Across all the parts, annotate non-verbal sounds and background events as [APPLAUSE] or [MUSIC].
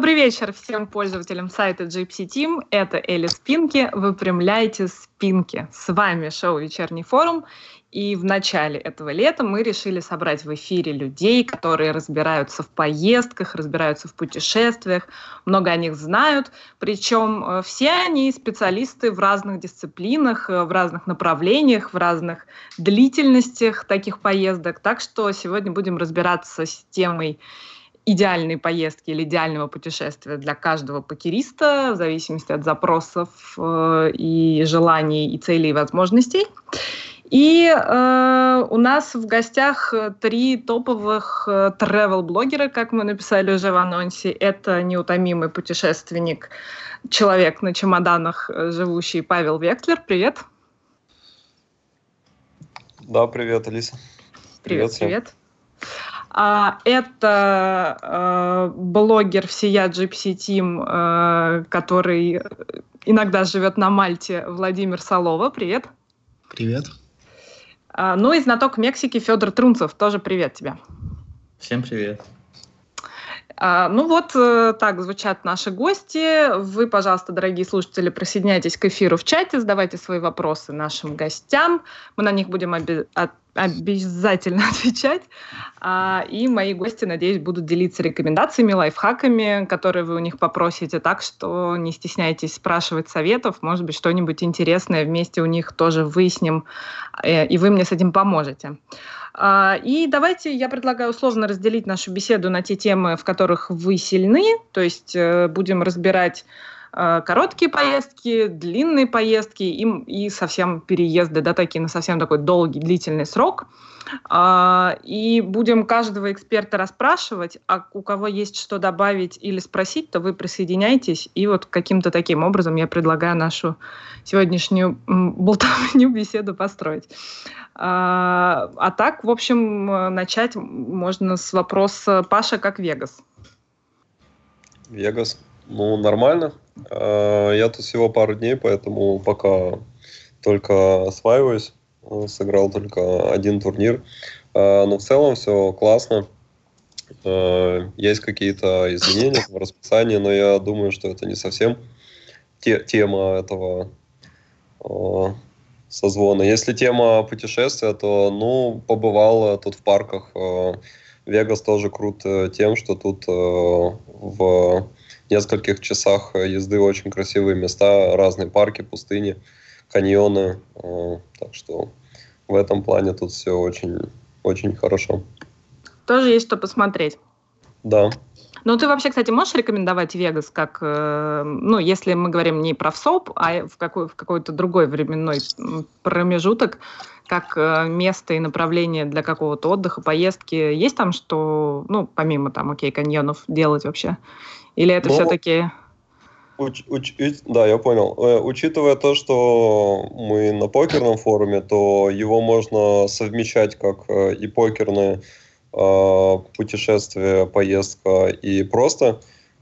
Добрый вечер всем пользователям сайта Gypsy Team. Это Эли Спинки. Выпрямляйте спинки. С вами шоу «Вечерний форум». И в начале этого лета мы решили собрать в эфире людей, которые разбираются в поездках, разбираются в путешествиях, много о них знают. Причем э, все они специалисты в разных дисциплинах, э, в разных направлениях, в разных длительностях таких поездок. Так что сегодня будем разбираться с темой идеальной поездки или идеального путешествия для каждого покериста, в зависимости от запросов э, и желаний, и целей, и возможностей. И э, у нас в гостях три топовых э, travel-блогера, как мы написали уже в анонсе. Это неутомимый путешественник, человек на чемоданах, э, живущий Павел Вектлер. Привет. Да, привет, Алиса. Привет, привет. привет. А, это э, блогер всея Gypsy Team, э, который иногда живет на Мальте, Владимир Солова. Привет. Привет. А, ну и знаток Мексики Федор Трунцев. Тоже привет тебе. Всем привет. А, ну вот э, так звучат наши гости. Вы, пожалуйста, дорогие слушатели, присоединяйтесь к эфиру в чате, задавайте свои вопросы нашим гостям. Мы на них будем оби- обязательно [LAUGHS] отвечать. А, и мои гости, надеюсь, будут делиться рекомендациями, лайфхаками, которые вы у них попросите. Так что не стесняйтесь спрашивать советов. Может быть, что-нибудь интересное вместе у них тоже выясним, э, и вы мне с этим поможете. А, и давайте я предлагаю условно разделить нашу беседу на те темы, в которых вы сильны. То есть э, будем разбирать короткие поездки, длинные поездки и, и совсем переезды, да, такие на совсем такой долгий, длительный срок. А, и будем каждого эксперта расспрашивать, а у кого есть что добавить или спросить, то вы присоединяйтесь. И вот каким-то таким образом я предлагаю нашу сегодняшнюю болтовню [LAUGHS] беседу построить. А, а так, в общем, начать можно с вопроса Паша, как Вегас? Вегас. Ну, нормально. А, я тут всего пару дней, поэтому пока только осваиваюсь. Сыграл только один турнир. А, но в целом все классно. Есть какие-то изменения в расписании, но я думаю, что это не совсем те, тема этого созвона. Если тема путешествия, то, ну, побывал тут в парках. Вегас тоже крут тем, что тут в нескольких часах э, езды очень красивые места, разные парки, пустыни, каньоны. Э, так что в этом плане тут все очень, очень хорошо. Тоже есть что посмотреть. Да. Ну, ты вообще, кстати, можешь рекомендовать Вегас как, э, ну, если мы говорим не про ВСОП, а в, какой, в какой-то другой временной промежуток, как э, место и направление для какого-то отдыха, поездки? Есть там что, ну, помимо там, окей, каньонов делать вообще? Или это ну, все-таки... Уч, уч, да, я понял. Э, учитывая то, что мы на покерном форуме, то его можно совмещать как э, и покерное э, путешествие, поездка и просто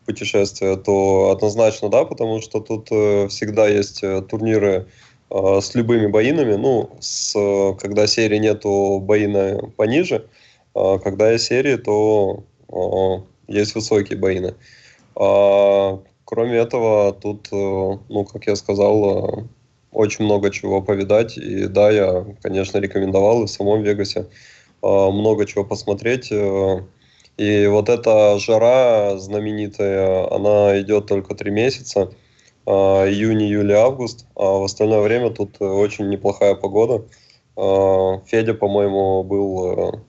путешествие, то однозначно да, потому что тут э, всегда есть э, турниры э, с любыми боинами. Ну, с, когда серии нету боина пониже, э, когда есть серии, то э, есть высокие боины. А, кроме этого, тут, э, ну, как я сказал, э, очень много чего повидать. И да, я, конечно, рекомендовал и в самом Вегасе э, много чего посмотреть. И вот эта жара знаменитая, она идет только три месяца. Июнь, июль, август. А в остальное время тут очень неплохая погода. Федя, по-моему, был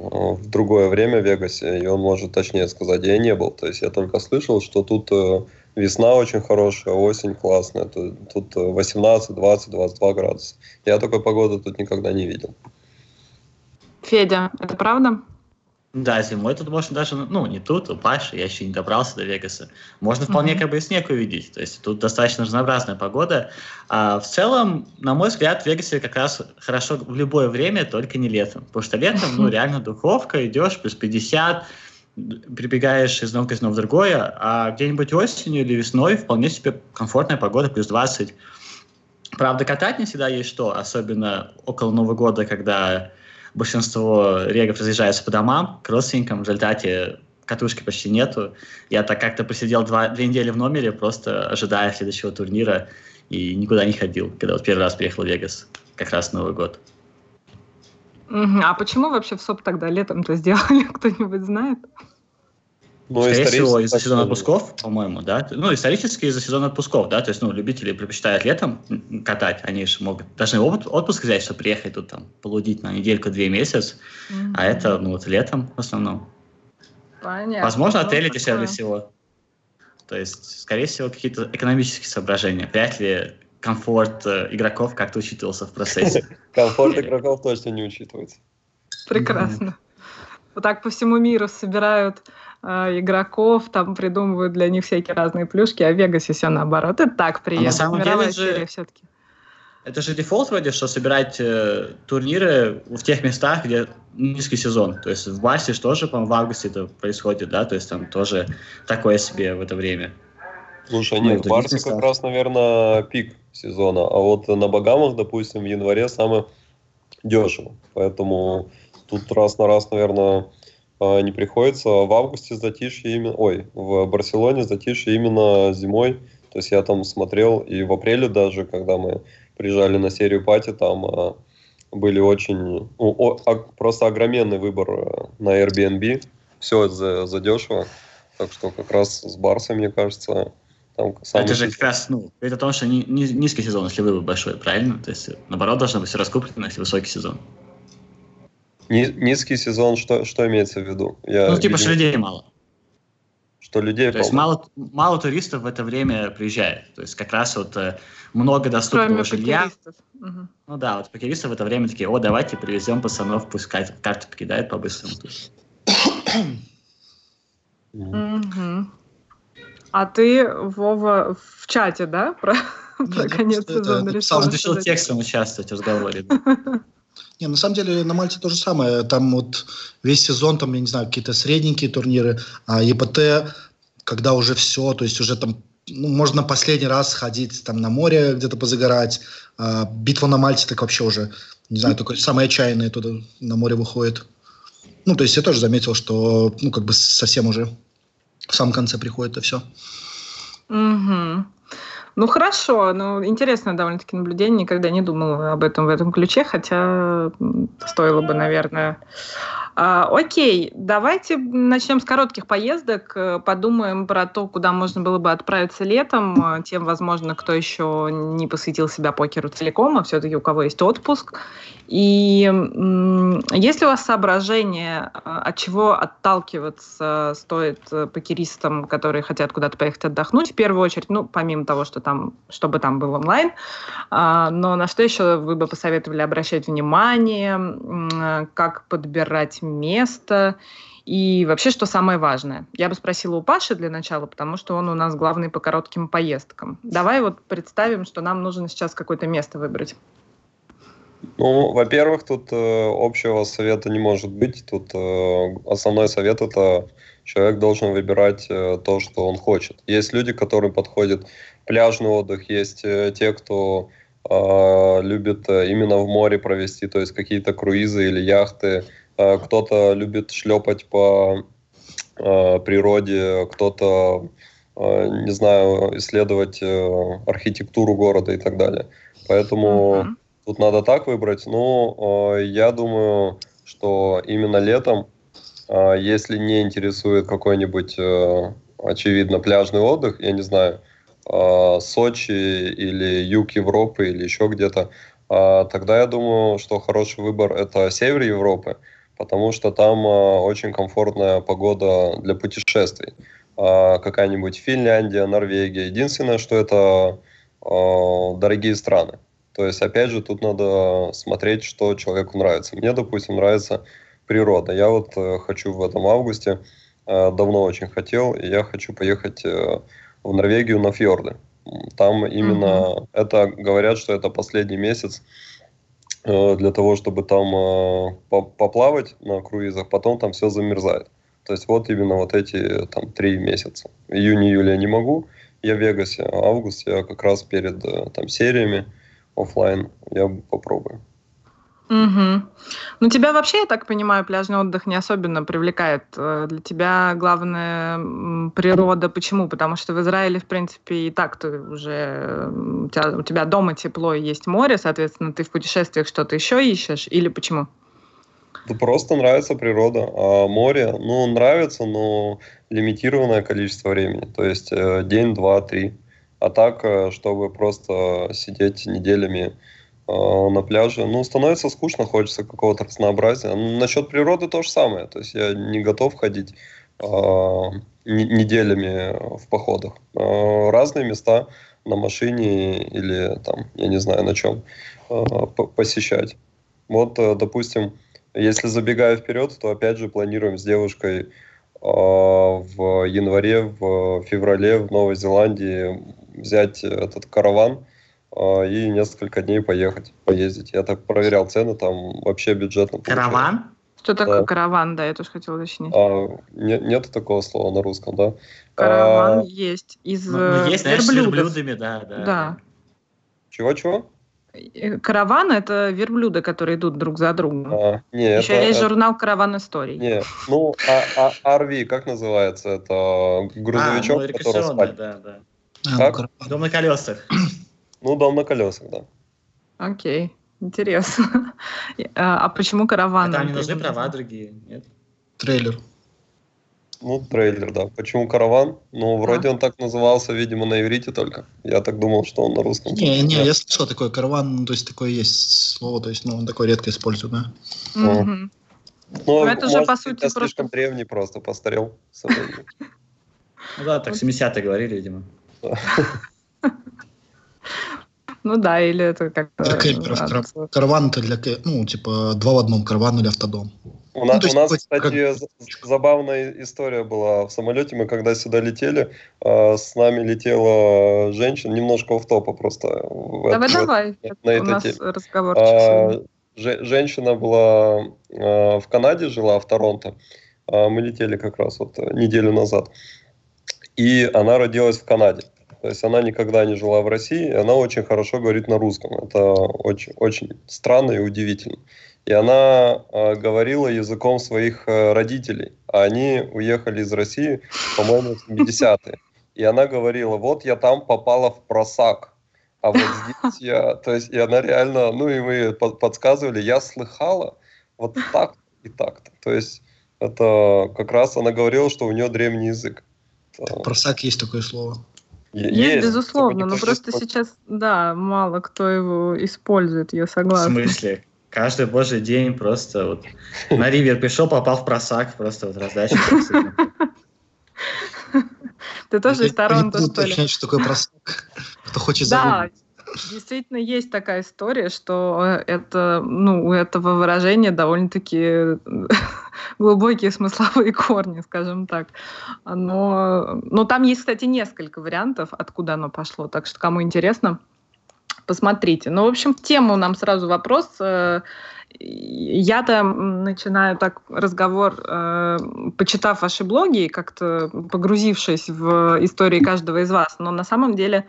в другое время в Вегасе, и он может точнее сказать, я не был. То есть я только слышал, что тут э, весна очень хорошая, осень классная, тут 18, 20, 22 градуса. Я такой погоды тут никогда не видел. Федя, это правда? Да, зимой тут можно даже, ну, не тут, у Паши, я еще не добрался до Вегаса. Можно вполне mm-hmm. как бы и снег увидеть. То есть тут достаточно разнообразная погода. А в целом, на мой взгляд, в Вегасе как раз хорошо в любое время, только не летом. Потому что летом, ну, [LAUGHS] реально духовка, идешь, плюс 50, прибегаешь из одного казино в другое, а где-нибудь осенью или весной вполне себе комфортная погода, плюс 20. Правда, катать не всегда есть что, особенно около Нового года, когда большинство регов разъезжаются по домам, к родственникам, в результате катушки почти нету. Я так как-то посидел два, две недели в номере, просто ожидая следующего турнира, и никуда не ходил, когда вот первый раз приехал в Вегас, как раз Новый год. А почему вообще в СОП тогда летом-то сделали, [LAUGHS] кто-нибудь знает? Ну, Скорее всего, из-за сезона отпусков, по-моему, да. Ну, исторически из-за сезона отпусков, да. То есть, ну, любители предпочитают летом катать, они же могут должны отпуск взять, чтобы приехать тут там полудить на недельку-две месяц, mm-hmm. а это, ну, вот летом в основном. Понятно. Возможно, ну, отели ну, дешевле всего. То есть, скорее всего, какие-то экономические соображения. Вряд ли комфорт э, игроков как-то учитывался в процессе. [LAUGHS] Комфорт игроков точно не учитывается. Прекрасно. Вот так по всему миру собирают игроков, там придумывают для них всякие разные плюшки, а в Вегасе все наоборот. Это так приятно. А на самом деле же... все-таки. Это же дефолт вроде, что собирать э, турниры в тех местах, где низкий сезон. То есть в Барсе же тоже, по-моему, в августе это происходит, да? То есть там тоже такое себе в это время. Слушай, нет, в Барсе как раз, наверное, пик сезона, а вот на Багамах, допустим, в январе самое дешево. Поэтому тут раз на раз, наверное, а, не приходится. В августе затишье именно... Ой, в Барселоне затишье именно зимой. То есть я там смотрел, и в апреле даже, когда мы приезжали на серию пати, там а, были очень... Ну, о, а, просто огроменный выбор э, на Airbnb. Все за, дешево. Так что как раз с Барсом, мне кажется, там это же как раз, ну, это о том, что низкий сезон, если выбор большой, правильно? То есть, наоборот, должно быть все раскуплено, если высокий сезон. Ни, низкий сезон, что, что имеется в виду? Я, ну, типа, видимо, что людей мало. Что людей То есть мало, мало туристов в это время приезжает. То есть как раз вот э, много доступного Кроме жилья. Угу. Ну да, вот покеристы в это время такие, о, давайте привезем пацанов, пусть карту покидают по-быстрому. Угу. А ты, Вова, в чате, да, про, про конец сезона решил? Он решил текстом участвовать в разговоре. [LAUGHS] Не, на самом деле на Мальте то же самое. Там вот весь сезон, там, я не знаю, какие-то средненькие турниры, а ЕПТ, когда уже все, то есть уже там ну, можно последний раз сходить там на море где-то позагорать. А, битва на Мальте так вообще уже, не знаю, только самые отчаянные туда на море выходят. Ну, то есть я тоже заметил, что, ну, как бы совсем уже в самом конце приходит это все. Угу. Ну хорошо, ну интересное довольно-таки наблюдение, никогда не думала об этом в этом ключе, хотя стоило бы, наверное. А, окей, давайте начнем с коротких поездок, э, подумаем про то, куда можно было бы отправиться летом, э, тем, возможно, кто еще не посвятил себя покеру целиком, а все-таки у кого есть отпуск, и есть ли у вас соображение, а, от чего отталкиваться стоит э, покеристам, которые хотят куда-то поехать отдохнуть, в первую очередь, ну, помимо того, что там, чтобы там был онлайн, а, но на что еще вы бы посоветовали обращать внимание, как подбирать место и вообще, что самое важное? Я бы спросила у Паши для начала, потому что он у нас главный по коротким поездкам. Давай вот представим, что нам нужно сейчас какое-то место выбрать. Ну, во-первых, тут э, общего совета не может быть. Тут э, основной совет это человек должен выбирать э, то, что он хочет. Есть люди, которые подходят пляжный отдых, есть э, те, кто э, любит э, именно в море провести, то есть какие-то круизы или яхты. Э, кто-то любит шлепать по э, природе, кто-то, э, не знаю, исследовать архитектуру города и так далее. Поэтому mm-hmm Тут надо так выбрать. Ну, э, я думаю, что именно летом, если не интересует какой-нибудь, очевидно, пляжный отдых, я не знаю, Сочи или юг Европы или еще где-то, тогда я думаю, что хороший выбор это север Европы, потому что там очень комфортная погода для путешествий. Какая-нибудь Финляндия, Норвегия. Единственное, что это дорогие страны. То есть, опять же, тут надо смотреть, что человеку нравится. Мне, допустим, нравится природа. Я вот э, хочу в этом августе, э, давно очень хотел, и я хочу поехать э, в Норвегию на фьорды. Там именно mm-hmm. это говорят, что это последний месяц для того, чтобы там э, поплавать на круизах, потом там все замерзает. То есть вот именно вот эти там три месяца. Июнь-июль я не могу, я в Вегасе, а август я как раз перед э, там сериями, офлайн, я попробую. Угу. Ну, тебя вообще, я так понимаю, пляжный отдых не особенно привлекает. Э, для тебя главная природа. Почему? Потому что в Израиле, в принципе, и так ты уже... У тебя, у тебя дома тепло и есть море, соответственно, ты в путешествиях что-то еще ищешь? Или почему? Да просто нравится природа. А море, ну, нравится, но лимитированное количество времени. То есть э, день, два, три. А так, э, чтобы просто сидеть неделями на пляже, ну, становится скучно, хочется какого-то разнообразия. Насчет природы то же самое. То есть я не готов ходить э, неделями в походах. Э, разные места на машине или там, я не знаю, на чем э, посещать. Вот, э, допустим, если забегая вперед, то опять же планируем с девушкой э, в январе, в феврале в Новой Зеландии взять этот караван э, и несколько дней поехать, поездить. Я так проверял цены, там вообще бюджетно. Караван? Что такое да. караван, да, я тоже хотела уточнить. А, нет, нет такого слова на русском, да? Караван а, есть из ну, ну есть, знаешь, с верблюдами, да, да. Да. Чего-чего? Э, караван это верблюды, которые идут друг за другом. А, не, Еще это, есть журнал Караван историй. Не, ну а, а RV, как называется? Это грузовичок, а, ну, который спать. Да, да. А, как? Ну, дом на колесах. Ну, дом на колесах, да. Окей, интересно. [LAUGHS] А, а почему караван? А там не нужны права другие, нет? Трейлер. Ну, трейлер, да. Почему караван? Ну, вроде а. он так назывался, видимо, на иврите только. Я так думал, что он на русском. Не, не, я слышал такое караван, ну, то есть такое есть слово, то есть, ну, такое редко использую, да. Ну, ну, это же, по сути, просто... слишком древний просто, постарел. [LAUGHS] Ну да, так 70-е говорили, видимо. [LAUGHS] Ну да, или это как Для кемперов. Караван это для, ну, типа, два в одном, караван или автодом. У, ну, на, у нас, кстати, как... забавная история была в самолете. Мы когда сюда летели, э, с нами летела женщина, немножко в топа просто. В, давай, в, давай. На, на У нас теме. разговор. А, женщина была э, в Канаде, жила в Торонто. Э, мы летели как раз вот неделю назад. И она родилась в Канаде. То есть она никогда не жила в России, и она очень хорошо говорит на русском. Это очень, очень странно и удивительно. И она э, говорила языком своих э, родителей. А они уехали из России, по-моему, в 70-е. И она говорила, вот я там попала в просак. А вот здесь я... [LAUGHS] То есть, и она реально... Ну, и мы подсказывали, я слыхала вот так и так-то. То есть, это как раз она говорила, что у нее древний язык. Просак есть такое слово. Есть, есть безусловно, но просто сейчас, да, мало кто его использует, я согласна. В смысле? Каждый божий день просто вот на ривер пришел, попал в просак, просто вот раздача. [LAUGHS] Ты тоже из Торонто, что ли? что такое просак. [LAUGHS] Кто хочет Да, действительно есть такая история, что это, ну, у этого выражения довольно-таки глубокие смысловые корни, скажем так. Но, но там есть, кстати, несколько вариантов, откуда оно пошло. Так что, кому интересно, посмотрите. Ну, в общем, в тему нам сразу вопрос. Э, я-то начинаю так разговор, э, почитав ваши блоги и как-то погрузившись в истории каждого из вас, но на самом деле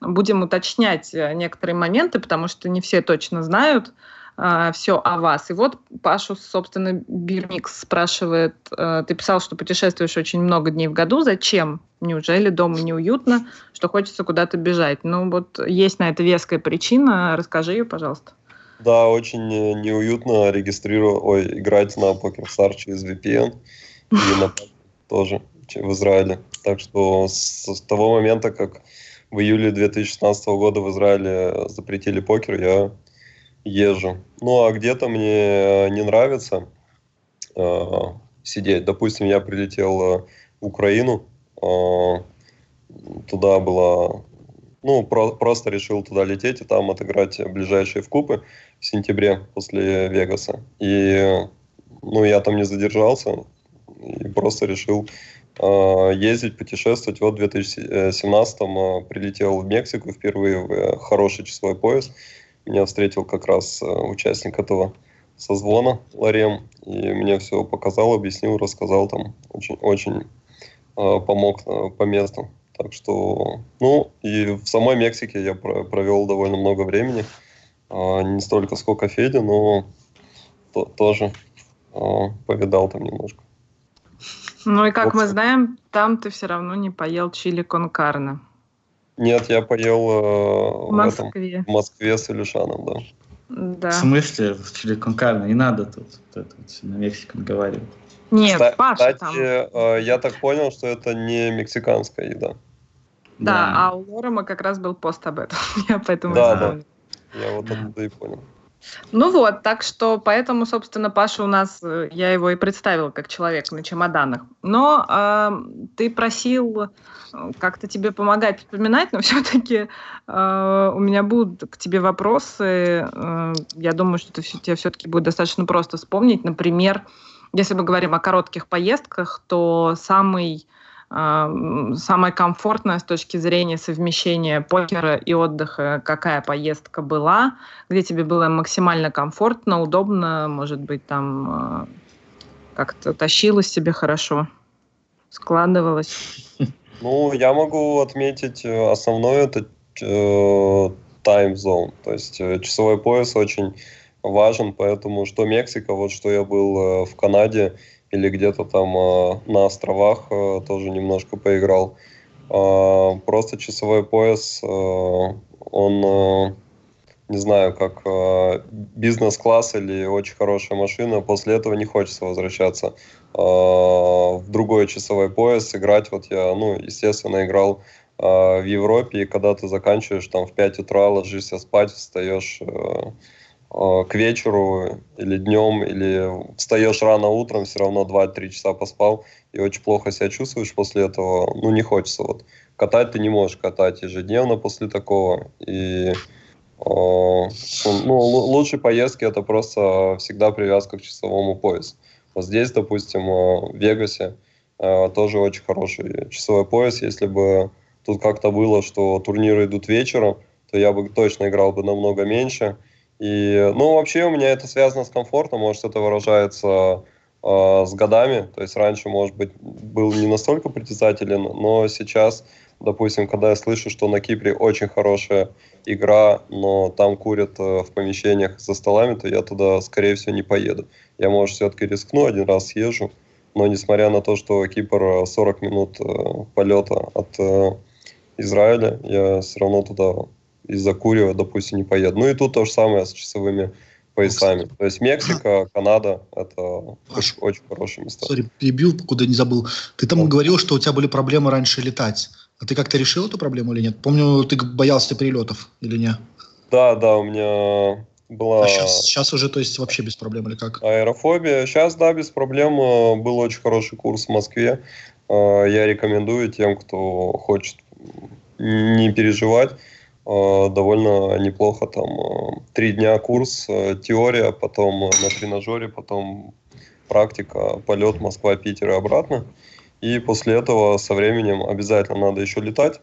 будем уточнять э, некоторые моменты, потому что не все точно знают э, все о вас. И вот Пашу, собственно, Бирмикс спрашивает, э, ты писал, что путешествуешь очень много дней в году, зачем? Неужели дома неуютно, что хочется куда-то бежать? Ну вот есть на это веская причина, расскажи ее, пожалуйста. Да, очень неуютно регистрировать, ой, играть на PokerStar через VPN и на тоже в Израиле. Так что с, с того момента, как в июле 2016 года в Израиле запретили покер, я езжу. Ну, а где-то мне не нравится э, сидеть. Допустим, я прилетел в Украину, э, туда было... Ну, про, просто решил туда лететь и там отыграть ближайшие вкупы в сентябре после Вегаса. И, ну, я там не задержался и просто решил э, ездить, путешествовать. Вот в 2017 э, прилетел в Мексику впервые в э, хороший часовой пояс. Меня встретил как раз э, участник этого созвона Ларем, и мне все показал, объяснил, рассказал там, очень, очень э, помог э, по месту. Так что, ну, и в самой Мексике я провел довольно много времени, э, не столько сколько Федя, но то, тоже э, повидал там немножко. Ну и как вот. мы знаем, там ты все равно не поел чили кон карне. Нет, я поел э, в, Москве. Этом, в Москве с Илюшаном, да. Да. В смысле, в чили кон карне? Не надо тут вот это вот на мексикан говорить. Нет, Кстати, Паша там. Э, я так понял, что это не мексиканская еда. Да, да. а у Лорема как раз был пост об этом. [LAUGHS] я поэтому да, да. Я вот оттуда и понял. Ну вот, так что поэтому, собственно, Паша у нас, э, я его и представила как человек на чемоданах. Но э, ты просил э, как-то тебе помогать вспоминать, но [LAUGHS] все-таки э, у меня будут к тебе вопросы. Э, я думаю, что это, тебе все-таки будет достаточно просто вспомнить. Например, если мы говорим о коротких поездках, то самый самая комфортная с точки зрения совмещения покера и отдыха, какая поездка была, где тебе было максимально комфортно, удобно, может быть, там а, как-то тащилось себе хорошо, складывалось? [LAUGHS] Ну, я могу отметить э, основное, это э, time zone, то есть э, часовой пояс очень важен, поэтому что Мексика, вот что я был в Канаде, или где-то там э, на островах э, тоже немножко поиграл. Э, просто часовой пояс, э, он, э, не знаю, как э, бизнес-класс или очень хорошая машина, после этого не хочется возвращаться э, в другой часовой пояс, играть. Вот я, ну, естественно, играл э, в Европе, и когда ты заканчиваешь там в 5 утра, ложишься спать, встаешь... Э, к вечеру или днем, или встаешь рано утром, все равно 2-3 часа поспал и очень плохо себя чувствуешь после этого, ну, не хочется. Вот. Катать ты не можешь катать ежедневно после такого. И э, ну, лучшие поездки это просто всегда привязка к часовому поясу. Вот здесь, допустим, э, в Вегасе тоже очень хороший часовой пояс. Если бы тут как-то было, что турниры идут вечером, то я бы точно играл бы намного меньше. И, ну, вообще у меня это связано с комфортом, может, это выражается э, с годами. То есть раньше, может быть, был не настолько притязателен, но сейчас, допустим, когда я слышу, что на Кипре очень хорошая игра, но там курят э, в помещениях за столами, то я туда, скорее всего, не поеду. Я, может, все-таки рискну, один раз съезжу, но несмотря на то, что Кипр 40 минут э, полета от э, Израиля, я все равно туда из-за Курева, допустим, не поеду. Ну и тут то же самое с часовыми поясами. То есть Мексика, Канада — это Паш, очень хорошие места. Сори, перебил, куда не забыл. Ты там говорил, что у тебя были проблемы раньше летать. А ты как-то решил эту проблему или нет? Помню, ты боялся перелетов или нет? Да, да, у меня была... А сейчас, сейчас уже, то есть, вообще без проблем или как? Аэрофобия. Сейчас, да, без проблем. Был очень хороший курс в Москве. А, я рекомендую тем, кто хочет не переживать. Э, довольно неплохо. Там э, три дня курс, э, теория, потом на тренажере, потом практика, полет Москва-Питер и обратно. И после этого со временем обязательно надо еще летать,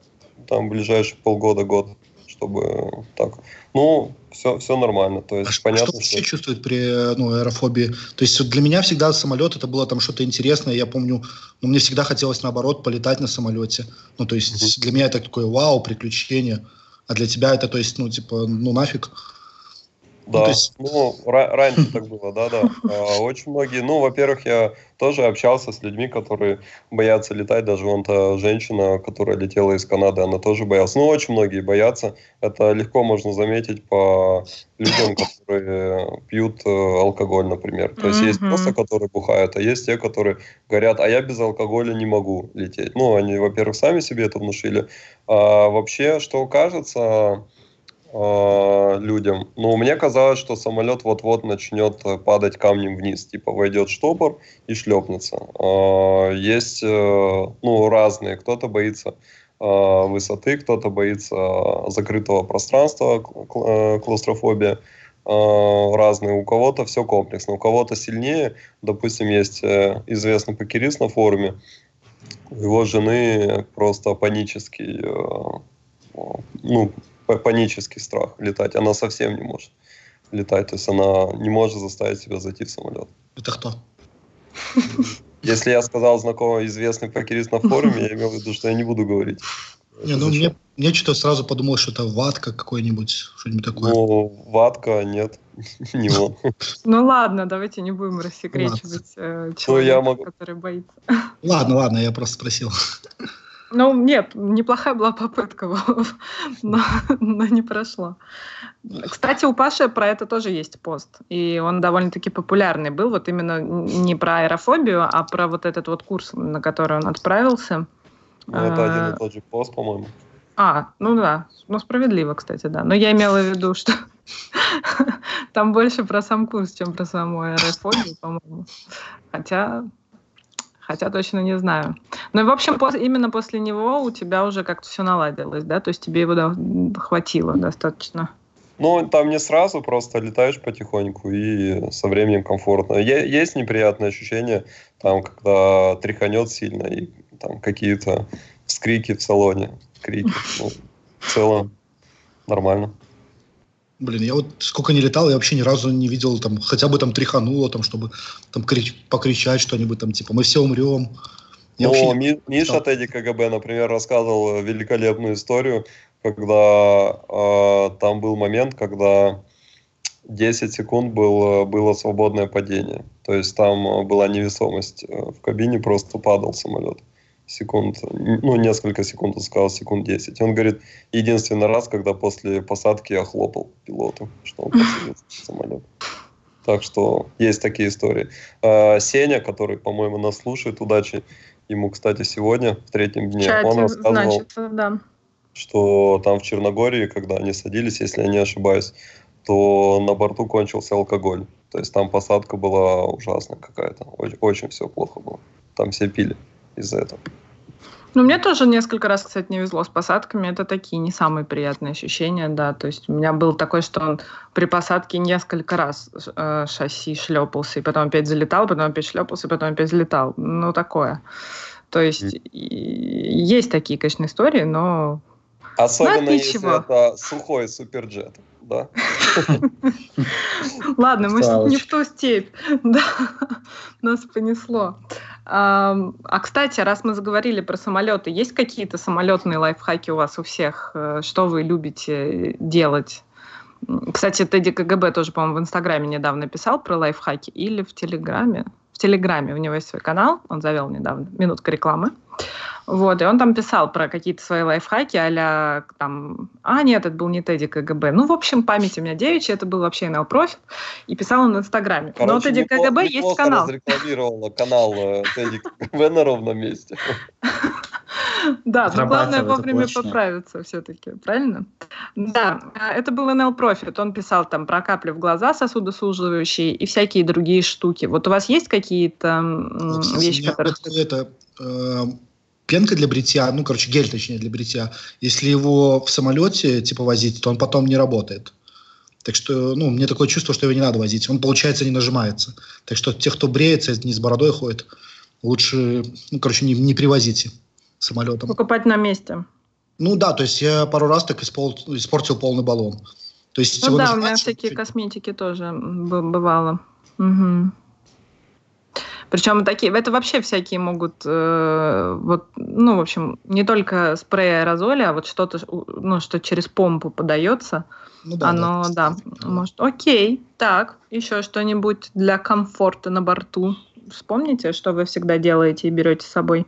там ближайшие полгода-год, чтобы так. Ну, все, все нормально. То есть, а понятно, что все чувствуют при ну, аэрофобии? То есть для меня всегда самолет это было там что-то интересное. Я помню, ну, мне всегда хотелось наоборот полетать на самолете. Ну, то есть mm-hmm. для меня это такое вау, приключение. А для тебя это, то есть, ну, типа, ну нафиг. Да, ну, есть... ну раньше так было, да-да. [LAUGHS] А, очень многие, ну, во-первых, я тоже общался с людьми, которые боятся летать, даже вон та женщина, которая летела из Канады, она тоже боялась. Ну, очень многие боятся, это легко можно заметить по людям, [COUGHS] которые пьют э, алкоголь, например. То есть есть просто, которые бухают, а есть те, которые говорят, а я без алкоголя не могу лететь. Ну, они, во-первых, сами себе это внушили. А вообще, что кажется, э, людям. Но мне казалось, что самолет вот-вот начнет э, падать камнем вниз, типа войдет штопор и шлепнется. Э, есть э, ну, разные, кто-то боится э, высоты, кто-то боится закрытого пространства, э, клаустрофобия разные. У кого-то все комплексно, у кого-то сильнее. Допустим, есть э, известный покерист на форуме, у его жены просто панический ну, панический страх летать. Она совсем не может летать. То есть она не может заставить себя зайти в самолет. Это кто? Если я сказал знакомый известный покерист на форуме, я имел в виду, что я не буду говорить. Не, ну мне, мне что-то сразу подумалось, что это ватка какой-нибудь, что-нибудь такое. Ну, ватка нет. [LAUGHS] не он. Ну ладно, давайте не будем рассекречивать э, человека, Ну, могу- который боится. Ладно, ладно, я просто спросил. Ну, нет, неплохая была попытка, [LAUGHS] но, но не прошло. Кстати, у Паши про это тоже есть пост, и он довольно-таки популярный был, вот именно не про аэрофобию, а про вот этот вот курс, на который он отправился. Ну, это один А, и тот же пост, по-моему. А, ну да, ну справедливо, кстати, да. Но я имела в виду, что [LAUGHS] там больше про сам курс, чем про саму аэрофобию, по-моему. Хотя, хотя точно не знаю. Ну и, в общем, пос- именно после него у тебя уже как-то все наладилось, да? То есть тебе его да- хватило достаточно. Ну, там не сразу, просто летаешь потихоньку и со временем комфортно. Е- есть неприятные ощущения, там, когда тряханет сильно и там какие-то вскрики в салоне, крики. Ну, в целом нормально. Блин, я вот сколько не летал, я вообще ни разу не видел, там, хотя бы там тряхануло, там, чтобы там крич- покричать что-нибудь, там, типа, мы все умрем. Я Ну, вообще не- Ми- Миша читал. Тедди КГБ, например, рассказывал великолепную историю, когда э, там был момент, когда 10 секунд был, было свободное падение. То есть там была невесомость э, в кабине, просто падал самолет. Секунд, ну, несколько секунд, он сказал, секунд 10. Он говорит, единственный раз, когда после посадки я хлопал пилоту, что он посадился в [LAUGHS] самолет. Так что есть такие истории. А, Сеня, который, по-моему, нас слушает, удачи ему, кстати, сегодня, в третьем В дне, чате, он рассказывал, значит, да. что там в Черногории, когда они садились, если я не ошибаюсь, то на борту кончился алкоголь. То есть там посадка была ужасная какая-то. Очень, очень все плохо было. Там все пили из-за этого. Ну, мне тоже несколько раз, кстати, не везло с посадками. Это такие не самые приятные ощущения, да. То есть у меня был такой, что он при посадке несколько раз э, шасси шлепался, и потом опять залетал, потом опять шлепался, и потом опять залетал. Ну, такое. То есть и- есть такие, конечно, истории, но... Особенно если ничего. это сухой суперджет. Да. Ладно, мы не в ту степь. [LAUGHS] Да, нас понесло. А, кстати, раз мы заговорили про самолеты, есть какие-то самолетные лайфхаки у вас у всех? Э, Что вы любите делать? М, Кстати, Тедди КГБ тоже, по-моему, в Инстаграме недавно писал про лайфхаки или в Телеграме. В Телеграме у него есть свой канал, он завел недавно, минутка рекламы. Вот, и он там писал про какие-то свои лайфхаки, а там... А, нет, это был не Тедди КГБ. Ну, в общем, память у меня девичья, это был вообще email профиль, и писал он в Инстаграме. Но Короче, Тедди неплохо- КГБ есть канал. разрекламировала канал э, Тедди КГБ [LAUGHS] на ровном месте. [LAUGHS] Да, но главное вовремя отлично. поправиться все-таки, правильно? Да, а, это был NL Profit. Он писал там про капли в глаза сосудосуживающие и всякие другие штуки. Вот у вас есть какие-то кстати, вещи, вот это э, пенка для бритья, ну, короче, гель, точнее, для бритья. Если его в самолете, типа, возить, то он потом не работает. Так что, ну, мне такое чувство, что его не надо возить. Он, получается, не нажимается. Так что те, кто бреется, не с бородой ходит, лучше, ну, короче, не, не привозите самолетом. Покупать на месте. Ну да, то есть я пару раз так испол- испортил полный баллон. То есть Ну да, у меня всякие косметики тоже бывало. Мгм. Причем такие, это вообще всякие могут, э, вот, ну, в общем, не только спрей аэрозоли, а вот что-то, ну, что через помпу подается, Ну да, оно, да, может, окей, так, еще что-нибудь для комфорта на борту. Вспомните, что вы всегда делаете и берете с собой.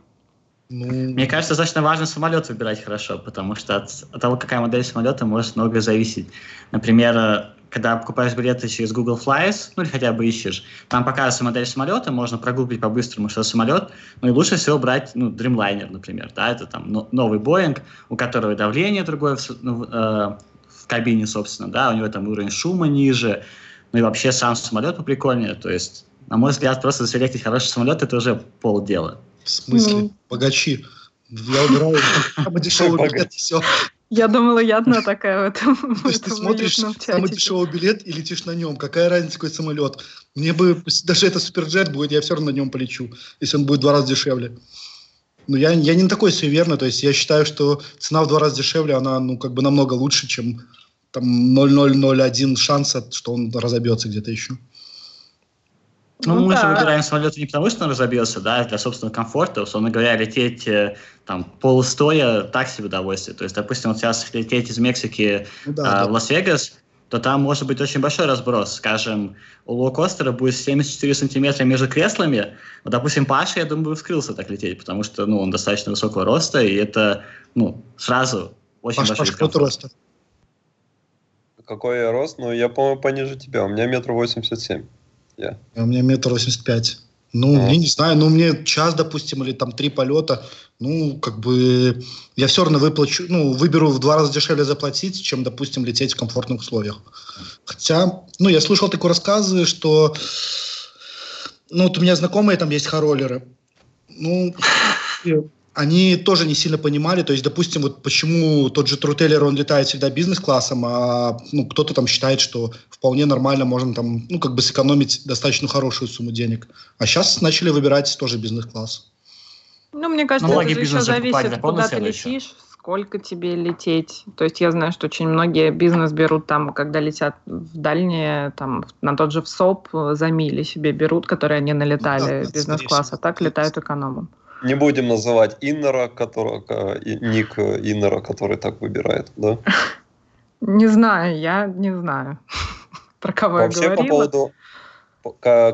Ну, Мне кажется, достаточно важно самолет выбирать хорошо, потому что от, от того, какая модель самолета, может многое зависеть. Например, э, когда покупаешь билеты через Google Flies, ну или хотя бы ищешь, там показывается модель самолета, можно прогуглить по-быстрому, что самолет, ну и лучше всего брать, ну, Dreamliner, например, да, это там но- новый Boeing, у которого давление другое в, ну, э, в кабине, собственно, да, у него там уровень шума ниже, ну и вообще сам самолет поприкольнее, то есть, на мой взгляд, просто заселектить хороший самолет, это уже полдела. В смысле, Ну. богачи. Я убираю [LAUGHS] самый дешевый билет, все. Я думала, я одна такая в этом, [LAUGHS] То есть ты смотришь самый дешевый билет и летишь на нем. Какая разница, какой самолет? Мне бы, даже это суперджет будет, я все равно на нем полечу, если он будет в два раза дешевле. Но я, я не такой суеверный, то есть я считаю, что цена в два раза дешевле, она, ну, как бы намного лучше, чем там 0,001 шанса, что он разобьется где-то еще. Ну, Ну мы же да. выбираем самолет не потому, что он разобьется, да, а для собственного комфорта. Условно говоря, лететь э, там полустоя так себе удовольствие. То есть, допустим, вот сейчас лететь из Мексики Ну а, да, в Лас-Вегас, то там может быть очень большой разброс. Скажем, у лоукостера будет 74 сантиметра между креслами. Вот, допустим, Паша, я думаю, вскрылся так лететь, потому что ну, он достаточно высокого роста, и это ну, сразу очень Паш, большой Паш, какой роста? Какой я рост? Ну, я, по-моему, пониже тебя. У меня метр восемьдесят семь. Я. А у меня метр восемьдесят пять. Ну, а. я не знаю, ну, мне час, допустим, или там три полета, ну, как бы я все равно выплачу, ну, выберу в два раза дешевле заплатить, чем, допустим, лететь в комфортных условиях. Хотя, ну, я слышал такие рассказы, что, ну, вот у меня знакомые там есть хороллеры. Ну, они тоже не сильно понимали, то есть, допустим, вот почему тот же Трутеллер, он летает всегда бизнес-классом, а ну, кто-то там считает, что вполне нормально можно там, ну, как бы сэкономить достаточно хорошую сумму денег. А сейчас начали выбирать тоже бизнес-класс. Ну, мне кажется, ну, это же еще зависит, куда ты летишь, сколько тебе лететь. То есть я знаю, что очень многие бизнес берут там, когда летят в дальние, там, на тот же в СОП за мили себе берут, которые они налетали да, бизнес-класс, а так летают экономом. Не будем называть Иннера, которого, ник Иннера, который так выбирает, да? Не знаю, я не знаю, [LAUGHS] про кого Вообще, я говорила. по поводу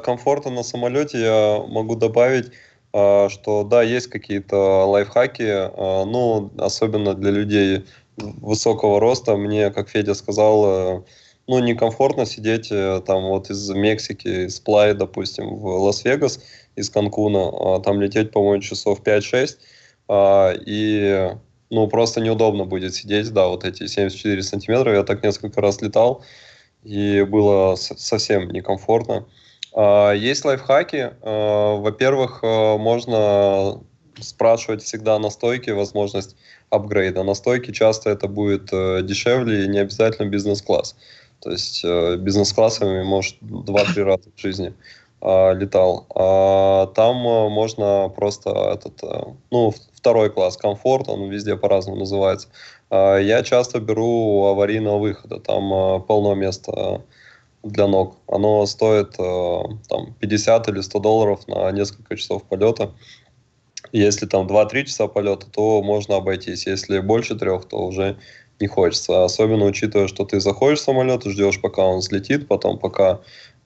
комфорта на самолете я могу добавить, а, что да, есть какие-то лайфхаки, ну, особенно для людей высокого роста. Мне, как Федя сказал, э, ну, некомфортно сидеть э, там вот из Мексики, из Плай, допустим, в Лас-Вегас, из Канкуна, а, там лететь, по-моему, часов 5-6, а, и, ну, просто неудобно будет сидеть, да, вот эти 74 сантиметра, я так несколько раз летал, и было совсем некомфортно. А, есть лайфхаки. Во-первых, можно спрашивать всегда на стойке возможность апгрейда. На стойке часто это будет э, дешевле и не обязательно бизнес-класс. То есть э, бизнес-классами, может, 2-3 раза в жизни летал. А там э, можно просто этот, э, ну, второй класс, комфорт, он везде по-разному называется. Э, я часто беру аварийного выхода, там э, полно места для ног. Оно стоит там 50 или 100 долларов на несколько часов полета. Если там 2-3 часа полета, то можно обойтись. Если больше трех, то уже не хочется. Особенно учитывая, что ты заходишь в самолет ждешь, пока он взлетит, потом пока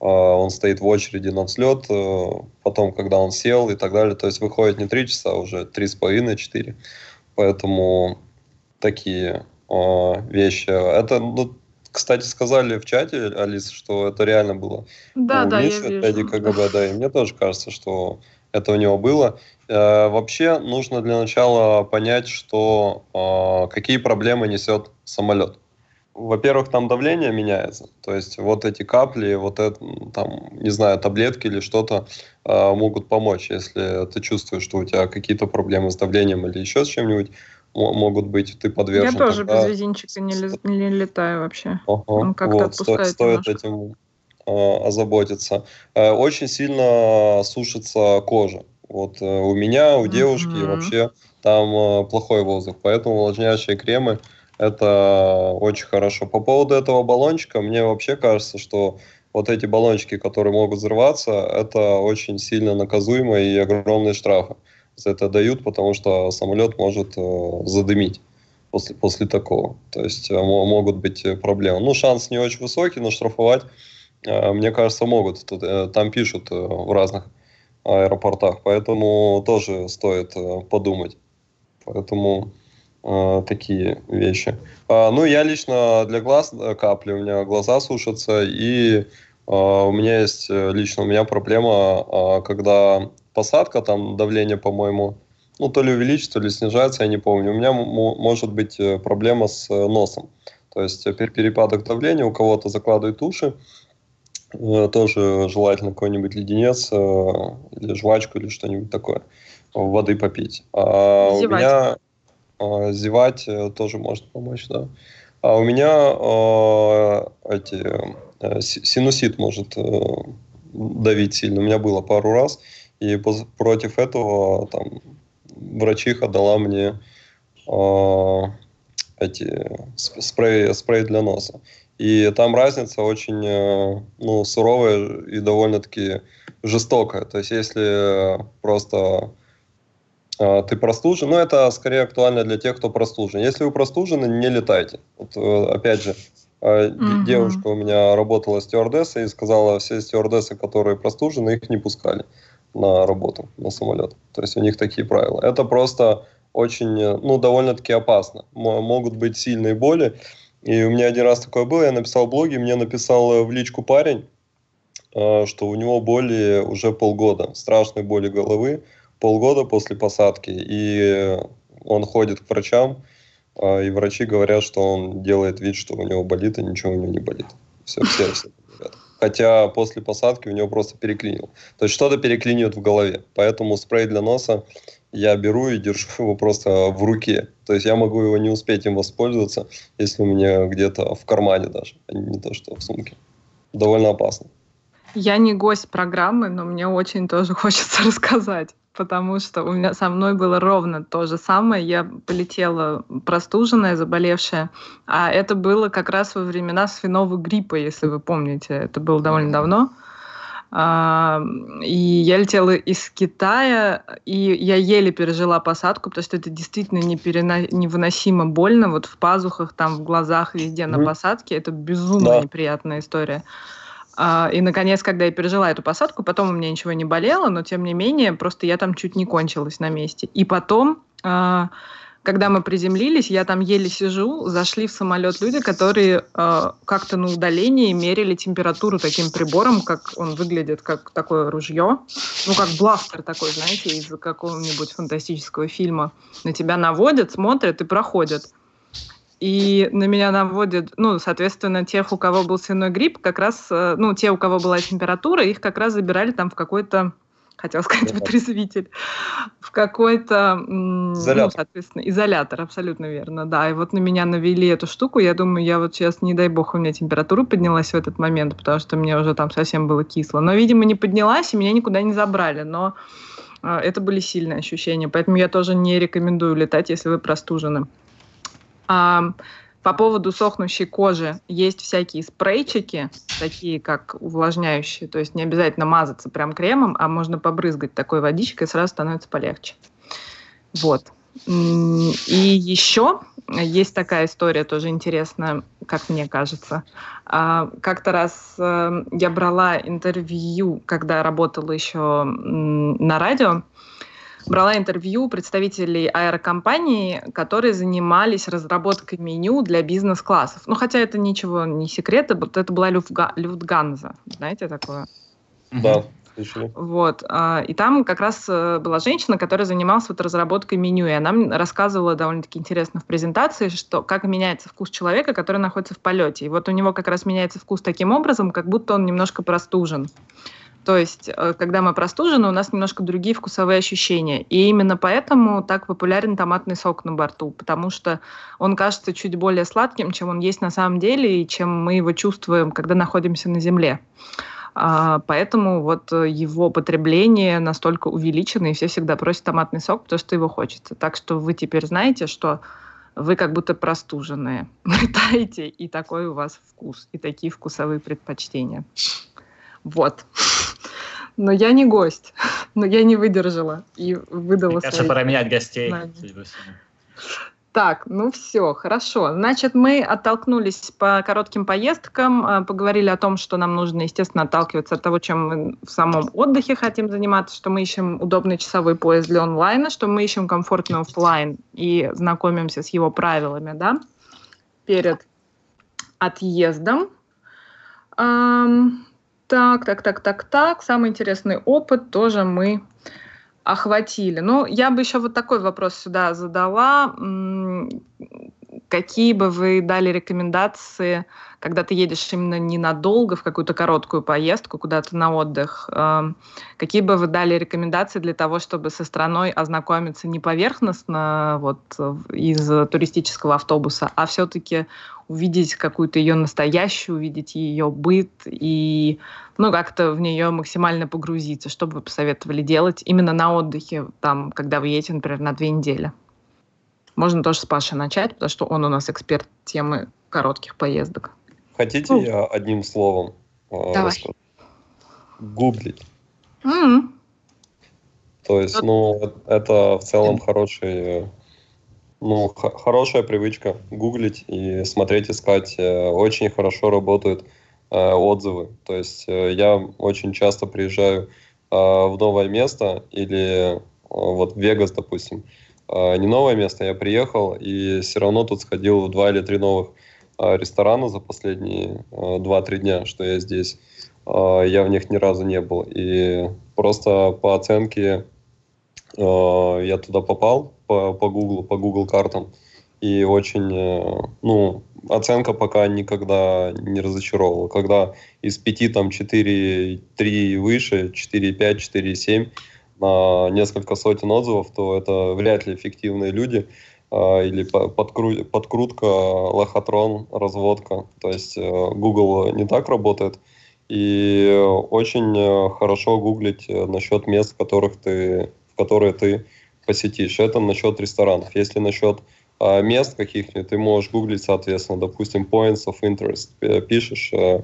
он стоит в очереди на взлет, э, потом, когда он сел и так далее. То есть выходит не 3 часа, а уже 3,5-4. Поэтому такие э, вещи. Это, ну, кстати, сказали в чате, Алиса, что это реально было. Да, да, я вижу. КГБ, да, и мне тоже кажется, что это у него было. Э, вообще нужно для начала понять, что э, какие проблемы несет самолет. Во-первых, там давление меняется, то есть вот эти капли, вот это, там, не знаю, таблетки или что-то э, могут помочь, если ты чувствуешь, что у тебя какие-то проблемы с давлением или еще с чем-нибудь могут быть, ты подвержен. Я тоже тогда... без резинчика не, не летаю вообще. Ага, Он как-то вот, отпускает стоит немножко. этим э, озаботиться. Э, очень сильно сушится кожа. Вот э, у меня, у девушки mm-hmm. вообще там э, плохой воздух, поэтому увлажняющие кремы это очень хорошо. По поводу этого баллончика, мне вообще кажется, что вот эти баллончики, которые могут взрываться, это очень сильно наказуемо и огромные штрафы за это дают, потому что самолет может э, задымить после, после такого. То есть э, могут быть проблемы. Ну, шанс не очень высокий, но штрафовать, э, мне кажется, могут. Тут, э, там пишут э, в разных аэропортах, поэтому тоже стоит э, подумать. Поэтому э, такие вещи. А, ну, я лично для глаз э, капли, у меня глаза сушатся, и э, у меня есть э, лично у меня проблема, э, когда посадка, там давление, по-моему, ну, то ли увеличится, то ли снижается, я не помню. У меня может быть проблема с носом. То есть перепадок давления, у кого-то закладывают уши, Э, тоже желательно какой-нибудь леденец э, или жвачку или что-нибудь такое. Воды попить. А у меня э, зевать тоже может помочь, да. А у меня эти синусит может давить сильно. У меня было пару раз, и против этого там врачиха дала мне эти спрей, спрей для носа. И там разница очень э, ну, суровая и довольно-таки жестокая. То есть если просто э, ты простужен, ну это скорее актуально для тех, кто простужен. Если вы простужены, не летайте. Вот, э, опять же, Mm-hmm. Девушка у меня работала стюардессой и сказала, все стюардессы, которые простужены, их не пускали на работу, на самолет. То есть у них такие правила. Это просто очень, ну, довольно-таки опасно. Могут быть сильные боли. И у меня один раз такое было, я написал в блоге, мне написал в личку парень, э, что у него боли уже полгода, страшные боли головы, полгода после посадки. И он ходит к врачам, а, и врачи говорят, что он делает вид, что у него болит, и ничего у него не болит. Все, все, все. Хотя после посадки у него просто переклинило. То есть что-то переклинивает в голове. Поэтому спрей для носа я беру и держу [LAUGHS] его просто в руке. То есть я могу его не успеть им воспользоваться, если у меня где-то в кармане даже, а не то, что в сумке. Довольно опасно. Я не гость программы, но мне очень тоже [LAUGHS] хочется рассказать потому что у меня со мной было ровно то же самое. Я полетела простуженная, заболевшая, а это было как раз во времена свиного гриппа, если вы помните. Это было довольно давно. А, и я летела из Китая, и я еле пережила посадку, потому что это действительно неперено... невыносимо больно. Вот в пазухах, там, в глазах, везде на посадке. Это безумно да. неприятная история. А, и, наконец, когда я пережила эту посадку, потом у меня ничего не болело, но, тем не менее, просто я там чуть не кончилась на месте. И потом, а, когда мы приземлились, я там еле сижу, зашли в самолет люди, которые а, как-то на удалении мерили температуру таким прибором, как он выглядит, как такое ружье, ну, как бластер такой, знаете, из какого-нибудь фантастического фильма. На тебя наводят, смотрят и проходят. И на меня наводят, ну, соответственно, тех, у кого был свиной грипп, как раз, э, ну, те, у кого была температура, их как раз забирали там в какой-то, хотел сказать, вытрезвитель, в какой-то, ну, соответственно, изолятор, абсолютно верно, да. И вот на меня навели эту штуку, я думаю, я вот сейчас, не дай бог, у меня температура поднялась в этот момент, потому что мне уже там совсем было кисло. Но, видимо, не поднялась, и меня никуда не забрали, но э, это были сильные ощущения, поэтому я тоже не рекомендую летать, если вы простужены. А, по поводу сохнущей кожи есть всякие спрейчики, такие как увлажняющие, то есть не обязательно мазаться прям кремом, а можно побрызгать такой водичкой, и сразу становится полегче. Вот. И еще есть такая история, тоже интересная, как мне кажется. А, как-то раз э, я брала интервью, когда работала еще на радио, брала интервью представителей аэрокомпаний, которые занимались разработкой меню для бизнес-классов. Ну, хотя это ничего не секрет, это была Люфтганза. Знаете такое? Да. Вот. А, и там как раз э, была женщина, которая занималась вот разработкой меню, и она рассказывала довольно-таки интересно в презентации, что как меняется вкус человека, который находится в полете. И вот у него как раз меняется вкус таким образом, как будто он немножко простужен. То есть, э, когда мы простужены, у нас немножко другие вкусовые ощущения. И именно поэтому так популярен томатный сок на борту, потому что он кажется чуть более сладким, чем он есть на самом деле, и чем мы его чувствуем, когда находимся на земле. А, поэтому вот его потребление настолько увеличено, и все всегда просят томатный сок, потому что его хочется. Так что вы теперь знаете, что вы как будто простуженные. [LAUGHS] Летаете, и такой у вас вкус, и такие вкусовые предпочтения. Вот. Но я не гость. [LAUGHS] Но я не выдержала и выдала Мне кажется, пора менять гостей. Так, ну все, хорошо. Значит, мы оттолкнулись по коротким поездкам, э, поговорили о том, что нам нужно, естественно, отталкиваться от того, чем мы в самом отдыхе хотим заниматься, что мы ищем удобный часовой пояс для онлайна, что мы ищем комфортный офлайн и знакомимся с его правилами, да, перед отъездом. Так, так, так, так, так. Самый интересный опыт тоже мы охватили. Ну, я бы еще вот такой вопрос сюда задала. Какие бы вы дали рекомендации, когда ты едешь именно ненадолго в какую-то короткую поездку куда-то на отдых? Эм, какие бы вы дали рекомендации для того, чтобы со страной ознакомиться не поверхностно вот из туристического автобуса, а все-таки увидеть какую-то ее настоящую, увидеть ее быт и ну, как-то в нее максимально погрузиться. Что бы вы посоветовали делать именно на отдыхе, там, когда вы едете, например, на две недели? Можно тоже с Пашей начать, потому что он у нас эксперт темы коротких поездок. Хотите, ну. я одним словом э, Давай. расскажу? Гуглить. Mm-hmm. То есть, ну, это в целом хороший ну, хорошая привычка гуглить и смотреть, искать. Э, очень хорошо работают э, отзывы. То есть э, я очень часто приезжаю э, в новое место или э, вот в Вегас, допустим. Э, не новое место, я приехал и все равно тут сходил в два или три новых ресторана за последние э, два-три дня, что я здесь. Я в них ни разу не был. И просто по оценке я туда попал по, по Google, по Google картам. И очень, э, ну, оценка пока никогда не разочаровывала. Когда из 5, там, 4, 3 выше, 4, 5, 4, 7 на несколько сотен отзывов, то это вряд ли эффективные люди э, или подкру, подкрутка, лохотрон, разводка. То есть э, Google не так работает. И очень хорошо гуглить насчет мест, в которых ты, в которые ты посетишь. Это насчет ресторанов. Если насчет а, мест каких-нибудь, ты можешь гуглить, соответственно, допустим, points of interest, пишешь а,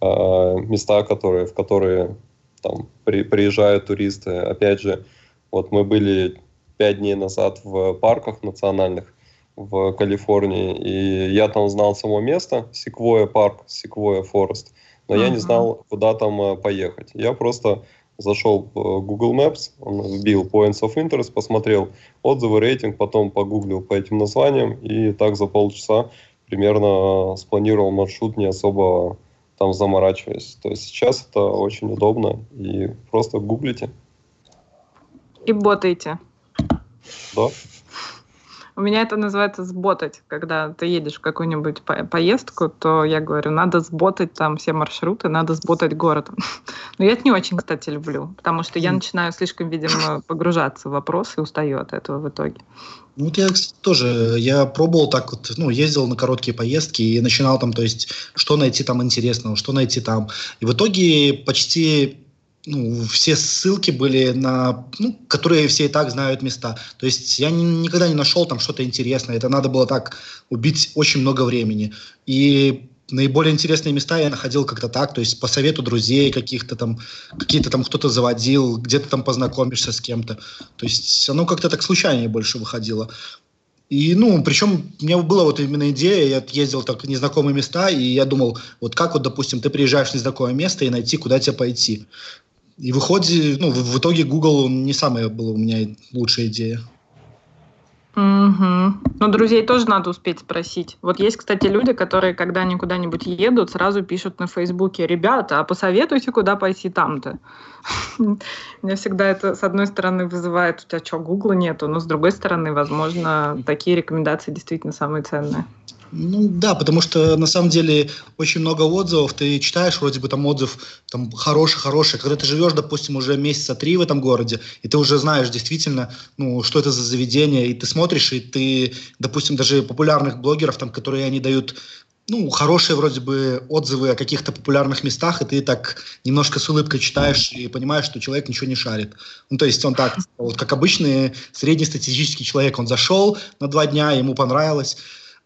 а, места, которые, в которые там при, приезжают туристы. Опять же, вот мы были пять дней назад в парках национальных в Калифорнии, и я там знал само место, Секвоя парк, Секвоя Форест, но uh-huh. я не знал, куда там поехать. Я просто зашел в Google Maps, он вбил Points of Interest, посмотрел отзывы, рейтинг, потом погуглил по этим названиям, и так за полчаса примерно спланировал маршрут, не особо там заморачиваясь. То есть сейчас это очень удобно, и просто гуглите. И ботаете. Да. У меня это называется сботать. Когда ты едешь в какую-нибудь по поездку, то я говорю, надо сботать там все маршруты, надо сботать город. [LAUGHS] Но я это не очень, кстати, люблю, потому что я начинаю слишком, видимо, погружаться в вопросы и устаю от этого в итоге. Ну, я тоже, я пробовал так вот, ну, ездил на короткие поездки и начинал там, то есть, что найти там интересного, что найти там. И в итоге почти ну, все ссылки были на, ну, которые все и так знают места. То есть я ни, никогда не нашел там что-то интересное. Это надо было так убить очень много времени. И наиболее интересные места я находил как-то так, то есть по совету друзей каких-то там, какие-то там кто-то заводил, где-то там познакомишься с кем-то. То есть оно как-то так случайнее больше выходило. И, ну, причем у меня была вот именно идея, я ездил так в незнакомые места, и я думал, вот как вот, допустим, ты приезжаешь в незнакомое место и найти, куда тебе пойти. И выходит, ну, в, в итоге Google не самая была у меня лучшая идея. Угу. Но друзей тоже надо успеть спросить. Вот есть, кстати, люди, которые, когда они куда-нибудь едут, сразу пишут на Фейсбуке, ребята, а посоветуйте, куда пойти там-то. [LAUGHS] Меня всегда это, с одной стороны, вызывает, у тебя что, Гугла нету, но с другой стороны, возможно, такие рекомендации действительно самые ценные. Ну да, потому что на самом деле очень много отзывов. Ты читаешь вроде бы там отзыв там хороший, хороший. Когда ты живешь, допустим, уже месяца три в этом городе, и ты уже знаешь действительно, ну, что это за заведение, и ты смотришь, и ты, допустим, даже популярных блогеров, там, которые они дают ну, хорошие вроде бы отзывы о каких-то популярных местах, и ты так немножко с улыбкой читаешь и понимаешь, что человек ничего не шарит. Ну, то есть он так, вот как обычный среднестатистический человек, он зашел на два дня, ему понравилось,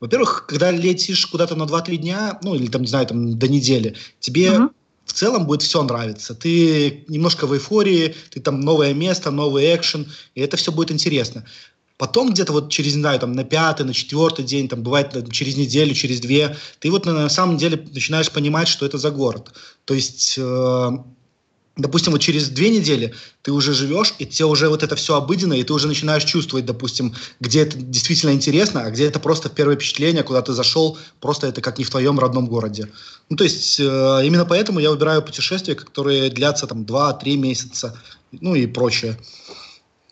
во-первых, когда летишь куда-то на 2-3 дня, ну или там, не знаю, там до недели, тебе uh-huh. в целом будет все нравиться. Ты немножко в эйфории, ты там новое место, новый экшен, и это все будет интересно. Потом где-то вот через, не знаю, там на пятый, на четвертый день, там бывает там, через неделю, через две, ты вот на, на самом деле начинаешь понимать, что это за город. То есть э, допустим, вот через две недели ты уже живешь, и тебе уже вот это все обыденно, и ты уже начинаешь чувствовать, допустим, где это действительно интересно, а где это просто первое впечатление, куда ты зашел, просто это как не в твоем родном городе. Ну, то есть э, именно поэтому я выбираю путешествия, которые длятся там 2-3 месяца, ну и прочее.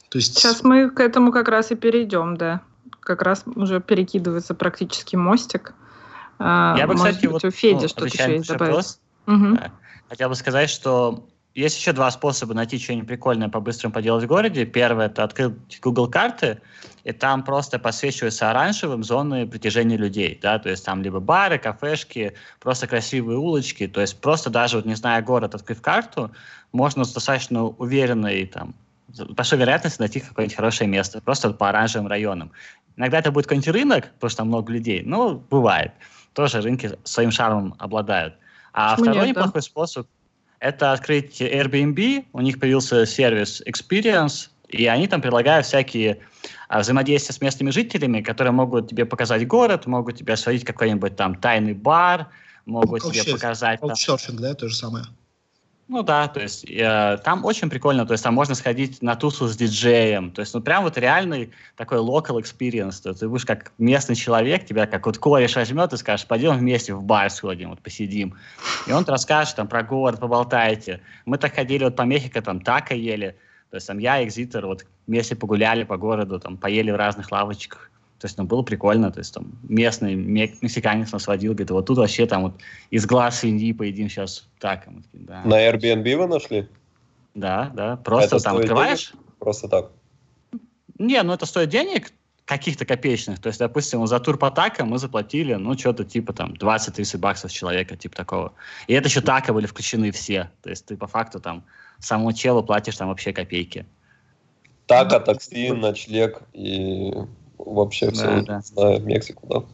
То есть... Сейчас мы к этому как раз и перейдем, да. Как раз уже перекидывается практически мостик. А, я бы, Может кстати, быть, вот, у Феди ну, что-то еще есть добавить. Угу. Хотел бы сказать, что есть еще два способа найти что-нибудь прикольное по-быстрому поделать в городе. Первое – это открыть Google карты, и там просто подсвечиваются оранжевым зоны притяжения людей, да, то есть там либо бары, кафешки, просто красивые улочки, то есть просто даже, вот не зная город, открыв карту, можно с достаточно уверенной, там, большой вероятностью найти какое-нибудь хорошее место, просто по оранжевым районам. Иногда это будет какой-нибудь рынок, потому что там много людей, но бывает. Тоже рынки своим шармом обладают. А Почему второй нет, неплохой способ – это открыть Airbnb, у них появился сервис Experience, И они там предлагают всякие а, взаимодействия с местными жителями, которые могут тебе показать город, могут тебе сводить какой-нибудь там тайный бар, могут тебе показать... Каучсерфинг, да, то же самое. Ну да, то есть э, там очень прикольно, то есть там можно сходить на тусу с диджеем, то есть ну прям вот реальный такой local experience, то есть ты будешь как местный человек, тебя как вот кореш возьмет и скажешь, пойдем вместе в бар сходим, вот посидим, и он расскажет там про город, поболтайте. Мы так ходили вот по Мехико, там тако ели, то есть там я, Экзитер, вот вместе погуляли по городу, там поели в разных лавочках. То есть, ну, было прикольно, то есть, там, местный мексиканец нас водил, говорит, вот тут вообще там вот из глаз свиньи поедим сейчас так. Мы такие, да. На Airbnb вы нашли? Да, да, просто это там открываешь. Денег? Просто так? Не, ну это стоит денег, каких-то копеечных. То есть, допустим, за тур по тако мы заплатили, ну, что-то типа там 20-30 баксов человека, типа такого. И это еще тако были включены все. То есть ты по факту там самому челу платишь там вообще копейки. Тако, такси, ночлег и вообще все, да, да. Мексику, да.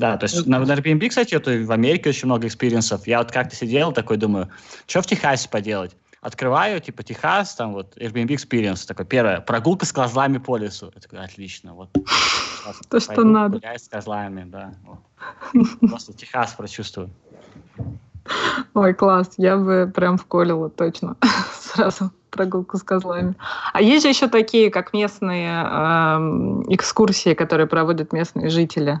Да, то есть на, на Airbnb, кстати, это в Америке очень много experience ов. Я вот как-то сидел такой, думаю, что в Техасе поделать? Открываю, типа, Техас, там вот Airbnb Experience, такой, первое, прогулка с козлами по лесу. Я такой, отлично, вот. [LAUGHS] То, что надо. С козлами, да. Вот. Просто Техас прочувствую. Ой, класс, я бы прям вколила точно [LAUGHS] сразу прогулку с козлами. А есть же еще такие, как местные э, экскурсии, которые проводят местные жители.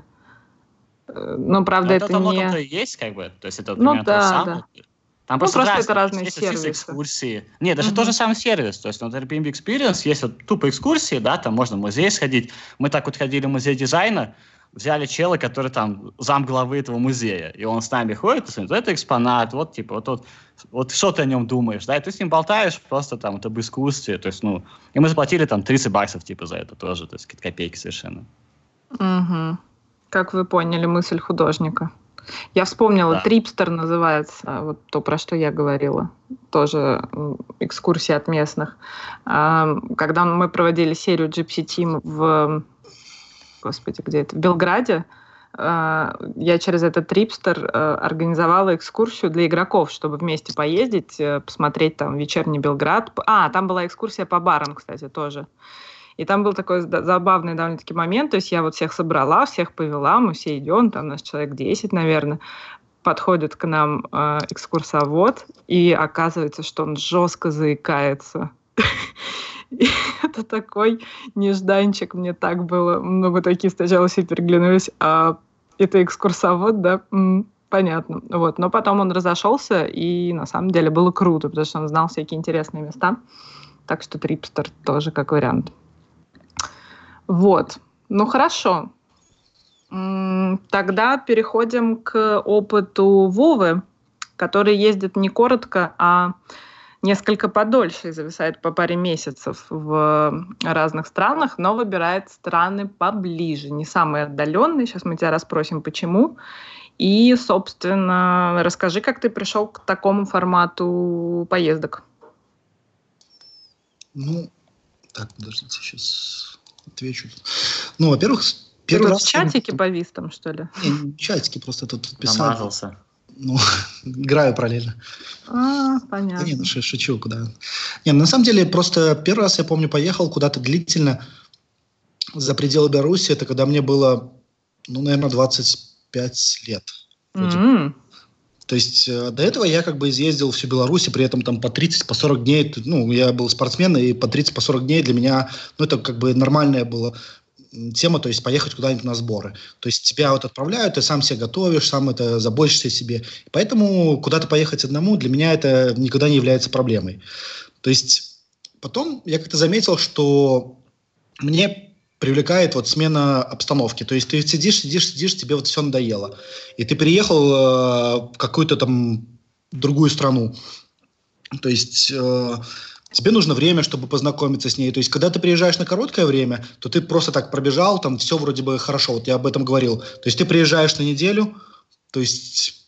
Э, но, правда, Но это, это не... есть, как бы, то есть это ну, да, самое. да. Там ну, просто, просто это разные есть сервисы. экскурсии. Нет, даже mm-hmm. тот же самый сервис. То есть на Airbnb Experience есть вот тупо экскурсии, да, там можно в музей сходить. Мы так вот ходили в музей дизайна, взяли чела, который там зам главы этого музея, и он с нами ходит, и смотрит, это экспонат, вот типа, вот, вот, вот что ты о нем думаешь, да, и ты с ним болтаешь просто там, это об искусстве, то есть, ну, и мы заплатили там 30 баксов типа за это тоже, то есть какие-то копейки совершенно. Угу. Как вы поняли мысль художника? Я вспомнила, да. Трипстер называется, вот то, про что я говорила. Тоже экскурсия от местных. Когда мы проводили серию Gypsy Team в господи, где это, в Белграде, э, я через этот трипстер э, организовала экскурсию для игроков, чтобы вместе поездить, э, посмотреть там вечерний Белград. А, там была экскурсия по барам, кстати, тоже. И там был такой забавный довольно-таки момент, то есть я вот всех собрала, всех повела, мы все идем, там нас человек 10, наверное, подходит к нам э, экскурсовод, и оказывается, что он жестко заикается. [LAUGHS] И [LAUGHS] это такой нежданчик, мне так было. Много такие сначала все переглянулись, а это экскурсовод, да, понятно. Вот. Но потом он разошелся, и на самом деле было круто, потому что он знал всякие интересные места. Так что Трипстер тоже как вариант. Вот. Ну хорошо. Тогда переходим к опыту Вовы, который ездит не коротко, а несколько подольше и зависает по паре месяцев в разных странах, но выбирает страны поближе, не самые отдаленные. Сейчас мы тебя расспросим, почему. И, собственно, расскажи, как ты пришел к такому формату поездок. Ну, так, подождите, сейчас отвечу. Ну, во-первых, первый Ты раз... в чатике повис там, что ли? Не, не в чатике, просто тут писал. Намазался ну, [LAUGHS] играю параллельно. А, понятно. Да не, ну, шучу, куда. Не, на самом деле, просто первый раз, я помню, поехал куда-то длительно за пределы Беларуси. Это когда мне было, ну, наверное, 25 лет. Mm-hmm. То есть э, до этого я как бы изъездил всю Беларусь, при этом там по 30, по 40 дней, ну, я был спортсмен, и по 30, по 40 дней для меня, ну, это как бы нормальное было тема, то есть поехать куда-нибудь на сборы. То есть тебя вот отправляют, ты сам себе готовишь, сам это заботишься о себе. Поэтому куда-то поехать одному для меня это никогда не является проблемой. То есть потом я как-то заметил, что мне привлекает вот смена обстановки. То есть ты сидишь, сидишь, сидишь, тебе вот все надоело. И ты переехал э, в какую-то там другую страну. То есть э, тебе нужно время, чтобы познакомиться с ней. То есть, когда ты приезжаешь на короткое время, то ты просто так пробежал, там все вроде бы хорошо. Вот я об этом говорил. То есть, ты приезжаешь на неделю, то есть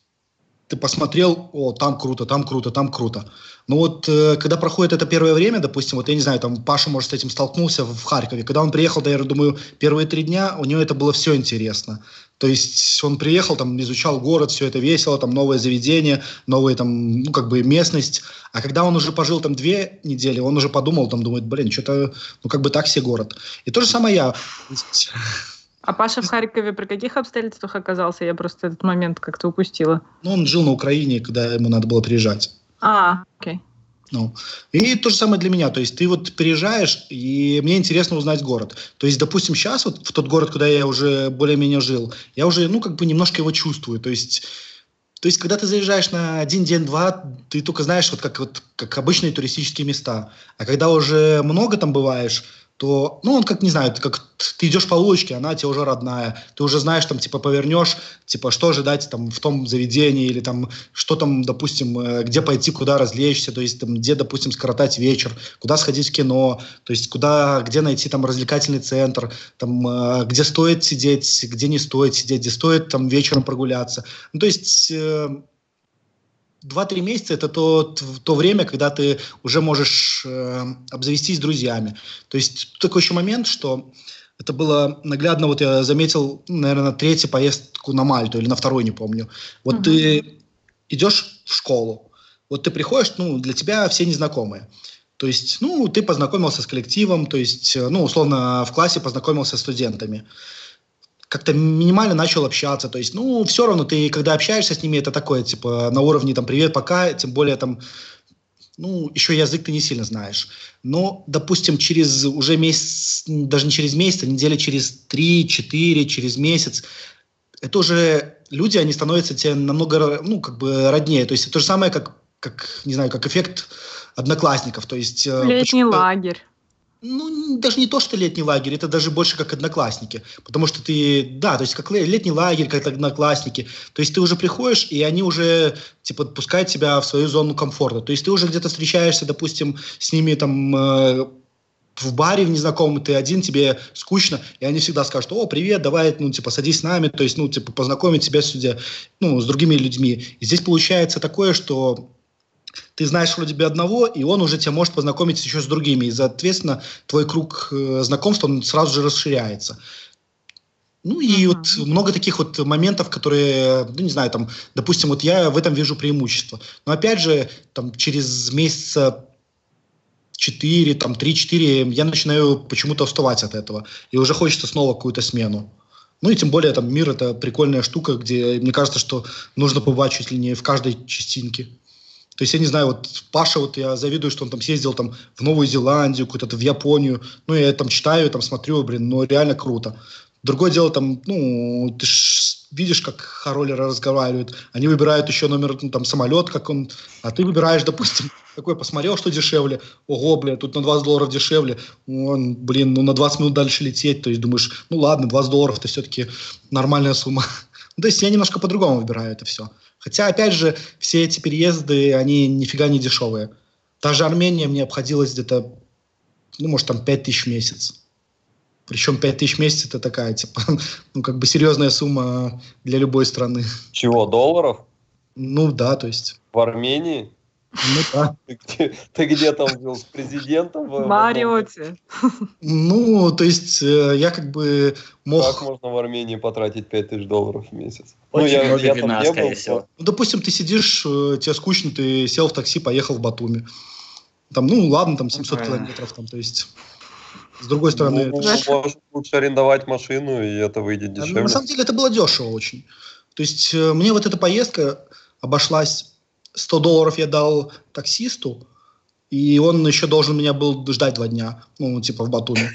ты посмотрел, о, там круто, там круто, там круто. Но вот э, когда проходит это первое время, допустим, вот я не знаю, там Паша, может, с этим столкнулся в Харькове. Когда он приехал, да, я думаю, первые три дня у него это было все интересно. То есть он приехал, там, изучал город, все это весело, там, новое заведение, новая, там, ну, как бы, местность. А когда он уже пожил там две недели, он уже подумал, там, думает, блин, что-то, ну, как бы так себе город. И то же самое я. А Паша в Харькове при каких обстоятельствах оказался? Я просто этот момент как-то упустила. Ну, он жил на Украине, когда ему надо было приезжать. А, окей. Ну, и то же самое для меня. То есть ты вот приезжаешь, и мне интересно узнать город. То есть, допустим, сейчас вот в тот город, куда я уже более-менее жил, я уже, ну, как бы немножко его чувствую. То есть, то есть, когда ты заезжаешь на один день-два, ты только знаешь, вот как, вот как обычные туристические места. А когда уже много там бываешь, то, ну, он как, не знаю, как ты идешь по улочке, она тебе уже родная, ты уже знаешь, там, типа, повернешь, типа, что ожидать там в том заведении, или там, что там, допустим, э, где пойти, куда развлечься, то есть, там, где, допустим, скоротать вечер, куда сходить в кино, то есть, куда, где найти там развлекательный центр, там, э, где стоит сидеть, где не стоит сидеть, где стоит там вечером прогуляться. Ну, то есть, э, 2-3 месяца это то, то время, когда ты уже можешь э, обзавестись друзьями. То есть такой еще момент, что это было наглядно, вот я заметил, наверное, на третью поездку на Мальту или на второй, не помню. Вот угу. ты идешь в школу, вот ты приходишь, ну, для тебя все незнакомые. То есть, ну, ты познакомился с коллективом, то есть, э, ну, условно, в классе познакомился с студентами как-то минимально начал общаться. То есть, ну, все равно ты, когда общаешься с ними, это такое, типа, на уровне, там, привет, пока, тем более, там, ну, еще язык ты не сильно знаешь. Но, допустим, через уже месяц, даже не через месяц, а недели через три, четыре, через месяц, это уже люди, они становятся тебе намного, ну, как бы роднее. То есть это то же самое, как, как не знаю, как эффект одноклассников. То есть, э, Летний лагерь ну, даже не то, что летний лагерь, это даже больше как одноклассники. Потому что ты, да, то есть как летний лагерь, как одноклассники. То есть ты уже приходишь, и они уже, типа, пускают тебя в свою зону комфорта. То есть ты уже где-то встречаешься, допустим, с ними там э, в баре в незнакомом, ты один, тебе скучно, и они всегда скажут, о, привет, давай, ну, типа, садись с нами, то есть, ну, типа, познакомить тебя с, ну, с другими людьми. И здесь получается такое, что ты знаешь вроде бы одного, и он уже тебя может познакомить еще с другими. И, соответственно, твой круг э, знакомств, он сразу же расширяется. Ну и uh-huh. вот много таких вот моментов, которые, ну не знаю, там, допустим, вот я в этом вижу преимущество. Но опять же, там через месяца 4, там 3-4 я начинаю почему-то уставать от этого. И уже хочется снова какую-то смену. Ну и тем более там мир это прикольная штука, где мне кажется, что нужно побывать чуть ли не в каждой частинке. То есть, я не знаю, вот Паша, вот я завидую, что он там съездил там в Новую Зеландию, куда-то в Японию. Ну, я там читаю, там смотрю, блин, ну, реально круто. Другое дело, там, ну, ты ж видишь, как хоролеры разговаривают. Они выбирают еще номер, ну, там, самолет, как он... А ты выбираешь, допустим, [LAUGHS] такой, посмотрел, что дешевле. Ого, бля, тут на 20 долларов дешевле. Он, блин, ну, на 20 минут дальше лететь. То есть думаешь, ну, ладно, 20 долларов, это все-таки нормальная сумма. [LAUGHS] то есть я немножко по-другому выбираю это все. Хотя, опять же, все эти переезды, они нифига не дешевые. Та же Армения мне обходилась где-то, ну, может, там 5 тысяч в месяц. Причем 5 тысяч в месяц это такая, типа, [LAUGHS] ну, как бы серьезная сумма для любой страны. Чего, долларов? Ну, да, то есть. В Армении? Ну да. Ты где, ты где там был с президентом? В Мариоте. Ну, то есть э, я как бы мог... Как можно в Армении потратить 5000 долларов в месяц? Очень ну, я, много я вина, скорее был, всего. Ну, допустим, ты сидишь, э, тебе скучно, ты сел в такси, поехал в Батуми. Там, ну, ладно, там 700 ага. километров, там, то есть... С другой стороны... Ну, это... может, лучше арендовать машину, и это выйдет дешевле. На самом деле это было дешево очень. То есть э, мне вот эта поездка обошлась 100 долларов я дал таксисту, и он еще должен меня был ждать два дня, ну, типа в Батуми.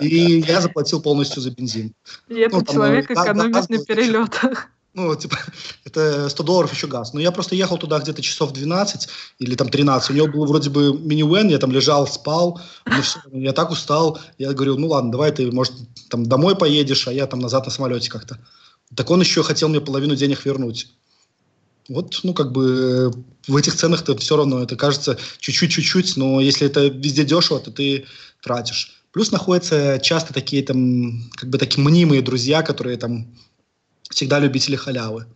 И я заплатил полностью за бензин. И этот ну, человек экономит на перелетах. Ну, типа, это 100 долларов еще газ. Но я просто ехал туда где-то часов 12 или там 13. У него был вроде бы минивэн, я там лежал, спал. Все, я так устал. Я говорю, ну ладно, давай ты, может, там домой поедешь, а я там назад на самолете как-то. Так он еще хотел мне половину денег вернуть. Вот, ну, как бы в этих ценах-то все равно это кажется чуть-чуть-чуть-чуть, но если это везде дешево, то ты тратишь. Плюс находятся часто такие там, как бы такие мнимые друзья, которые там всегда любители халявы.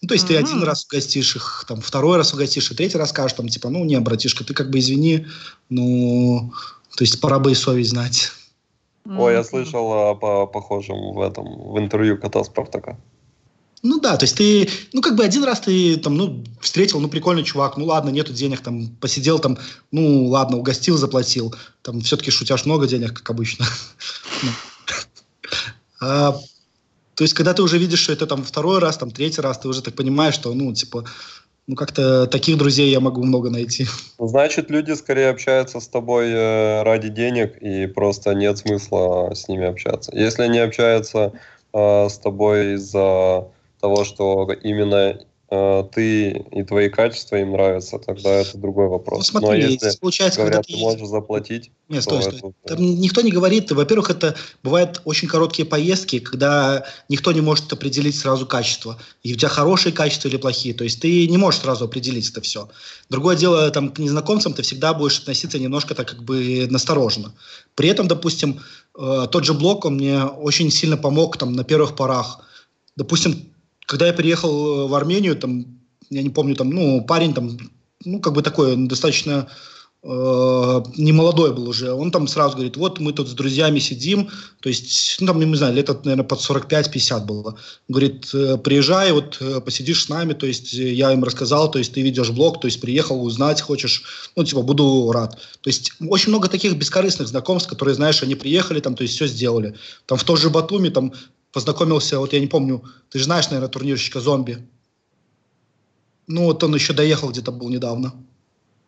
Ну, то есть mm-hmm. ты один раз угостишь их, там, второй раз угостишь, и третий раз скажешь, там, типа, ну, не, братишка, ты как бы извини, ну, то есть пора бы и совесть знать. Ой, я слышал по похожем в этом, в интервью кота Спартака. Ну да, то есть ты, ну как бы один раз ты там, ну, встретил, ну прикольный чувак, ну ладно, нету денег, там, посидел там, ну ладно, угостил, заплатил, там все-таки шутяж много денег, как обычно. Ну. А, то есть когда ты уже видишь, что это там второй раз, там третий раз, ты уже так понимаешь, что, ну, типа, ну как-то таких друзей я могу много найти. Значит, люди скорее общаются с тобой э, ради денег, и просто нет смысла с ними общаться. Если они общаются э, с тобой из-за того, что именно э, ты и твои качества им нравятся, тогда это другой вопрос. Ну, смотри, Но если получается, говорят, ты ты можешь заплатить, нет, стой, стой. Это... Там никто не говорит, во-первых, это бывают очень короткие поездки, когда никто не может определить сразу качество. И у тебя хорошие качества или плохие. То есть ты не можешь сразу определить это все. Другое дело, там, к незнакомцам ты всегда будешь относиться немножко так как бы настороженно. При этом, допустим, э, тот же блок, он мне очень сильно помог там на первых порах. Допустим, когда я приехал в Армению, там, я не помню, там, ну, парень там, ну, как бы такой, достаточно э, не молодой был уже, он там сразу говорит, вот мы тут с друзьями сидим, то есть, ну, там, не знаю, лет, наверное, под 45-50 было. Говорит, «Э, приезжай, вот э, посидишь с нами, то есть я им рассказал, то есть ты ведешь блог, то есть приехал узнать хочешь, ну, типа, буду рад. То есть очень много таких бескорыстных знакомств, которые, знаешь, они приехали, там, то есть все сделали. Там в том же Батуми, там, познакомился, вот я не помню, ты же знаешь, наверное, турнирщика «Зомби». Ну, вот он еще доехал где-то был недавно.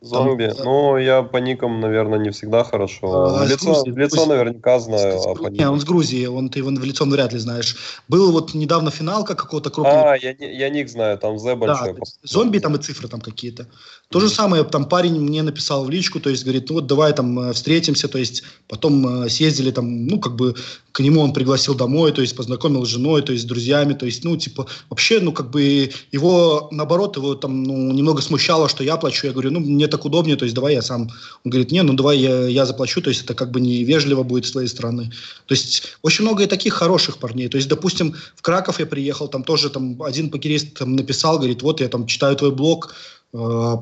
Зомби. Там, ну, я по никам, наверное, не всегда хорошо. А, лицо, Грузии, лицо Грузии. наверняка знаю. а по не, он с Грузии, он, ты его в лицо вряд ли знаешь. Был вот недавно финалка какого-то крупного. А, я, я ник знаю, там Z большой. Да, зомби там и цифры там какие-то. То же самое, там парень мне написал в личку, то есть говорит, ну вот давай там э, встретимся, то есть потом э, съездили там, ну как бы к нему он пригласил домой, то есть познакомил с женой, то есть с друзьями, то есть, ну, типа, вообще, ну, как бы его, наоборот, его там, ну, немного смущало, что я плачу, я говорю, ну, мне так удобнее, то есть давай я сам. Он говорит, не, ну, давай я, я заплачу, то есть это как бы невежливо будет с твоей стороны. То есть очень много и таких хороших парней, то есть, допустим, в Краков я приехал, там тоже там один покерист там написал, говорит, вот я там читаю твой блог, э,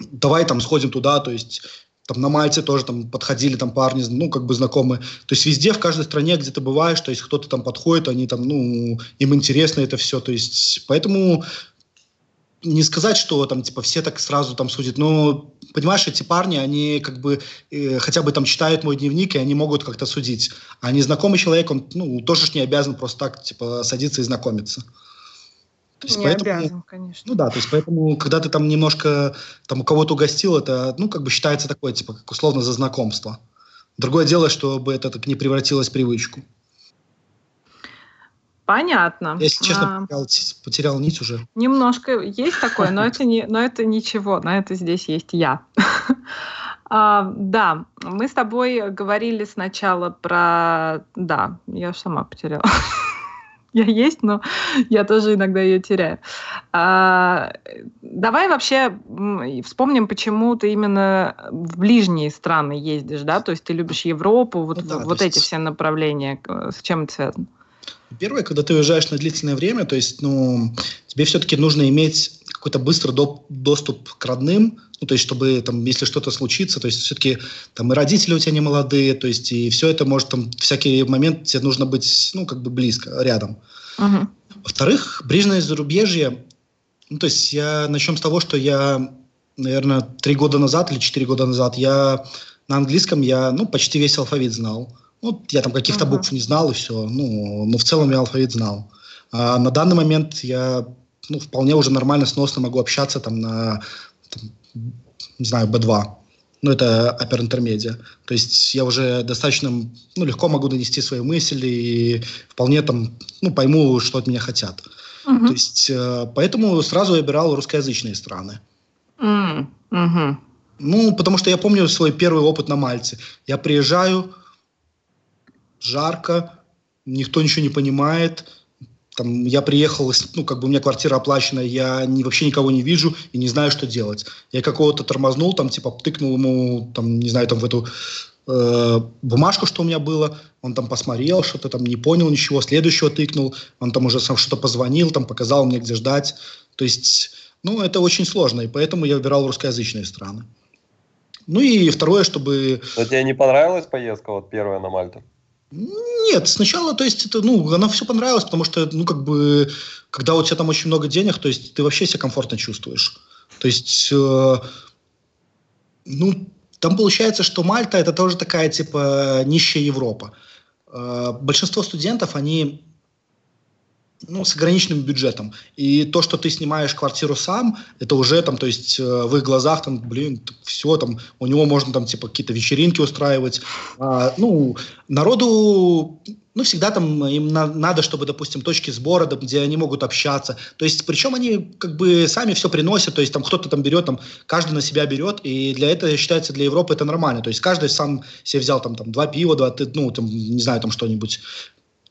давай там сходим туда, то есть там на Мальте тоже там подходили там парни, ну, как бы знакомые. То есть везде, в каждой стране, где ты бываешь, то есть кто-то там подходит, они там, ну, им интересно это все. То есть поэтому не сказать, что там, типа, все так сразу там судят, но, понимаешь, эти парни, они как бы э, хотя бы там читают мой дневник, и они могут как-то судить. А незнакомый человек, он, ну, тоже не обязан просто так, типа, садиться и знакомиться. То есть не поэтому, обязан, конечно. Ну да, то есть поэтому, когда ты там немножко там у кого-то угостил, это, ну, как бы считается такое, типа, как условно за знакомство. Другое дело, чтобы это так не превратилось в привычку. Понятно. Если честно, а, потерял, потерял нить уже. Немножко есть такое, но это, не, но это ничего, на это здесь есть я. [LAUGHS] а, да, мы с тобой говорили сначала про... Да, я сама потеряла. [LAUGHS] [LAUGHS] я есть, но я тоже иногда ее теряю. А, давай вообще вспомним, почему ты именно в ближние страны ездишь, да? То есть ты любишь Европу, вот, ну, да, вот эти есть... все направления. С чем это связано? Первое, когда ты уезжаешь на длительное время, то есть, ну, тебе все-таки нужно иметь какой-то быстрый доп- доступ к родным, ну, то есть, чтобы, там, если что-то случится, то есть, все-таки, там, и родители у тебя не молодые, то есть, и все это может, там, всякий момент тебе нужно быть, ну, как бы близко, рядом. Uh-huh. Во-вторых, ближнее зарубежье, ну, то есть, я начнем с того, что я, наверное, три года назад или четыре года назад я на английском, я, ну, почти весь алфавит знал. Ну, я там каких-то uh-huh. букв не знал, и все, ну, но в целом я алфавит знал. А на данный момент я, ну, вполне уже нормально, сносно могу общаться там на там, не знаю, B2. Ну, это upper intermedia. То есть я уже достаточно, ну, легко могу донести свои мысли и вполне там, ну, пойму, что от меня хотят. Uh-huh. То есть э, поэтому сразу я выбирал русскоязычные страны. Uh-huh. Ну, потому что я помню свой первый опыт на Мальте. Я приезжаю, жарко, никто ничего не понимает, там, я приехал, ну, как бы у меня квартира оплачена, я не, вообще никого не вижу и не знаю, что делать. Я какого-то тормознул, там, типа, тыкнул ему, там, не знаю, там, в эту э, бумажку, что у меня было, он там посмотрел, что-то там не понял ничего, следующего тыкнул, он там уже сам что-то позвонил, там, показал мне, где ждать. То есть, ну, это очень сложно, и поэтому я выбирал русскоязычные страны. Ну и второе, чтобы... Но тебе не понравилась поездка, вот первая на Мальту? Нет, сначала, то есть, это, ну, она все понравилось, потому что, ну, как бы, когда у тебя там очень много денег, то есть, ты вообще себя комфортно чувствуешь. То есть, э, ну, там получается, что Мальта это тоже такая, типа, нищая Европа. Э, большинство студентов, они ну, с ограниченным бюджетом. И то, что ты снимаешь квартиру сам, это уже там, то есть э, в их глазах там, блин, все там, у него можно там типа какие-то вечеринки устраивать. А, ну, народу, ну, всегда там им на, надо, чтобы, допустим, точки сбора, где они могут общаться. То есть, причем они как бы сами все приносят, то есть там кто-то там берет, там каждый на себя берет, и для этого считается для Европы это нормально. То есть каждый сам себе взял там, там два пива, два, ну, там, не знаю, там что-нибудь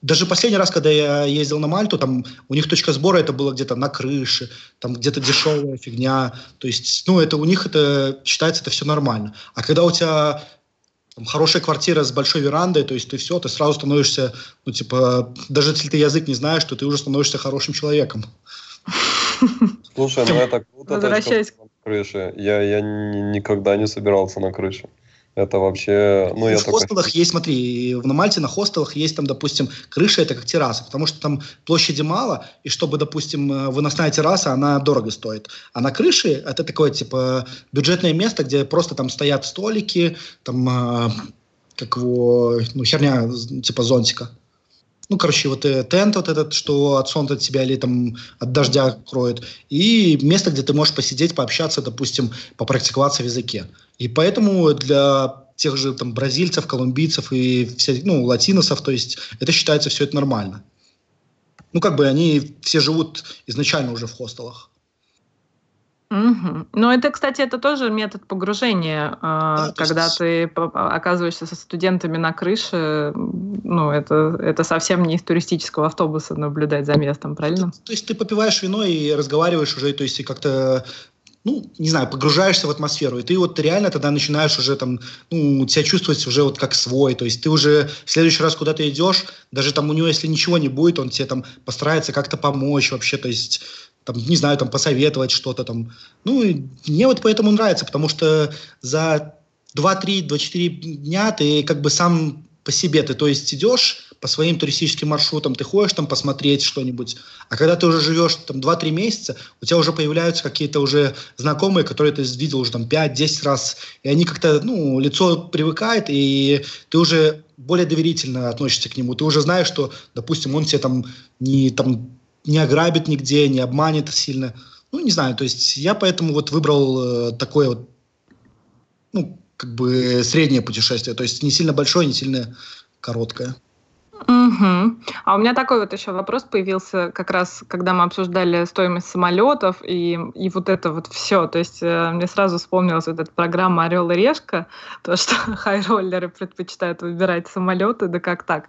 даже последний раз, когда я ездил на Мальту, там у них точка сбора это было где-то на крыше, там где-то дешевая фигня. То есть, ну, это у них это считается это все нормально. А когда у тебя там, хорошая квартира с большой верандой, то есть ты все, ты сразу становишься, ну, типа, даже если ты язык не знаешь, то ты уже становишься хорошим человеком. Слушай, ну это круто, Возвращаясь... на крыше. Я, я никогда не собирался на крыше. Это вообще... Ну, я в хостелах есть, смотри, на Мальте на хостелах есть там, допустим, крыша, это как терраса, потому что там площади мало, и чтобы, допустим, э, выносная терраса, она дорого стоит. А на крыше это такое, типа, бюджетное место, где просто там стоят столики, там, э, как его, ну, херня, типа зонтика. Ну, короче, вот э, тент вот этот, что от солнца от тебя или там от дождя кроет. И место, где ты можешь посидеть, пообщаться, допустим, попрактиковаться в языке. И поэтому для тех же там бразильцев, колумбийцев и все, ну, латиносов, то есть это считается все это нормально. Ну, как бы они все живут изначально уже в хостелах. Угу. Ну, это, кстати, это тоже метод погружения, а, да, когда есть... ты оказываешься со студентами на крыше, ну, это, это совсем не из туристического автобуса наблюдать за местом, правильно? То, то есть ты попиваешь вино и разговариваешь уже, то есть и как-то ну, не знаю, погружаешься в атмосферу, и ты вот реально тогда начинаешь уже там, ну, себя чувствовать уже вот как свой, то есть ты уже в следующий раз куда то идешь, даже там у него, если ничего не будет, он тебе там постарается как-то помочь вообще, то есть там, не знаю, там посоветовать что-то там. Ну, и мне вот поэтому нравится, потому что за 2-3, 2-4 дня ты как бы сам по себе, ты то есть идешь по своим туристическим маршрутам, ты ходишь там посмотреть что-нибудь, а когда ты уже живешь там 2-3 месяца, у тебя уже появляются какие-то уже знакомые, которые ты видел уже там 5-10 раз, и они как-то, ну, лицо привыкает, и ты уже более доверительно относишься к нему, ты уже знаешь, что, допустим, он тебе там не, там, не ограбит нигде, не обманет сильно, ну, не знаю, то есть я поэтому вот выбрал э, такое вот, ну, как бы среднее путешествие, то есть не сильно большое, не сильно короткое. Угу. А у меня такой вот еще вопрос появился, как раз, когда мы обсуждали стоимость самолетов и, и вот это вот все. То есть э, мне сразу вспомнилась вот эта программа «Орел и решка», [LAUGHS] то, что [LAUGHS] хайроллеры предпочитают выбирать самолеты, да как так.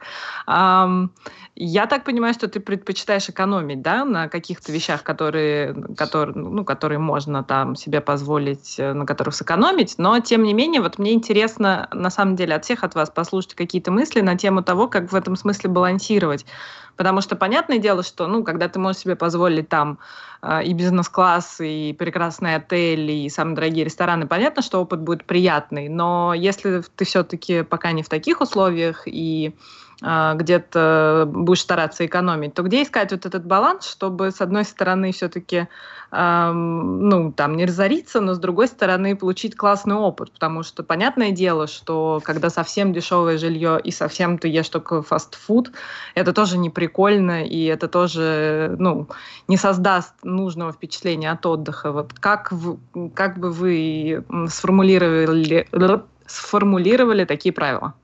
Um, я так понимаю, что ты предпочитаешь экономить, да, на каких-то вещах, которые, которые, ну, которые можно там себе позволить, э, на которых сэкономить, но тем не менее, вот мне интересно, на самом деле, от всех от вас послушать какие-то мысли на тему того, как в этом смысле балансировать. Потому что понятное дело, что, ну, когда ты можешь себе позволить там э, и бизнес-класс, и прекрасный отель, и самые дорогие рестораны, понятно, что опыт будет приятный, но если ты все-таки пока не в таких условиях и а, где-то будешь стараться экономить, то где искать вот этот баланс, чтобы, с одной стороны, все-таки ну, там, не разориться, но, с другой стороны, получить классный опыт, потому что, понятное дело, что когда совсем дешевое жилье и совсем ты ешь только фастфуд, это тоже не прикольно, и это тоже, ну, не создаст нужного впечатления от отдыха. Вот как, вы, как бы вы сформулировали, сформулировали такие правила?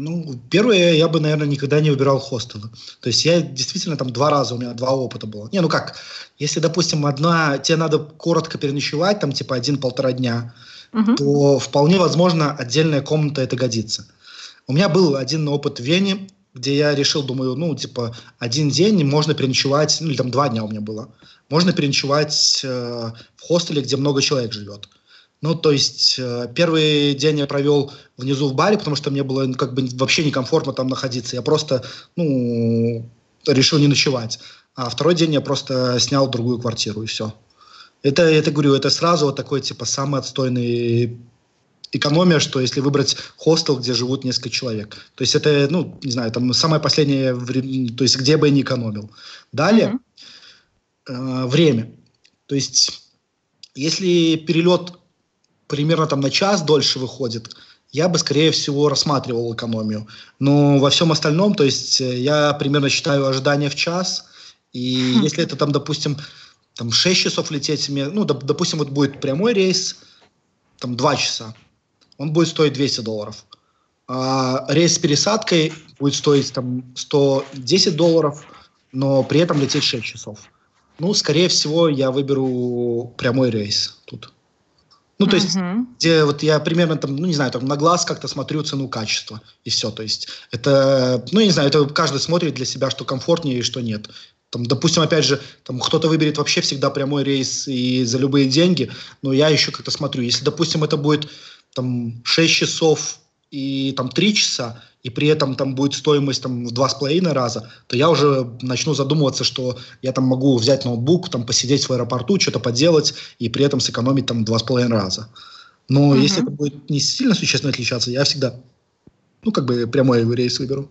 Ну, первое, я бы, наверное, никогда не выбирал хостелы. То есть я действительно там два раза, у меня два опыта было. Не, ну как, если, допустим, одна, тебе надо коротко переночевать, там типа один-полтора дня, угу. то вполне возможно отдельная комната это годится. У меня был один опыт в Вене, где я решил, думаю, ну, типа, один день можно переночевать, ну, или там два дня у меня было, можно переночевать э, в хостеле, где много человек живет. Ну, то есть э, первый день я провел внизу в баре, потому что мне было ну, как бы вообще некомфортно там находиться. Я просто, ну, решил не ночевать. А второй день я просто снял другую квартиру и все. Это, это говорю, это сразу вот такой типа самый отстойный экономия, что если выбрать хостел, где живут несколько человек. То есть это, ну, не знаю, там самое последнее, то есть где бы я не экономил. Далее, mm-hmm. э, время. То есть если перелет примерно там на час дольше выходит, я бы, скорее всего, рассматривал экономию. Но во всем остальном, то есть э, я примерно считаю ожидание в час, и хм. если это там, допустим, там 6 часов лететь, ну, допустим, вот будет прямой рейс, там 2 часа, он будет стоить 200 долларов. А рейс с пересадкой будет стоить там 110 долларов, но при этом лететь 6 часов. Ну, скорее всего, я выберу прямой рейс тут. Ну, то есть, uh-huh. где вот я примерно там, ну, не знаю, там на глаз как-то смотрю цену-качество, и все. То есть, это, ну, я не знаю, это каждый смотрит для себя, что комфортнее и что нет. Там, допустим, опять же, там кто-то выберет вообще всегда прямой рейс и за любые деньги, но я еще как-то смотрю. Если, допустим, это будет там 6 часов и там 3 часа, и при этом там будет стоимость там в два с половиной раза, то я уже начну задумываться, что я там могу взять ноутбук, там посидеть в аэропорту, что-то поделать, и при этом сэкономить там два с половиной раза. Но mm-hmm. если это будет не сильно существенно отличаться, я всегда, ну, как бы прямой рейс выберу.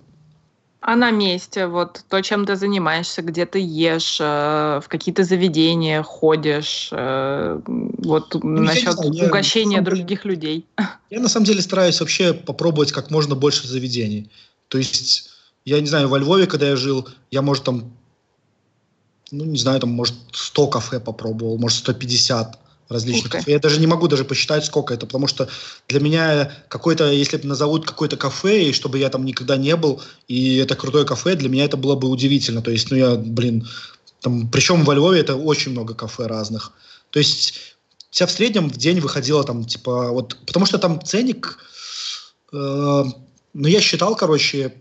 А на месте, вот то, чем ты занимаешься, где ты ешь, э, в какие-то заведения ходишь, э, вот ну, насчет знаю, угощения я, других деле, людей. [LAUGHS] Я на самом деле стараюсь вообще попробовать как можно больше заведений. То есть, я не знаю, во Львове, когда я жил, я, может, там, ну, не знаю, там, может, 100 кафе попробовал, может, 150 различных кафе. Я даже не могу даже посчитать, сколько это, потому что для меня какой-то, если назовут какое-то кафе, и чтобы я там никогда не был, и это крутое кафе, для меня это было бы удивительно. То есть, ну я, блин, там, причем во Львове это очень много кафе разных. То есть, тебя в среднем в день выходило там, типа, вот, потому что там ценник, э, ну я считал, короче,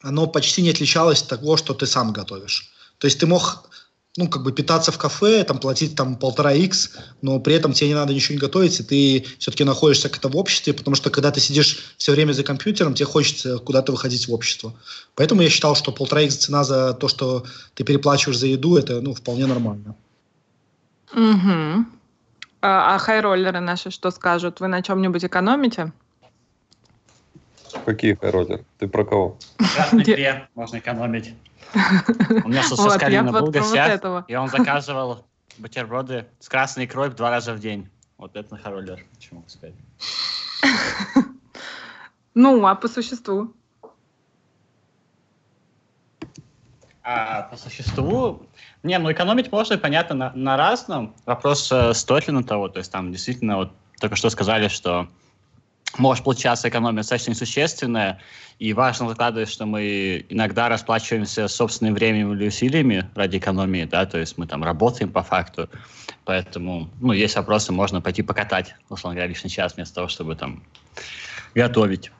оно почти не отличалось от того, что ты сам готовишь. То есть ты мог ну, как бы питаться в кафе, там, платить там полтора x, но при этом тебе не надо ничего не готовить, и ты все-таки находишься как-то в обществе, потому что когда ты сидишь все время за компьютером, тебе хочется куда-то выходить в общество. Поэтому я считал, что полтора x цена за то, что ты переплачиваешь за еду, это, ну, вполне нормально. Угу. А, а хайроллеры наши что скажут? Вы на чем-нибудь экономите? Какие хайроллеры? Ты про кого? Красный можно экономить. [LAUGHS] У меня со Скалина был гостях, и он заказывал бутерброды с красной икрой два раза в день. Вот это на хороллер, что могу сказать. Ну, а по существу? А по существу, не, ну экономить можно, понятно, на, на разном. Вопрос, стоит ли на того. То есть там действительно, вот только что сказали, что может получаться экономия достаточно несущественная, и важно закладывать, что мы иногда расплачиваемся собственным временем или усилиями ради экономии, да, то есть мы там работаем по факту, поэтому, ну, есть вопросы, можно пойти покатать, условно говоря, лишний час вместо того, чтобы там готовить.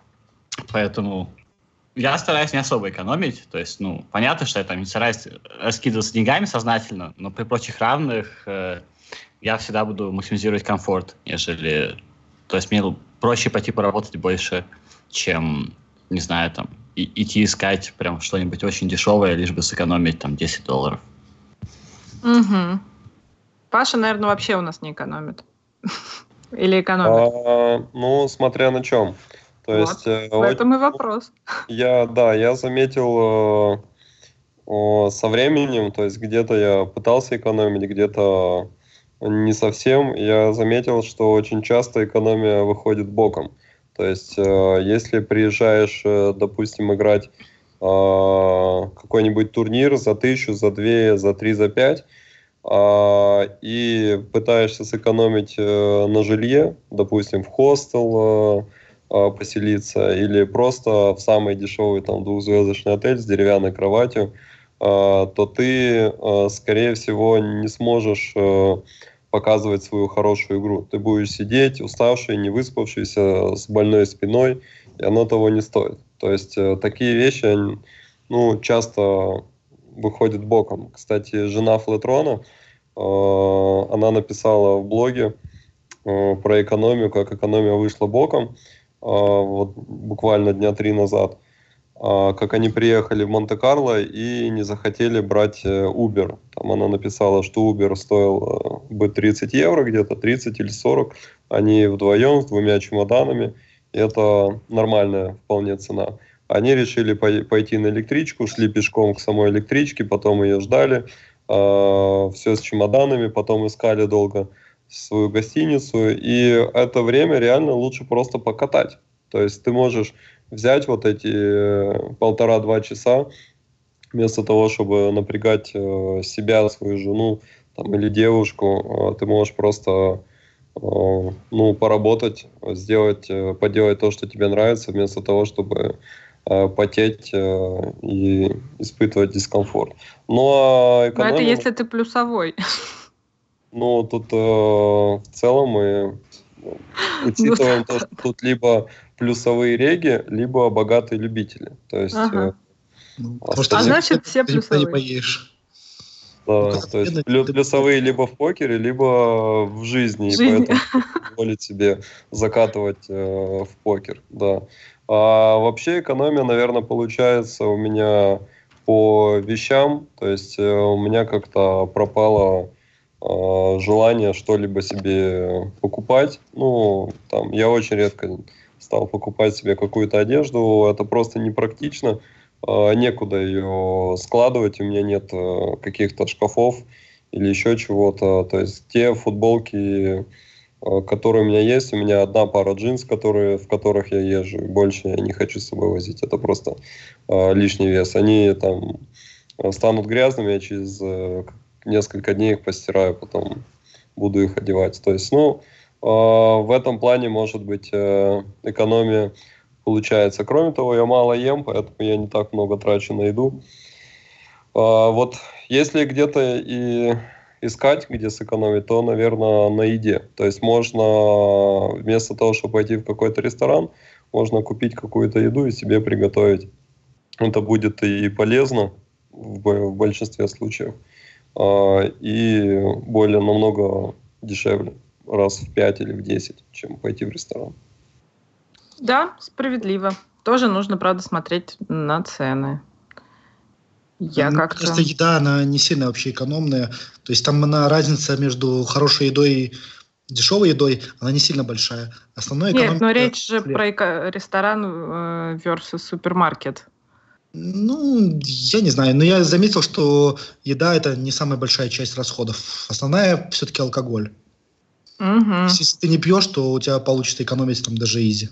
Поэтому я стараюсь не особо экономить, то есть, ну, понятно, что я там не стараюсь раскидываться деньгами сознательно, но при прочих равных э, я всегда буду максимизировать комфорт, нежели... То есть мне проще пойти поработать больше, чем, не знаю, там, и, идти искать прям что-нибудь очень дешевое, лишь бы сэкономить там 10 долларов. Угу. Паша, наверное, вообще у нас не экономит. [LAUGHS] Или экономит? А, ну, смотря на чем. То вот. есть, э, в этом и вопрос. [LAUGHS] Я, да, я заметил э, со временем, то есть где-то я пытался экономить, где-то не совсем. Я заметил, что очень часто экономия выходит боком. То есть, э, если приезжаешь, э, допустим, играть э, какой-нибудь турнир за тысячу, за две, за три, за пять, э, и пытаешься сэкономить на жилье, допустим, в хостел поселиться, или просто в самый дешевый там двухзвездочный отель с деревянной кроватью, то ты, скорее всего, не сможешь показывать свою хорошую игру. Ты будешь сидеть уставший, не выспавшийся, с больной спиной, и оно того не стоит. То есть э, такие вещи, они, ну, часто выходят боком. Кстати, жена Флетрона, э, она написала в блоге э, про экономию, как экономия вышла боком, э, вот буквально дня три назад, как они приехали в Монте-Карло и не захотели брать э, Uber. Там она написала, что Uber стоил э, бы 30 евро где-то, 30 или 40. Они вдвоем с двумя чемоданами. Это нормальная вполне цена. Они решили пойти на электричку, шли пешком к самой электричке, потом ее ждали. Э, все с чемоданами, потом искали долго свою гостиницу. И это время реально лучше просто покатать. То есть ты можешь взять вот эти э, полтора-два часа, вместо того, чтобы напрягать э, себя, свою жену там, или девушку, э, ты можешь просто ну, поработать, сделать, поделать то, что тебе нравится, вместо того, чтобы потеть и испытывать дискомфорт. Ну, а экономия... Но это если ты плюсовой. [LAUGHS] Ну, тут в целом мы учитываем ну, то, что тут либо плюсовые реги, либо богатые любители. То есть... Ага. Э, ну, а значит, все плюсовые. Не поешь. Да, ну, то есть плю, плюсовые либо в покере, либо в жизни, в жизни. и поэтому позволить себе закатывать э, в покер, да. А вообще экономия, наверное, получается у меня по вещам, то есть э, у меня как-то пропало э, желание что-либо себе покупать. Ну, там, я очень редко стал покупать себе какую-то одежду, это просто непрактично, а, некуда ее складывать, у меня нет э, каких-то шкафов или еще чего-то. То есть те футболки, э, которые у меня есть, у меня одна пара джинс, которые, в которых я езжу, больше я не хочу с собой возить, это просто э, лишний вес. Они там станут грязными, я через несколько дней их постираю, потом буду их одевать. То есть, ну, в этом плане может быть э, экономия получается. Кроме того, я мало ем, поэтому я не так много трачу на еду. А, вот если где-то и искать, где сэкономить, то, наверное, на еде. То есть можно вместо того, чтобы пойти в какой-то ресторан, можно купить какую-то еду и себе приготовить. Это будет и полезно в большинстве случаев, и более намного дешевле раз в 5 или в 10, чем пойти в ресторан. Да, справедливо. Тоже нужно, правда, смотреть на цены. Я ну, как-то... Просто еда, она не сильно вообще экономная. То есть там она разница между хорошей едой и дешевой едой, она не сильно большая. Основное Нет, но речь же про ресторан э, versus супермаркет. Ну, я не знаю, но я заметил, что еда это не самая большая часть расходов. Основная все-таки алкоголь. Угу. Если ты не пьешь, то у тебя получится экономить там даже изи.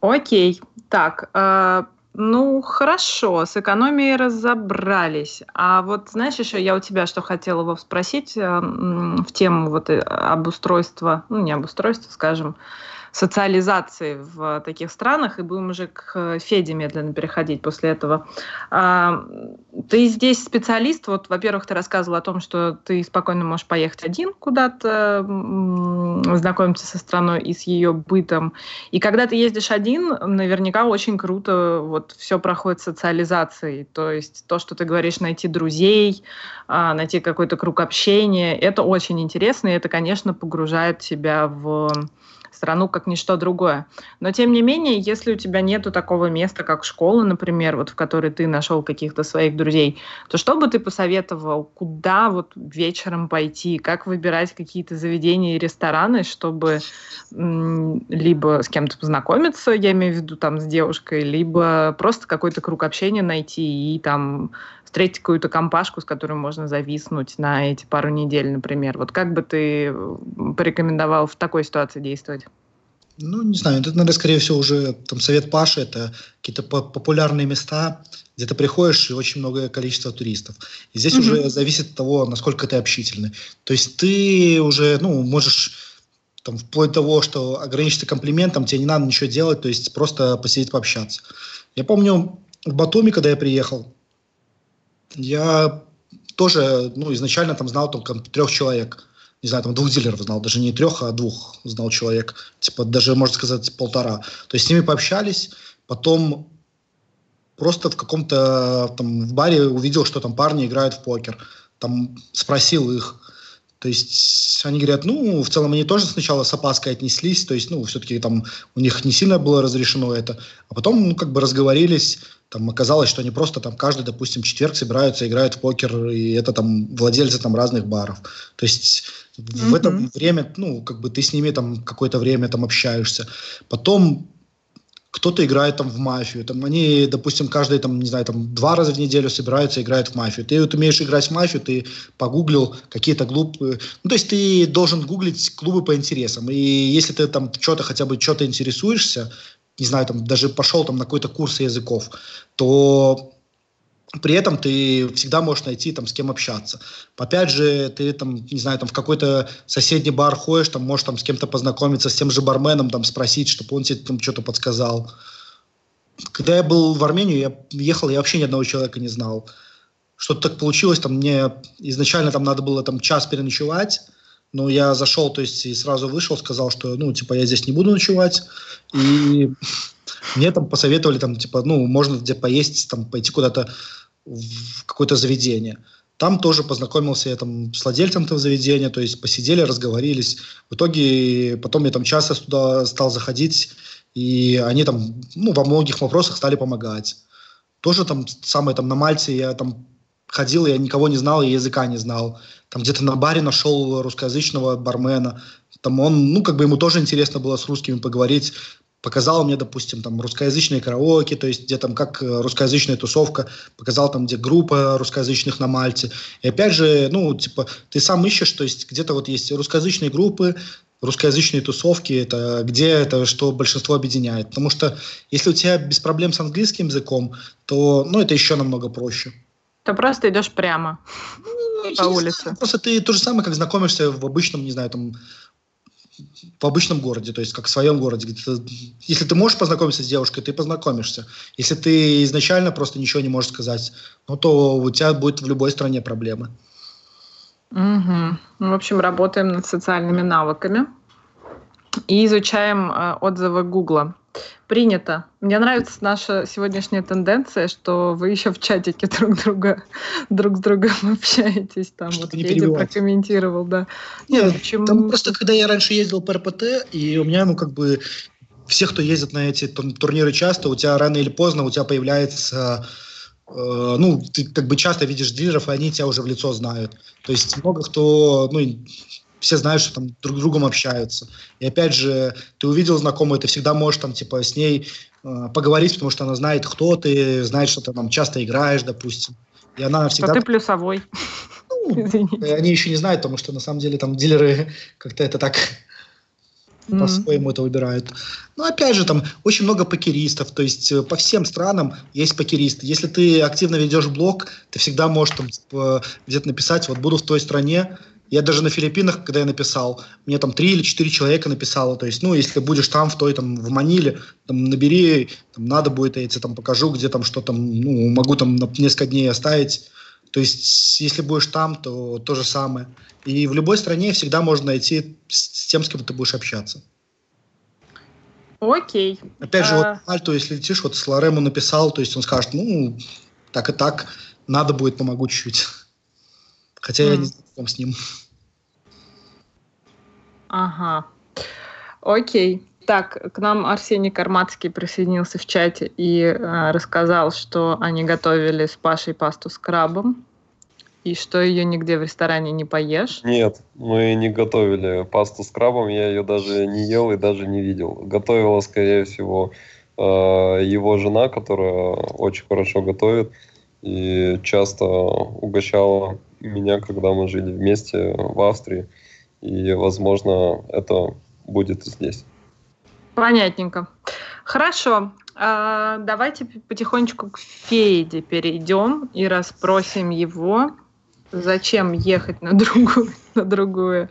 Окей. Так, э, ну хорошо, с экономией разобрались. А вот знаешь еще, я у тебя что хотела бы спросить э, в тему вот э, обустройства, ну не обустройства, скажем, социализации в таких странах, и будем уже к Феде медленно переходить после этого. А, ты здесь специалист, вот, во-первых, ты рассказывал о том, что ты спокойно можешь поехать один куда-то, знакомиться со страной и с ее бытом. И когда ты ездишь один, наверняка очень круто вот все проходит социализацией. То есть то, что ты говоришь, найти друзей, а, найти какой-то круг общения, это очень интересно, и это, конечно, погружает тебя в страну как ничто другое. Но тем не менее, если у тебя нету такого места, как школа, например, вот в которой ты нашел каких-то своих друзей, то что бы ты посоветовал, куда вот вечером пойти, как выбирать какие-то заведения и рестораны, чтобы либо с кем-то познакомиться, я имею в виду там с девушкой, либо просто какой-то круг общения найти и там встретить какую-то компашку, с которой можно зависнуть на эти пару недель, например. Вот как бы ты порекомендовал в такой ситуации действовать? Ну, не знаю, это надо, скорее всего, уже там совет Паши, это какие-то популярные места, где ты приходишь, и очень многое количество туристов. И здесь mm-hmm. уже зависит от того, насколько ты общительный. То есть ты уже, ну, можешь там, вплоть до того, что ограничиться комплиментом, тебе не надо ничего делать, то есть просто посидеть, пообщаться. Я помню, в Батуми, когда я приехал, я тоже, ну, изначально там знал только трех человек. Не знаю, там двух дилеров знал, даже не трех, а двух знал человек. Типа даже, можно сказать, полтора. То есть с ними пообщались, потом просто в каком-то там в баре увидел, что там парни играют в покер. Там спросил их. То есть они говорят, ну, в целом они тоже сначала с опаской отнеслись, то есть, ну, все-таки там у них не сильно было разрешено это, а потом, ну, как бы разговорились, Там оказалось, что они просто там каждый, допустим, четверг собираются, играют в покер, и это там владельцы там разных баров. То есть mm-hmm. в это время, ну, как бы ты с ними там какое-то время там общаешься. Потом кто-то играет там в мафию, там они, допустим, каждые там, не знаю, там два раза в неделю собираются, играют в мафию. Ты вот умеешь играть в мафию, ты погуглил какие-то глупые, ну, то есть ты должен гуглить клубы по интересам, и если ты там что-то хотя бы что-то интересуешься, не знаю, там даже пошел там на какой-то курс языков, то при этом ты всегда можешь найти там с кем общаться. Опять же, ты там, не знаю, там в какой-то соседний бар ходишь, там можешь там с кем-то познакомиться, с тем же барменом, там спросить, чтобы он тебе там что-то подсказал. Когда я был в Армению, я ехал, я вообще ни одного человека не знал. Что-то так получилось, там мне изначально там надо было там час переночевать, но я зашел, то есть и сразу вышел, сказал, что, ну, типа, я здесь не буду ночевать, и мне там посоветовали, там, типа, ну, можно где поесть, там, пойти куда-то в какое-то заведение. Там тоже познакомился я там с владельцем этого заведения, то есть посидели, разговорились. В итоге потом я там часто туда стал заходить, и они там, ну, во многих вопросах стали помогать. Тоже там самое там на Мальте я там ходил, я никого не знал, и языка не знал. Там где-то на баре нашел русскоязычного бармена. Там он, ну, как бы ему тоже интересно было с русскими поговорить показал мне, допустим, там русскоязычные караоке, то есть где там как э, русскоязычная тусовка, показал там, где группа русскоязычных на Мальте. И опять же, ну, типа, ты сам ищешь, то есть где-то вот есть русскоязычные группы, русскоязычные тусовки, это где это, что большинство объединяет. Потому что если у тебя без проблем с английским языком, то, ну, это еще намного проще. Ты просто идешь прямо ну, по улице. Знаю, просто ты то же самое, как знакомишься в обычном, не знаю, там, в обычном городе, то есть как в своем городе. Если ты можешь познакомиться с девушкой, ты познакомишься. Если ты изначально просто ничего не можешь сказать, ну, то у тебя будет в любой стране проблемы. Угу. В общем, работаем над социальными навыками и изучаем э, отзывы Гугла принято. Мне нравится наша сегодняшняя тенденция, что вы еще в чатике [LAUGHS] друг друга друг с другом общаетесь. Там вот Федя прокомментировал, да. Нет, почему... там просто когда я раньше ездил по РПТ, и у меня, ну, как бы, все, кто ездит на эти турниры часто, у тебя рано или поздно у тебя появляется э, ну, ты как бы часто видишь дилеров, и они тебя уже в лицо знают. То есть много кто, ну, все знают, что там друг с другом общаются. И опять же, ты увидел знакомую, ты всегда можешь там типа с ней э, поговорить, потому что она знает, кто ты, знает, что ты там часто играешь, допустим. И она всегда... Что ты плюсовой. Ну, они еще не знают, потому что на самом деле там дилеры [LAUGHS] как-то это так mm-hmm. по-своему это выбирают. Но опять же, там очень много покеристов, то есть э, по всем странам есть покеристы. Если ты активно ведешь блог, ты всегда можешь там типа, где-то написать, вот буду в той стране, я даже на Филиппинах, когда я написал, мне там три или четыре человека написало. То есть, ну, если будешь там, в той, там, в Маниле, там, набери, там, надо будет, я тебе там покажу, где там что там, ну, могу там на несколько дней оставить. То есть, если будешь там, то то же самое. И в любой стране всегда можно найти с тем, с кем ты будешь общаться. Окей. Опять же, а... вот Альту, если летишь, вот с Лорему написал, то есть он скажет, ну, так и так, надо будет, помогу чуть-чуть. Хотя mm. я не знаком с ним. Ага. Окей. Так, к нам Арсений Кармацкий присоединился в чате и э, рассказал, что они готовили с Пашей пасту с крабом, и что ее нигде в ресторане не поешь. Нет, мы не готовили пасту с крабом, я ее даже не ел и даже не видел. Готовила, скорее всего, э, его жена, которая очень хорошо готовит и часто угощала меня, когда мы жили вместе в Австрии. И, возможно, это будет и здесь. Понятненько. Хорошо. А, давайте потихонечку к Феде перейдем и расспросим его, зачем ехать на [LAUGHS] другую, на другую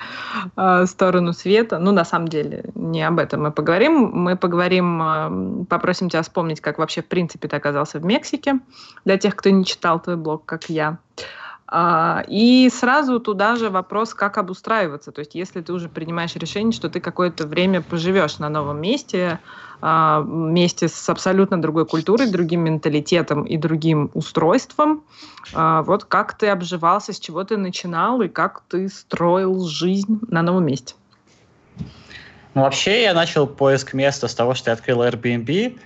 э, сторону света. Ну, на самом деле, не об этом мы поговорим. Мы поговорим, э, попросим тебя вспомнить, как вообще, в принципе, ты оказался в Мексике, для тех, кто не читал твой блог, как я. А, и сразу туда же вопрос, как обустраиваться. То есть, если ты уже принимаешь решение, что ты какое-то время поживешь на новом месте, а, месте с абсолютно другой культурой, другим менталитетом и другим устройством, а, вот как ты обживался, с чего ты начинал и как ты строил жизнь на новом месте? Ну, вообще, я начал поиск места с того, что я открыл Airbnb,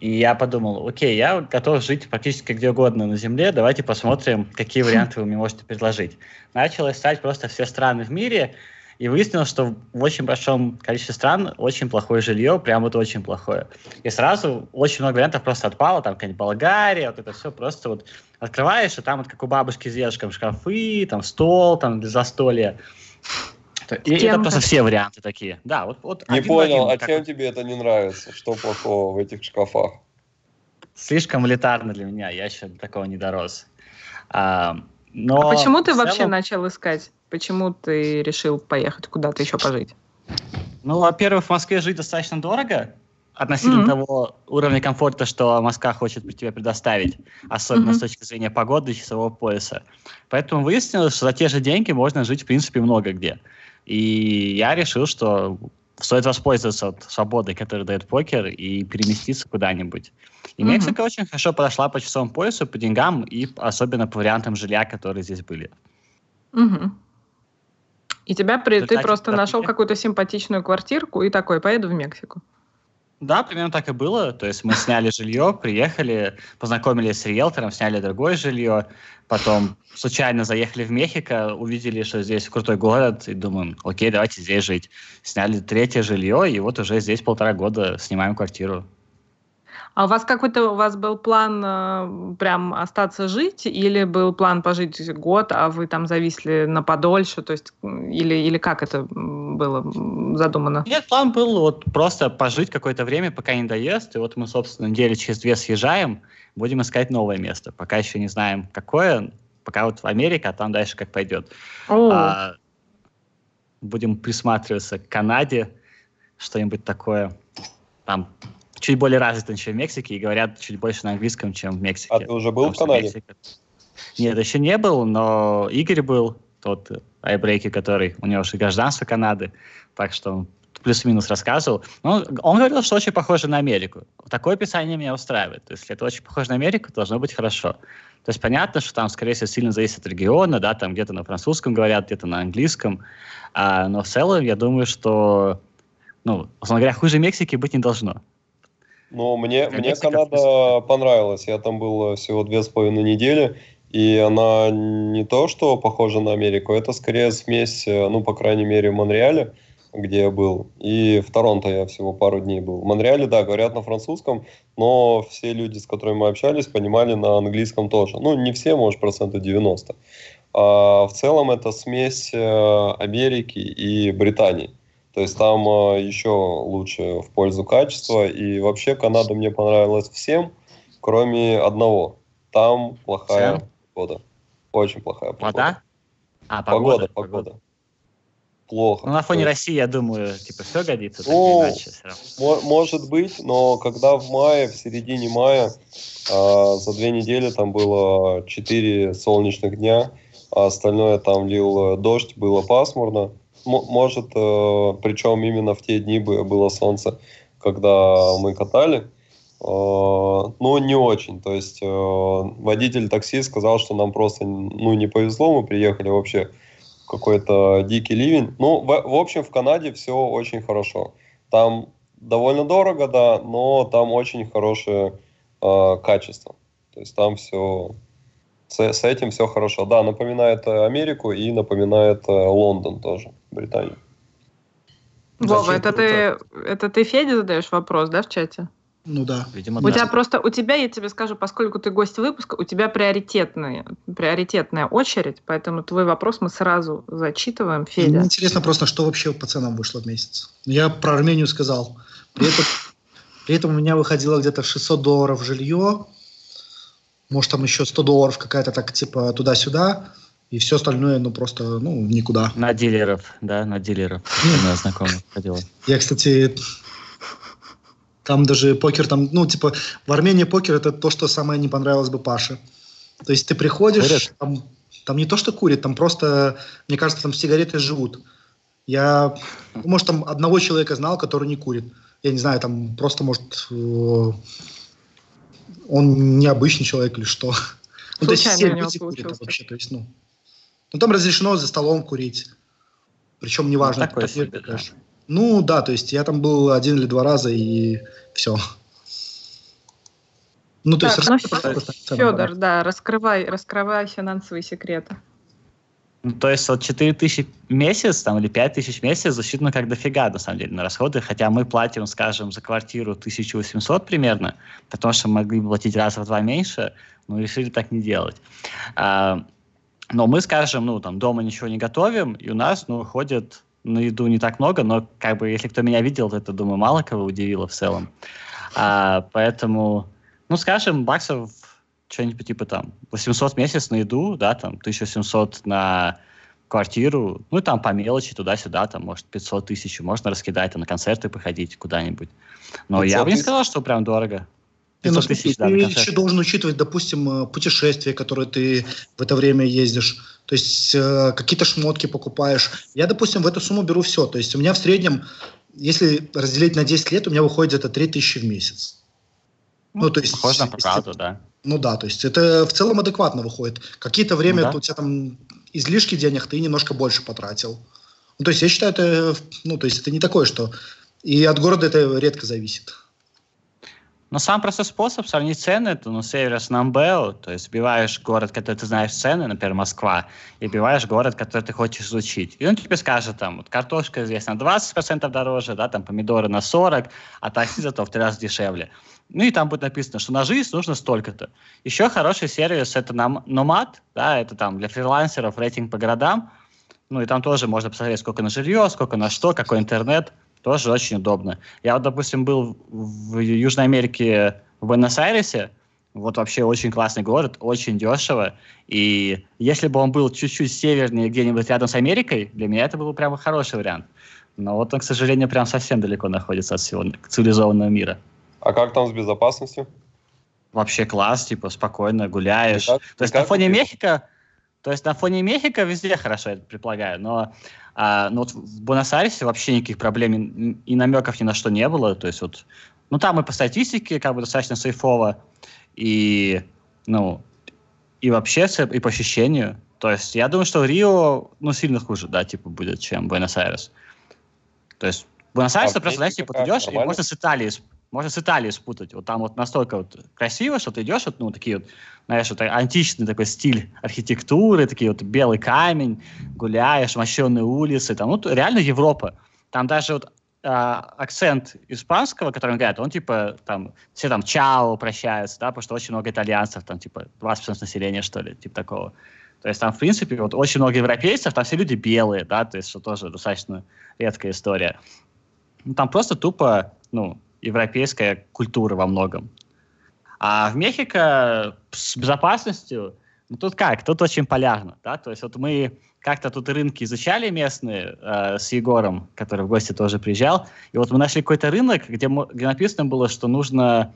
И я подумал, окей, я готов жить практически где угодно на Земле, давайте посмотрим, какие варианты вы мне можете предложить. Начал искать просто все страны в мире, и выяснилось, что в очень большом количестве стран очень плохое жилье, прям вот очень плохое. И сразу очень много вариантов просто отпало, там какая-нибудь Болгария, вот это все просто вот открываешь, и там вот как у бабушки с дедушком шкафы, там стол, там для застолья. И это просто все варианты такие. Да, вот, вот не понял, один, а чем тебе это не нравится? Что плохого в этих шкафах? Слишком элитарно для меня, я еще до такого не дорос. А, но а почему ты целом... вообще начал искать? Почему ты решил поехать куда-то еще пожить? Ну, во-первых, в Москве жить достаточно дорого, относительно mm-hmm. того уровня комфорта, что Москва хочет тебе предоставить, особенно mm-hmm. с точки зрения погоды и часового пояса. Поэтому выяснилось, что за те же деньги можно жить, в принципе, много где. И я решил, что стоит воспользоваться от свободы, которую дает покер, и переместиться куда-нибудь. И mm-hmm. Мексика очень хорошо подошла по часовому поясу, по деньгам и особенно по вариантам жилья, которые здесь были. Mm-hmm. И тебя при... ты просто нашел какую-то симпатичную квартирку и такой, поеду в Мексику. Да, примерно так и было. То есть мы сняли жилье, приехали, познакомились с риэлтором, сняли другое жилье, потом случайно заехали в Мехико, увидели, что здесь крутой город, и думаем, окей, давайте здесь жить. Сняли третье жилье, и вот уже здесь полтора года снимаем квартиру. А у вас какой-то у вас был план э, прям остаться жить, или был план пожить год, а вы там зависли на подольше, то есть или или как это было задумано? Нет, план был вот просто пожить какое-то время, пока не доест, и вот мы собственно недели через две съезжаем, будем искать новое место, пока еще не знаем какое, пока вот в Америке, а там дальше как пойдет. А, будем присматриваться к Канаде, что-нибудь такое. Там чуть более развиты, чем в Мексике, и говорят чуть больше на английском, чем в Мексике. А ты уже был в Канаде? Мексика... Нет, еще не был, но Игорь был, тот айбрейки, который, у него же гражданство Канады, так что он плюс-минус рассказывал. Но он говорил, что очень похоже на Америку. Такое описание меня устраивает. То есть, если это очень похоже на Америку, должно быть хорошо. То есть понятно, что там, скорее всего, сильно зависит от региона, да, там где-то на французском говорят, где-то на английском. А, но в целом, я думаю, что, ну, условно говоря, хуже Мексики быть не должно. Ну, мне, мне Канада понравилась. Я там был всего две с половиной недели, и она не то, что похожа на Америку, это скорее смесь, э, ну, по крайней мере, в Монреале, где я был, и в Торонто я всего пару дней был. В Монреале, да, говорят на французском, но все люди, с которыми мы общались, понимали на английском тоже. Ну, не все, может, процентов 90. А в целом это смесь э, Америки и Британии. То есть там э, еще лучше в пользу качества. И вообще Канада мне понравилась всем, кроме одного. Там плохая Всем? погода. Очень плохая погода. Вода? А, погода, погода. погода. Плохо. Ну, на фоне есть... России, я думаю, типа, все годится. Ну, иначе, все может быть, но когда в мае, в середине мая, э, за две недели там было 4 солнечных дня, а остальное там лил дождь, было пасмурно может, э, причем именно в те дни было солнце, когда мы катали, э, но не очень. То есть э, водитель такси сказал, что нам просто ну, не повезло, мы приехали вообще какой-то дикий ливень. Ну, в, в общем, в Канаде все очень хорошо. Там довольно дорого, да, но там очень хорошее э, качество. То есть там все с, с этим все хорошо. Да, напоминает Америку и напоминает Лондон тоже. Британии. Вова, это ты, это ты Феде задаешь вопрос, да, в чате? Ну да. Видимо, у да. тебя просто, у тебя, я тебе скажу, поскольку ты гость выпуска, у тебя приоритетная, приоритетная очередь, поэтому твой вопрос мы сразу зачитываем, Федя. Мне интересно просто, что вообще по ценам вышло в месяц. Я про Армению сказал. При этом, при этом у меня выходило где-то 600 долларов жилье, может там еще 100 долларов какая-то так типа туда-сюда. И все остальное, ну, просто, ну, никуда. На дилеров, да, на дилеров. На знакомых ходила. Я, кстати, там даже покер, там, ну, типа, в Армении покер это то, что самое не понравилось бы Паше. То есть ты приходишь, там, там не то, что курит, там просто, мне кажется, там сигареты живут. Я, может, там одного человека знал, который не курит. Я не знаю, там просто, может, э, он необычный человек или что. Ну, то есть все люди курят вообще, то есть, ну, ну, там разрешено за столом курить. Причем неважно. Ну, такой себе, да. Ну, да, то есть я там был один или два раза, и все. Ну, то так, есть, ну, Федор, да, раскрывай, раскрывай финансовые секреты. Ну, то есть вот 4 тысячи в месяц там, или 5 тысяч в месяц засчитано как дофига, на самом деле, на расходы, хотя мы платим, скажем, за квартиру 1800 примерно, потому что могли бы платить раз в два меньше, но решили так не делать. А, но мы, скажем, ну, там, дома ничего не готовим, и у нас, ну, ходит на еду не так много, но, как бы, если кто меня видел, то это, думаю, мало кого удивило в целом. А, поэтому, ну, скажем, баксов что-нибудь типа там 800 в месяц на еду, да, там 1700 на квартиру, ну там по мелочи туда-сюда, там, может, 500 тысяч, можно раскидать, там, на концерты походить куда-нибудь. Но я бы не сказал, что прям дорого. 500 ну, тысяч, да, ты еще должен учитывать, допустим, э, путешествия, которые ты в это время ездишь. То есть э, какие-то шмотки покупаешь. Я, допустим, в эту сумму беру все. То есть у меня в среднем, если разделить на 10 лет, у меня выходит где-то 3000 в месяц. Ну, то есть... Похоже на правду, да. Ну да, то есть это в целом адекватно выходит. Какие-то время ну, да. у тебя там излишки денег, ты немножко больше потратил. Ну, то есть я считаю, это, ну, то есть это не такое, что... И от города это редко зависит. Но сам простой способ сравнить цены, это ну, Северс Намбео, то есть вбиваешь город, который ты знаешь цены, например, Москва, и вбиваешь город, который ты хочешь изучить. И он тебе скажет, там, вот картошка здесь на 20% дороже, да, там помидоры на 40%, а такси [LAUGHS] зато в три раза дешевле. Ну и там будет написано, что на жизнь нужно столько-то. Еще хороший сервис это нам Nomad, да, это там для фрилансеров рейтинг по городам. Ну и там тоже можно посмотреть, сколько на жилье, сколько на что, какой интернет. Тоже очень удобно. Я вот, допустим, был в Южной Америке, в Буэнос-Айресе. Вот вообще очень классный город, очень дешево. И если бы он был чуть-чуть севернее, где-нибудь рядом с Америкой, для меня это был бы прямо хороший вариант. Но вот он, к сожалению, прям совсем далеко находится от всего цивилизованного мира. А как там с безопасностью? Вообще класс, типа спокойно гуляешь. Как, то есть на фоне Мехико, то есть на фоне Мехико везде хорошо, я предполагаю, но, а, ну вот в Буэнос-Айресе вообще никаких проблем и, намеков ни на что не было. То есть вот, ну там и по статистике как бы достаточно сейфово, и, ну, и вообще и по ощущению. То есть я думаю, что Рио, ну, сильно хуже, да, типа, будет, чем Буэнос-Айрес. То есть Буэнос-Айрес, а просто, знаешь, типа, ты идешь, и можно с Италии можно с Италией спутать. Вот там вот настолько вот красиво, что ты идешь, вот, ну, такие вот, знаешь, вот античный такой стиль архитектуры, такие вот белый камень, гуляешь, мощенные улицы, там, ну, реально Европа. Там даже вот а, акцент испанского, который он говорит, он типа там все там чао прощаются, да, потому что очень много итальянцев, там типа 20% населения, что ли, типа такого. То есть там, в принципе, вот очень много европейцев, там все люди белые, да, то есть что тоже достаточно редкая история. Ну, там просто тупо, ну, европейская культура во многом. А в Мехико с безопасностью, ну тут как, тут очень полярно, да, то есть вот мы как-то тут рынки изучали местные э, с Егором, который в гости тоже приезжал, и вот мы нашли какой-то рынок, где, где написано было, что нужно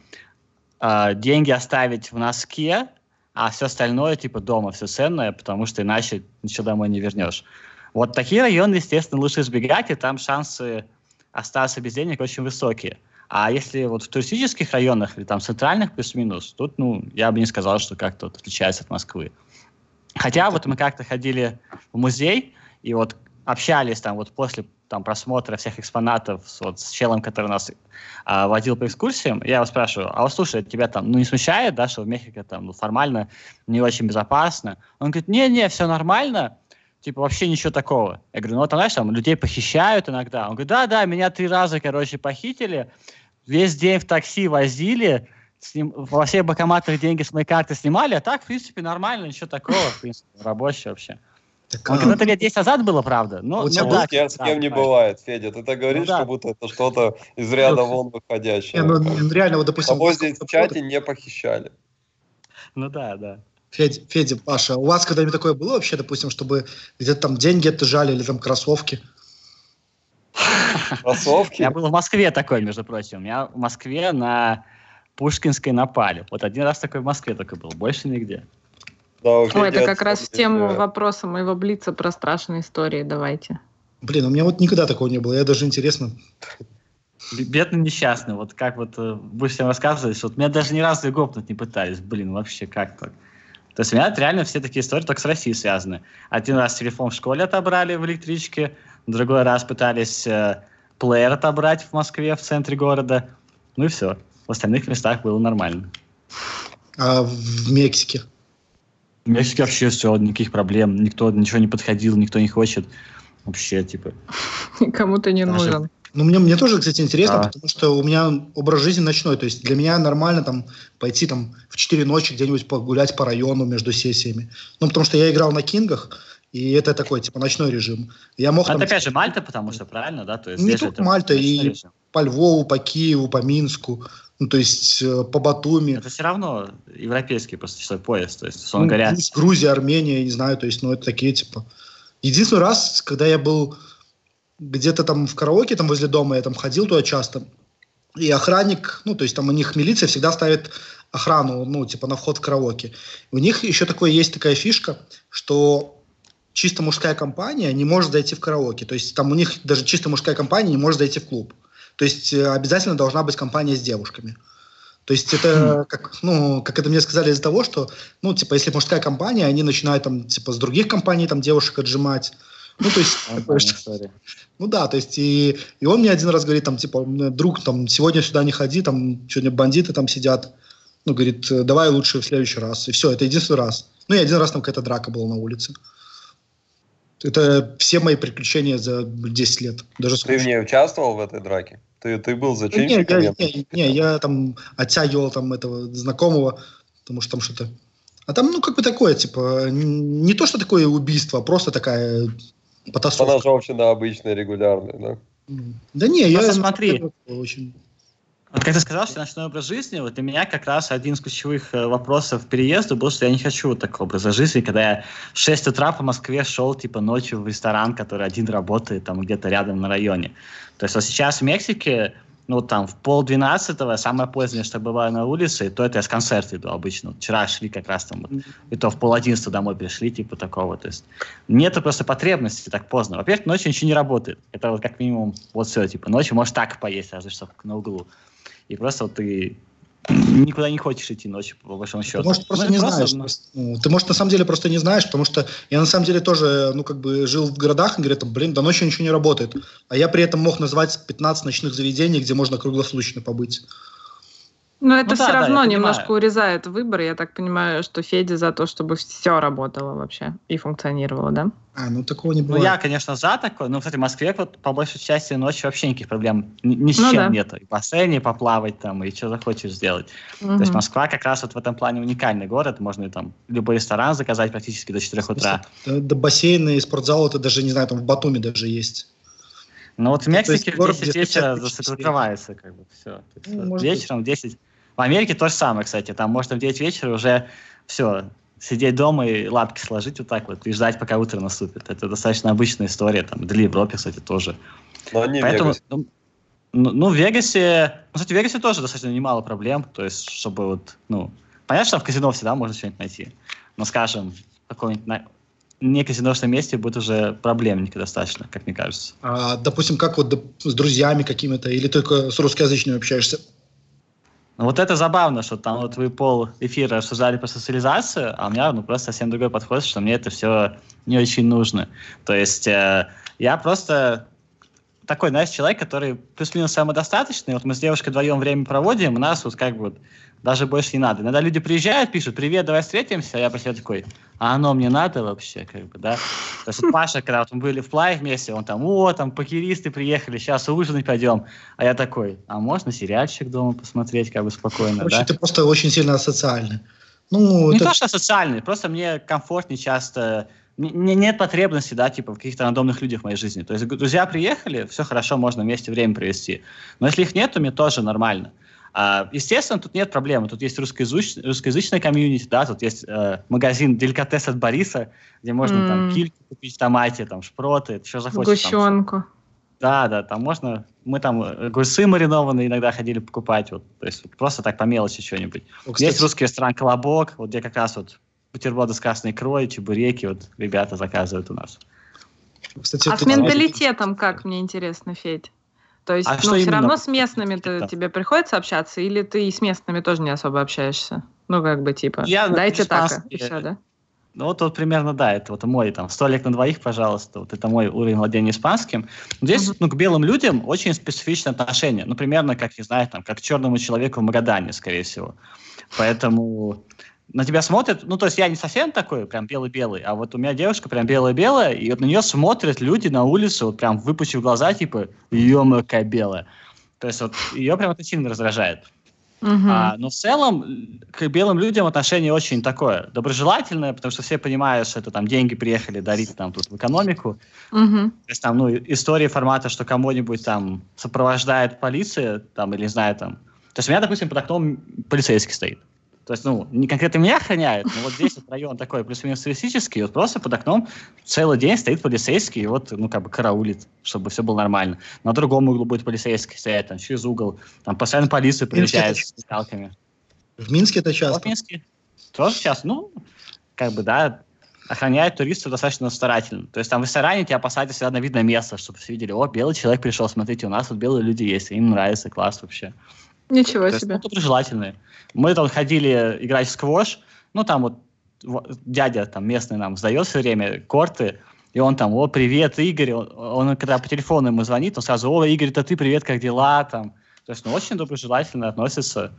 э, деньги оставить в носке, а все остальное типа дома, все ценное, потому что иначе ничего домой не вернешь. Вот такие районы, естественно, лучше избегать, и там шансы остаться без денег очень высокие. А если вот в туристических районах или там центральных плюс-минус, тут, ну, я бы не сказал, что как-то вот отличается от Москвы. Хотя вот мы как-то ходили в музей и вот общались там вот после там просмотра всех экспонатов с, вот, с челом, который нас а, водил по экскурсиям, я его спрашиваю, а вот слушай, тебя там ну, не смущает, да, что в Мехико там ну, формально не очень безопасно? Он говорит, не-не, все нормально, типа вообще ничего такого. Я говорю, ну вот, знаешь, там людей похищают иногда. Он говорит, да-да, меня три раза, короче, похитили, весь день в такси возили, сним, во всех банкоматах деньги с моей карты снимали, а так, в принципе, нормально, ничего такого, в принципе, рабочий вообще. Так, Он, а... это лет 10 назад было, правда. Но, у тебя ну, да, с кем не бывает, Федя. Ты так говоришь, ну, да. как будто это что-то из ряда вон выходящее. Не, ну, реально, вот, допустим... Того здесь в чате не похищали. Ну да, да. Федя, Федя, Паша, у вас когда-нибудь такое было вообще, допустим, чтобы где-то там деньги отжали или там кроссовки? Кроссовки? Я был в Москве такой, между прочим. У меня в Москве на Пушкинской напали. Вот один раз такой в Москве только был, больше нигде. Да, Ой, это как раз в тему вопроса моего Блица про страшные истории. Давайте. Блин, у меня вот никогда такого не было. Я даже интересно. Бедный несчастный. Вот как вот э, вы всем рассказывали, что вот меня даже ни разу и гопнуть не пытались. Блин, вообще как так? То есть у меня реально все такие истории только с Россией связаны. Один раз телефон в школе отобрали в электричке, другой раз пытались э, плеер отобрать в Москве, в центре города. Ну и все. В остальных местах было нормально. А в Мексике? В Мексике вообще все, никаких проблем. Никто ничего не подходил, никто не хочет. Вообще, типа... [LAUGHS] Никому ты не Даже- нужен. Ну, мне, мне тоже, кстати, интересно, Да. потому что у меня образ жизни ночной. То есть для меня нормально там пойти там в 4 ночи где-нибудь погулять по району между сессиями. Ну, потому что я играл на Кингах, и это такой, типа, ночной режим. Я мог А там Это опять же Мальта, потому что правильно, да? То есть Не только это Мальта, и- режим. по Львову, по Киеву, по Минску, ну, то есть э, по Батуми. Это все равно европейский просто часовой пояс. То есть, Ну, условно говоря, Грузия, Армения, я не знаю, то есть, ну, это такие, типа... Единственный раз, когда я был где-то там в караоке, там возле дома, я там ходил туда часто, и охранник, ну, то есть там у них милиция всегда ставит охрану, ну, типа на вход в караоке. У них еще такое есть такая фишка, что чисто мужская компания не может зайти в караоке. То есть там у них даже чисто мужская компания не может зайти в клуб. То есть э, обязательно должна быть компания с девушками. То есть это, как, ну, как это мне сказали из-за того, что, ну, типа, если мужская компания, они начинают там, типа, с других компаний там девушек отжимать. Ну, то есть, такое, нормальная что- история. ну да, то есть и, и он мне один раз говорит, там, типа, «М, друг, там, сегодня сюда не ходи, там, сегодня бандиты там сидят. Ну, говорит, «Э, давай лучше в следующий раз. И все, это единственный раз. Ну, и один раз там какая-то драка была на улице. Это все мои приключения за 10 лет. Даже Ты в ней участвовал в этой драке? Ты, ты был Да Не, зачинщиком? я, я не, не, я там оттягивал там этого знакомого, потому что там что-то... А там, ну, как бы такое, типа, не то, что такое убийство, а просто такая потасовка. Поножовщина обычная, регулярная, да? Да не, я... Просто смотри. Очень... Вот как ты сказал, что ночной образ жизни, вот для меня как раз один из ключевых э, вопросов переезда был, что я не хочу вот такого образа жизни, когда я в 6 утра по Москве шел типа ночью в ресторан, который один работает там где-то рядом на районе. То есть вот сейчас в Мексике, ну там в полдвенадцатого, самое позднее, что бываю на улице, и то это я с концерта иду обычно. Вчера шли как раз там, вот, и то в пол одиннадцатого домой пришли, типа такого. То есть нету просто потребности так поздно. Во-первых, ночью ничего не работает. Это вот как минимум вот все, типа ночью можешь так поесть, разве что на углу. И просто вот ты никуда не хочешь идти ночью, по большому счету. Ты, может, просто Ну, не просто, знаешь. ну, ты, может, на самом деле просто не знаешь, потому что я на самом деле тоже, ну, как бы жил в городах, и говорят, блин, до ночи ничего не работает. А я при этом мог назвать 15 ночных заведений, где можно круглосуточно побыть. Но это Ну все да, да, равно понимаю. немножко урезает выбор. Я так понимаю, что Федя за то, чтобы все работало вообще и функционировало, да? А, ну, такого не Ну, бывает. я, конечно, за такое. Но, кстати, в Москве вот по большей части ночью вообще никаких проблем ни, ни с Ну чем да. нету. И в бассейне поплавать там, и что захочешь сделать. То есть Москва как раз вот в этом плане уникальный город. Можно и там любой ресторан заказать практически до 4 утра. До, до бассейна и спортзала это даже, не знаю, там в Батуми даже есть. Но вот в Ну, Мексике в город, 10 где вечера 50 тысяч закрывается как бы все. Ну, вечером в 10. В Америке то же самое, кстати. Там можно в 9 вечера уже все, сидеть дома и лапки сложить вот так вот и ждать, пока утро наступит. Это достаточно обычная история. Там, для Европы, кстати, тоже. Но не Поэтому, ну, ну, ну, в Вегасе, ну, кстати, в Вегасе тоже достаточно немало проблем, то есть, чтобы вот, ну, понятно, что в казино всегда можно что-нибудь найти, но, скажем, в каком-нибудь на- не казиношном месте будет уже проблемненько достаточно, как мне кажется. А, допустим, как вот с друзьями какими-то, или только с русскоязычными общаешься? Ну, вот это забавно, что там вот вы пол эфира обсуждали про социализацию, а у меня ну, просто совсем другой подход, что мне это все не очень нужно. То есть э, я просто такой, знаешь, человек, который плюс-минус самодостаточный. Вот мы с девушкой вдвоем время проводим, у нас вот как бы даже больше не надо. Иногда люди приезжают, пишут, привет, давай встретимся, а я про себя такой, а оно мне надо вообще, как бы, да? То есть вот Паша, когда вот мы были в плай вместе, он там, о, там покеристы приехали, сейчас ужинать пойдем. А я такой, а можно сериальчик дома посмотреть, как бы спокойно, Короче, да? ты просто очень сильно асоциальный. Ну, Не это- то, что социальный, просто мне комфортнее часто, н- н- нет потребности, да, типа в каких-то рандомных людях в моей жизни. То есть друзья приехали, все хорошо, можно вместе время провести. Но если их нет, то мне тоже нормально. А, естественно, тут нет проблемы. Тут есть русскоязыч- русскоязычная комьюнити, да, тут есть э, магазин Деликатес от Бориса, где можно там М. кильки купить в томате, там шпроты, что захочешь. там. Сгущенку. Да, да, там можно... Мы там э, огурцы маринованные иногда ходили покупать, вот, то есть вот просто так по мелочи что-нибудь. Кстати, Есть русский ресторан «Колобок», вот где как раз вот бутерброды с красной икрой, чебуреки, вот ребята заказывают у нас. кстати, А с менталитетом как, мне интересно, Федь? То есть, А ну, все именно равно с местными-то менталитетом? тебе приходится общаться, или ты и с местными тоже не особо общаешься? Ну, как бы, типа, Я дайте так, и все, да? Ну, вот, вот примерно, да, это вот мой там столик на двоих, пожалуйста, вот это мой уровень владения испанским. Здесь, mm-hmm. ну, к белым людям очень специфичное отношение. Ну, примерно, как, не знаю, там, как к черному человеку в Магадане, скорее всего. Поэтому на тебя смотрят, ну, то есть я не совсем такой, прям белый-белый, а вот у меня девушка прям белая-белая, и вот на нее смотрят люди на улице, вот прям выпустив глаза, типа, ё какая белая. То есть вот ее прям это сильно раздражает. Uh-huh. А, но в целом к белым людям отношение очень такое доброжелательное, потому что все понимают, что это там деньги приехали дарить там тут в экономику. Uh-huh. То есть там, ну, истории формата, что кому-нибудь там сопровождает полиция, там, или не знаю, там. То есть у меня, допустим, под окном полицейский стоит. То есть, ну, не конкретно меня охраняют, но вот здесь вот район такой плюс-минус туристический, вот просто под окном целый день стоит полицейский и вот, ну, как бы караулит, чтобы все было нормально. На другом углу будет полицейский стоять, там, через угол, там, постоянно полиция приезжает с сталками. В Минске это часто? в Минске тоже сейчас, ну, как бы, да, охраняют туристов достаточно старательно. То есть там в ресторане тебя посадят всегда на видное место, чтобы все видели, о, белый человек пришел, смотрите, у нас вот белые люди есть, им нравится, класс вообще. Ничего То себе. Есть, ну, доброжелательные. Мы там ходили играть в сквош, ну, там вот дядя там местный нам сдает все время корты, и он там, о, привет, Игорь, он, он когда по телефону ему звонит, он сразу, о, Игорь, это ты, привет, как дела, там. То есть, ну, очень доброжелательно относится.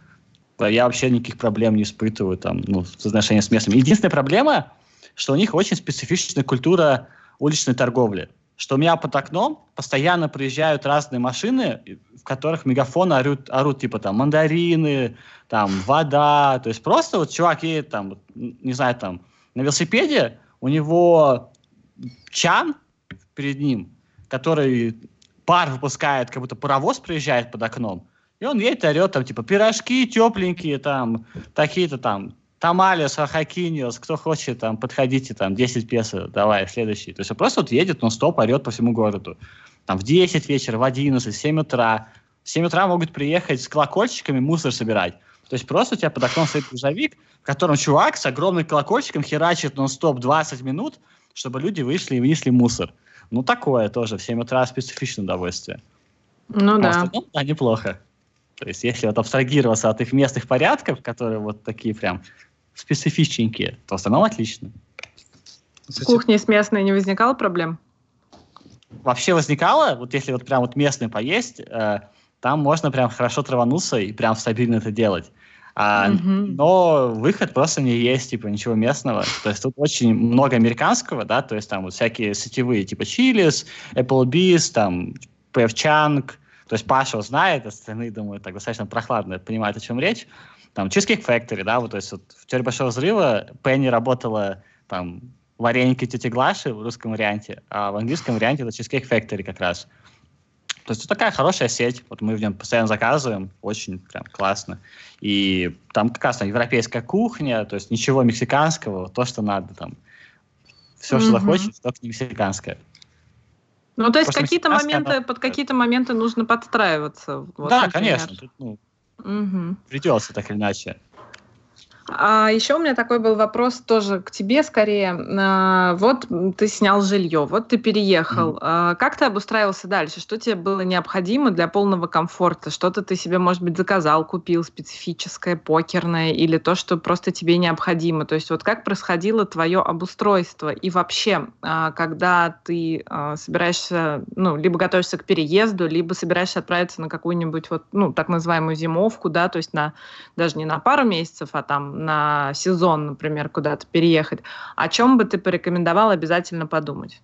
Я вообще никаких проблем не испытываю там, ну, в отношении с местными. Единственная проблема, что у них очень специфичная культура уличной торговли что у меня под окном постоянно приезжают разные машины, в которых мегафоны орут, орут типа там мандарины, там вода, то есть просто вот чувак едет там, не знаю, там на велосипеде, у него чан перед ним, который пар выпускает, как будто паровоз приезжает под окном, и он едет и орет там типа пирожки тепленькие, там такие-то там Тамалиос, Ахакиниос, кто хочет, там, подходите, там, 10 песо, давай, следующий. То есть он просто вот едет, он стоп, орет по всему городу. Там в 10 вечера, в 11, в 7 утра. В 7 утра могут приехать с колокольчиками мусор собирать. То есть просто у тебя под окном стоит грузовик, в котором чувак с огромным колокольчиком херачит нон-стоп 20 минут, чтобы люди вышли и вынесли мусор. Ну, такое тоже. В 7 утра специфичное удовольствие. Ну, а да. Ну, да, неплохо. То есть, если вот абстрагироваться от их местных порядков, которые вот такие прям специфичненькие, то в остальном отлично. В кухне с местной не возникало проблем? Вообще возникало, вот если вот прям вот местный поесть, э, там можно прям хорошо травануться и прям стабильно это делать. А, mm-hmm. Но выход просто не есть, типа, ничего местного. То есть тут очень много американского, да, то есть там вот всякие сетевые, типа Chili's, Applebee's, там, PF Chang, то есть Паша знает, остальные, думаю, так достаточно прохладно понимают, о чем речь. Там Cheesecake Factory, да, вот, то есть вот в «Теории большого взрыва» Пенни работала там вареники тети Глаши в русском варианте, а в английском варианте это Cheesecake Factory как раз. То есть это такая хорошая сеть, вот мы в нем постоянно заказываем, очень прям классно. И там как раз там, европейская кухня, то есть ничего мексиканского, то, что надо там. Все, что mm-hmm. захочешь, только не мексиканское. Ну, то есть какие-то моменты, она... под какие-то моменты нужно подстраиваться. Вот, да, например. конечно. Тут, ну, Угу. Придется так или иначе. А еще у меня такой был вопрос тоже к тебе скорее. А, вот ты снял жилье, вот ты переехал. Mm-hmm. Как ты обустраивался дальше? Что тебе было необходимо для полного комфорта? Что-то ты себе, может быть, заказал, купил специфическое, покерное, или то, что просто тебе необходимо? То есть вот как происходило твое обустройство? И вообще, а, когда ты собираешься, ну, либо готовишься к переезду, либо собираешься отправиться на какую-нибудь вот, ну, так называемую зимовку, да, то есть на даже не на пару месяцев, а там на сезон, например, куда-то переехать, о чем бы ты порекомендовал обязательно подумать?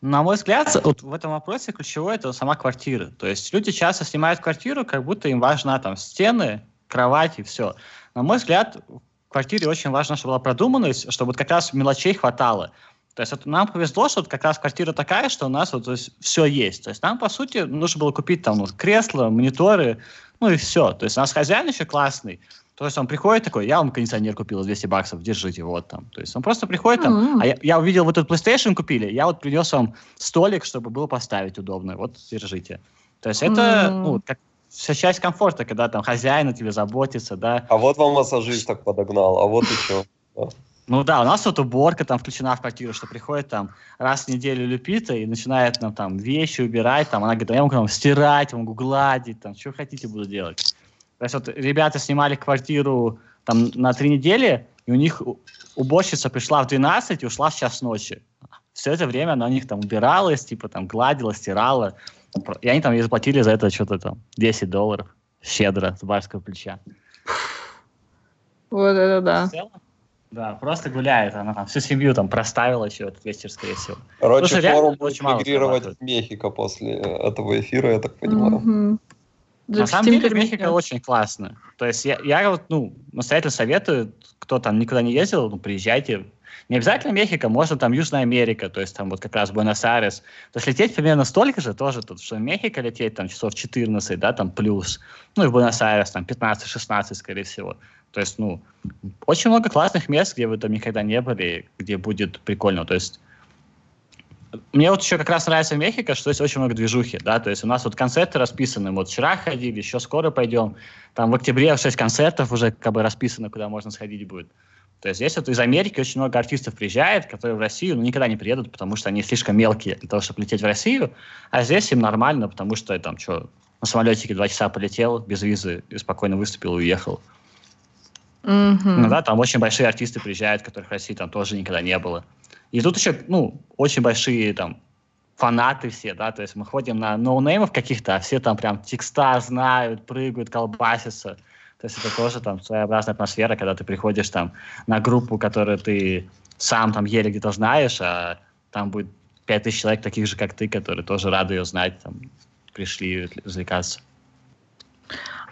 На мой взгляд, вот в этом вопросе ключевое это сама квартира. То есть люди часто снимают квартиру, как будто им важна там стены, кровать и все. На мой взгляд, в квартире очень важно, чтобы была продуманность, чтобы вот как раз мелочей хватало. То есть вот нам повезло, что вот как раз квартира такая, что у нас вот то есть, все есть. То есть нам, по сути, нужно было купить там ну, кресло, мониторы, ну и все. То есть у нас хозяин еще классный. То есть он приходит такой, я вам кондиционер купил за 200 баксов, держите, вот там. То есть он просто приходит там, mm-hmm. а я, я увидел, вот этот PlayStation купили, я вот принес вам столик, чтобы было поставить удобно, вот, держите. То есть это, mm-hmm. ну, как вся часть комфорта, когда там хозяин о тебе заботится, да. А вот вам массажист так подогнал, а вот еще. Ну да, у нас вот уборка там включена в квартиру, что приходит там раз в неделю Люпита и начинает нам там вещи убирать, там она говорит, я могу там стирать, могу гладить, там, что хотите буду делать. То есть вот ребята снимали квартиру там на три недели, и у них уборщица пришла в 12 и ушла в час ночи. Все это время она у них там убиралась, типа там гладила, стирала. И они там ей заплатили за это что-то там 10 долларов щедро с барского плеча. Вот это да. Да, просто гуляет. Она там всю семью там проставила еще этот вечер, скорее всего. Короче, форум будет мигрировать в Мехико после этого эфира, я так понимаю. Mm-hmm. На самом деле Мехико очень классно. То есть я, я вот, ну, настоятельно советую, кто там никуда не ездил, ну, приезжайте. Не обязательно Мехико, можно там Южная Америка, то есть там вот как раз Буэнос-Айрес. То есть лететь примерно столько же тоже тут, что в Мехико лететь там часов 14, да, там плюс. Ну и в Буэнос-Айрес там 15-16, скорее всего. То есть, ну, очень много классных мест, где вы там никогда не были, где будет прикольно. То есть, мне вот еще как раз нравится в Мехико, что есть очень много движухи, да, то есть у нас вот концерты расписаны, вот вчера ходили, еще скоро пойдем, там в октябре 6 концертов уже как бы расписано, куда можно сходить будет. То есть здесь вот из Америки очень много артистов приезжает, которые в Россию ну, никогда не приедут, потому что они слишком мелкие для того, чтобы лететь в Россию, а здесь им нормально, потому что там что, на самолетике два часа полетел без визы и спокойно выступил и уехал. Mm-hmm. Ну да, там очень большие артисты приезжают, которых в России там тоже никогда не было. И тут еще, ну, очень большие там фанаты все, да, то есть мы ходим на ноунеймов каких-то, а все там прям текста знают, прыгают, колбасятся. То есть это тоже там своеобразная атмосфера, когда ты приходишь там на группу, которую ты сам там еле где-то знаешь, а там будет пять тысяч человек таких же, как ты, которые тоже рады ее знать, там, пришли развлекаться.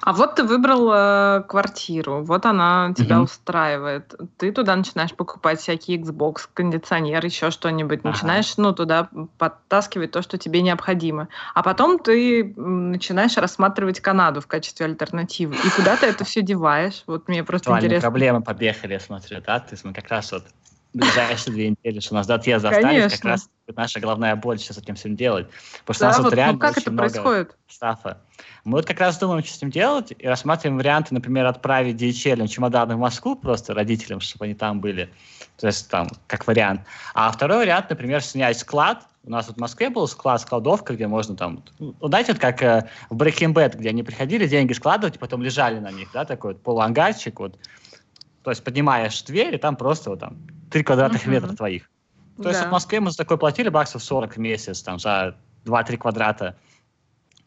А вот ты выбрал э, квартиру, вот она тебя mm-hmm. устраивает. Ты туда начинаешь покупать всякие Xbox, кондиционер, еще что-нибудь. Ага. Начинаешь, ну, туда подтаскивать то, что тебе необходимо. А потом ты начинаешь рассматривать Канаду в качестве альтернативы. И куда ты это все деваешь? Вот мне просто интересно. проблемы побехали, я смотрю, да? То есть мы как раз вот ближайшие две недели, что нас до отъезда остались, как раз наша главная боль сейчас с этим всем делать. Потому что да, у нас вот, вот реально ну, как это происходит? стафа. Мы вот как раз думаем, что с ним делать, и рассматриваем варианты, например, отправить DHL чемоданы в Москву просто родителям, чтобы они там были. То есть там, как вариант. А второй вариант, например, снять склад. У нас вот в Москве был склад, складовка, где можно там... Ну, знаете, вот как э, в Breaking Bad, где они приходили деньги складывать, и потом лежали на них, да, такой вот полуангарчик, вот. То есть поднимаешь дверь, и там просто вот там 3 квадратных uh-huh. метра твоих. То да. есть в Москве мы за такой платили баксов 40 в месяц, там, за 2-3 квадрата.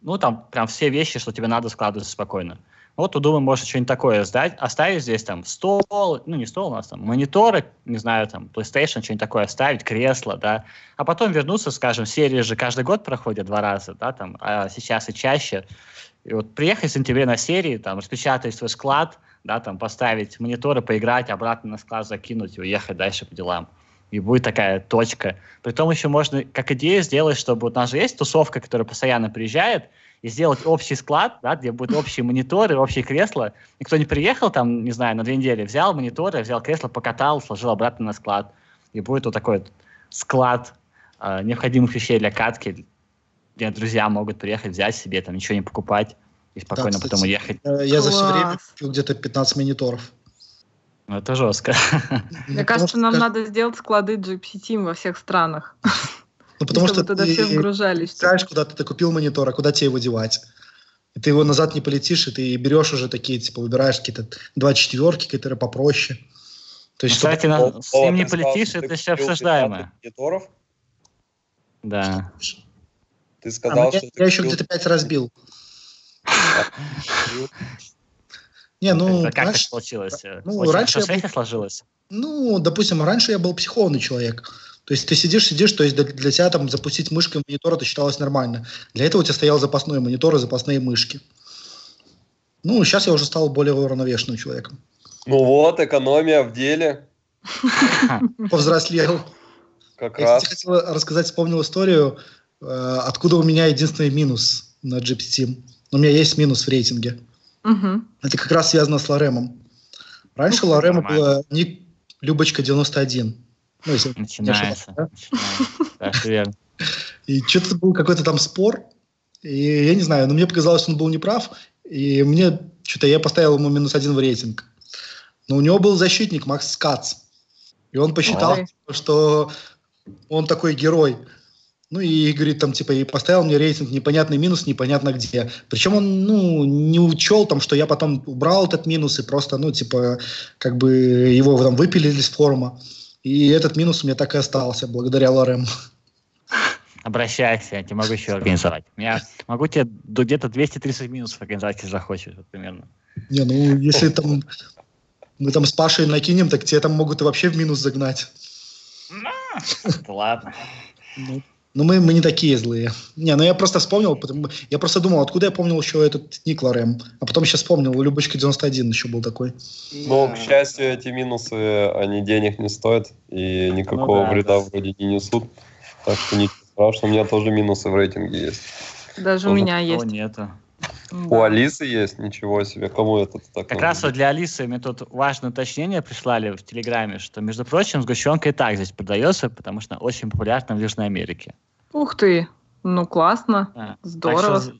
Ну, там прям все вещи, что тебе надо, складываться спокойно. Вот, думаю, может что-нибудь такое сдать, оставить здесь там стол, ну не стол у нас там, мониторы, не знаю, там, PlayStation, что-нибудь такое оставить, кресло, да, а потом вернуться, скажем, серии же каждый год проходят два раза, да, там, а сейчас и чаще. И вот приехать в сентябре на серии, там, распечатать свой склад, да, там, поставить мониторы, поиграть, обратно на склад закинуть и уехать дальше по делам и будет такая точка. Притом еще можно, как идею сделать, чтобы вот у нас же есть тусовка, которая постоянно приезжает, и сделать общий склад, да, где будут общие мониторы, общие кресла. И кто не приехал там, не знаю, на две недели, взял мониторы, взял кресло, покатал, сложил обратно на склад. И будет вот такой вот склад э, необходимых вещей для катки, где друзья могут приехать, взять себе, там ничего не покупать и спокойно да, кстати, потом уехать. Я Класс. за все время купил где-то 15 мониторов. Ну, это жестко. [LAUGHS] Мне кажется, нам надо сделать склады Gypsy Team во всех странах. Ну, потому что туда все вгружались. Знаешь, куда ты купил монитор, а куда тебе его девать? И ты его назад не полетишь, и ты берешь уже такие, типа, выбираешь какие-то два четверки, которые попроще. То есть, Кстати, на, с ним не полетишь, это еще обсуждаемое. Мониторов? Да. Ты сказал, а, что... Я, я еще где-то пять разбил. Не, ну... Как раньше, так получилось? Ну, Очень раньше я был, сложилось? Ну, допустим, раньше я был психованный человек. То есть ты сидишь, сидишь, то есть для, для тебя там запустить мышкой монитор это считалось нормально. Для этого у тебя стоял запасной монитор и запасные мышки. Ну, сейчас я уже стал более уравновешенным человеком. Ну вот, экономия в деле. [LAUGHS] Повзрослел. Как я, раз. хотел рассказать, вспомнил историю, э, откуда у меня единственный минус на Jeep Steam. У меня есть минус в рейтинге. Угу. Это как раз связано с Лоремом. Раньше ну, Лорема было ник Любочка 91. Ну, если начинается. Да? начинается. [LAUGHS] И что-то был какой-то там спор. И я не знаю, но мне показалось, что он был неправ. И мне что-то я поставил ему минус один в рейтинг. Но у него был защитник Макс Кац. И он посчитал, Ой. что он такой герой. Ну и, говорит, там, типа, и поставил мне рейтинг непонятный минус, непонятно где. Причем он, ну, не учел там, что я потом убрал этот минус и просто, ну, типа, как бы его там выпилили с форума. И этот минус у меня так и остался, благодаря Лорем. Обращайся, я тебе могу еще организовать. Я могу тебе где-то 230 минусов организовать, если захочешь, вот, примерно. Не, ну, если там мы там с Пашей накинем, так тебе там могут и вообще в минус загнать. Ладно. Ну, ну, мы, мы не такие злые. Не, ну я просто вспомнил, потому, я просто думал, откуда я помнил еще этот ник Лорем. А потом сейчас вспомнил, у Любочки 91 еще был такой. Но, к счастью, эти минусы, они денег не стоят и никакого ну, да, вреда да. вроде не несут. Так что ничего страшного, у меня тоже минусы в рейтинге есть. Даже тоже у меня есть. Нету. У Алисы есть, ничего себе. Кому это так? Как раз вот для Алисы мне тут важное уточнение прислали в Телеграме, что, между прочим, сгущенка и так здесь продается, потому что она очень популярна в Южной Америке. Ух ты! Ну, классно, а, здорово. Так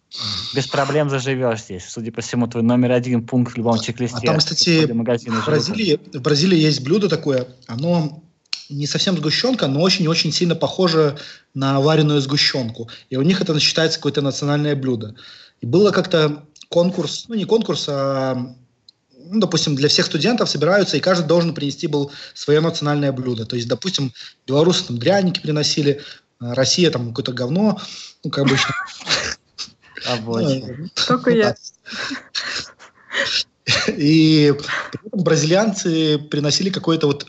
без проблем заживешь здесь. Судя по всему, твой номер один пункт в любом чек-листе. А там, кстати, в Бразилии, в Бразилии есть блюдо такое, оно не совсем сгущенка, но очень-очень сильно похоже на вареную сгущенку. И у них это считается какое-то национальное блюдо. И было как-то конкурс, ну не конкурс, а, ну, допустим, для всех студентов собираются, и каждый должен принести был свое национальное блюдо. То есть, допустим, белорусы там дряники приносили, а Россия там какое-то говно, ну, как обычно. Только я. И бразильянцы приносили какое-то вот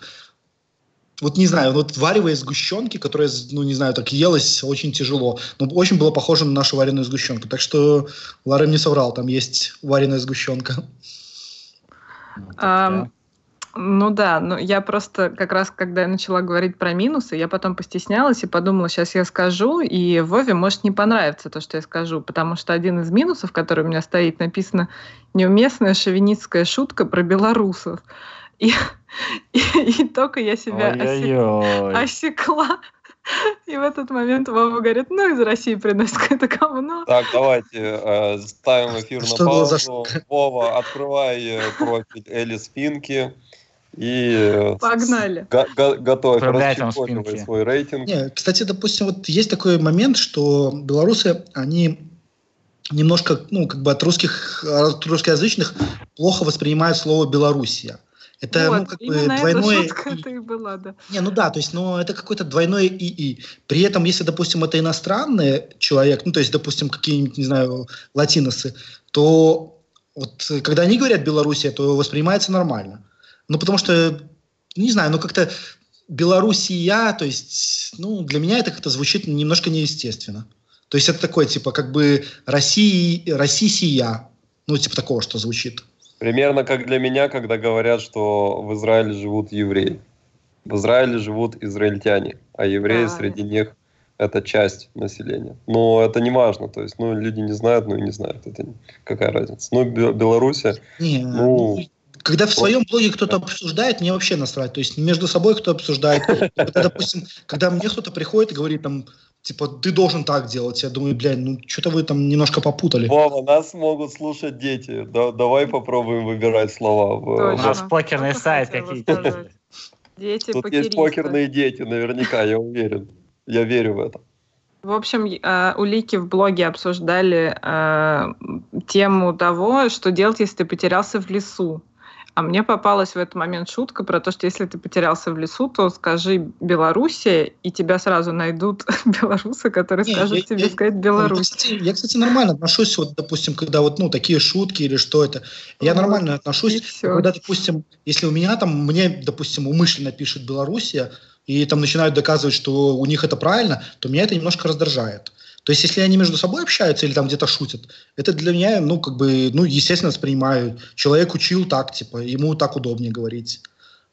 вот не знаю, вот варево сгущенки, которая, ну не знаю, так елась очень тяжело. Но очень было похоже на нашу вареную сгущенку. Так что Ларем не соврал, там есть вареная сгущенка. Um, ну да, ну я просто как раз, когда я начала говорить про минусы, я потом постеснялась и подумала, сейчас я скажу, и Вове может не понравиться то, что я скажу, потому что один из минусов, который у меня стоит, написано «неуместная шовинистская шутка про белорусов». И, и, [LAUGHS] и только я себя осек, осекла. И в этот момент Вова говорит, ну, из России приносит какое-то говно. Так, давайте э, ставим эфир на паузу. Вова, открывай э, профиль Элис Финки и э, погнали. Го- го- готовь свой рейтинг. Не, кстати, допустим, вот есть такой момент, что белорусы, они немножко, ну, как бы от русских, от русскоязычных плохо воспринимают слово Белоруссия. Это, вот, ну, как бы двойное... это и была, да. Не, ну да, то есть, ну, это какой-то двойной ИИ. При этом, если, допустим, это иностранный человек, ну, то есть, допустим, какие-нибудь, не знаю, латиносы, то вот когда они говорят Белоруссия, то воспринимается нормально. Ну, потому что, не знаю, ну, как-то Белоруссия, то есть, ну, для меня это как-то звучит немножко неестественно. То есть это такое, типа, как бы Россия, Россия, ну, типа такого, что звучит. Примерно как для меня, когда говорят, что в Израиле живут евреи. В Израиле живут израильтяне, а евреи а, среди них это часть населения. Но это не важно, то есть, ну, люди не знают, ну и не знают, это какая разница. Ну, Белоруссия, не, ну, ну когда в своем блоге кто-то обсуждает, мне вообще насрать. То есть между собой кто обсуждает. [LAUGHS] Когда, допустим, когда мне кто-то приходит и говорит там, типа, ты должен так делать. Я думаю, блядь, ну что-то вы там немножко попутали. Вова, нас могут слушать дети. Да, давай попробуем выбирать слова. У нас покерный сайт какие-то. Дети Тут есть покерные дети, наверняка, я уверен. Я верю в это. В общем, э, улики в блоге обсуждали э, тему того, что делать, если ты потерялся в лесу. А мне попалась в этот момент шутка про то, что если ты потерялся в лесу, то скажи Белоруссия, и тебя сразу найдут [LAUGHS] белорусы, которые Не, скажут я, тебе я, сказать Беларусь. Я кстати, я, кстати, нормально отношусь, вот, допустим, когда вот, ну, такие шутки или что это. Я вот, нормально отношусь, когда, допустим, если у меня там, мне, допустим, умышленно пишет Белоруссия, и там начинают доказывать, что у них это правильно, то меня это немножко раздражает. То есть, если они между собой общаются или там где-то шутят, это для меня, ну, как бы, ну, естественно, воспринимаю. Человек учил так, типа, ему так удобнее говорить.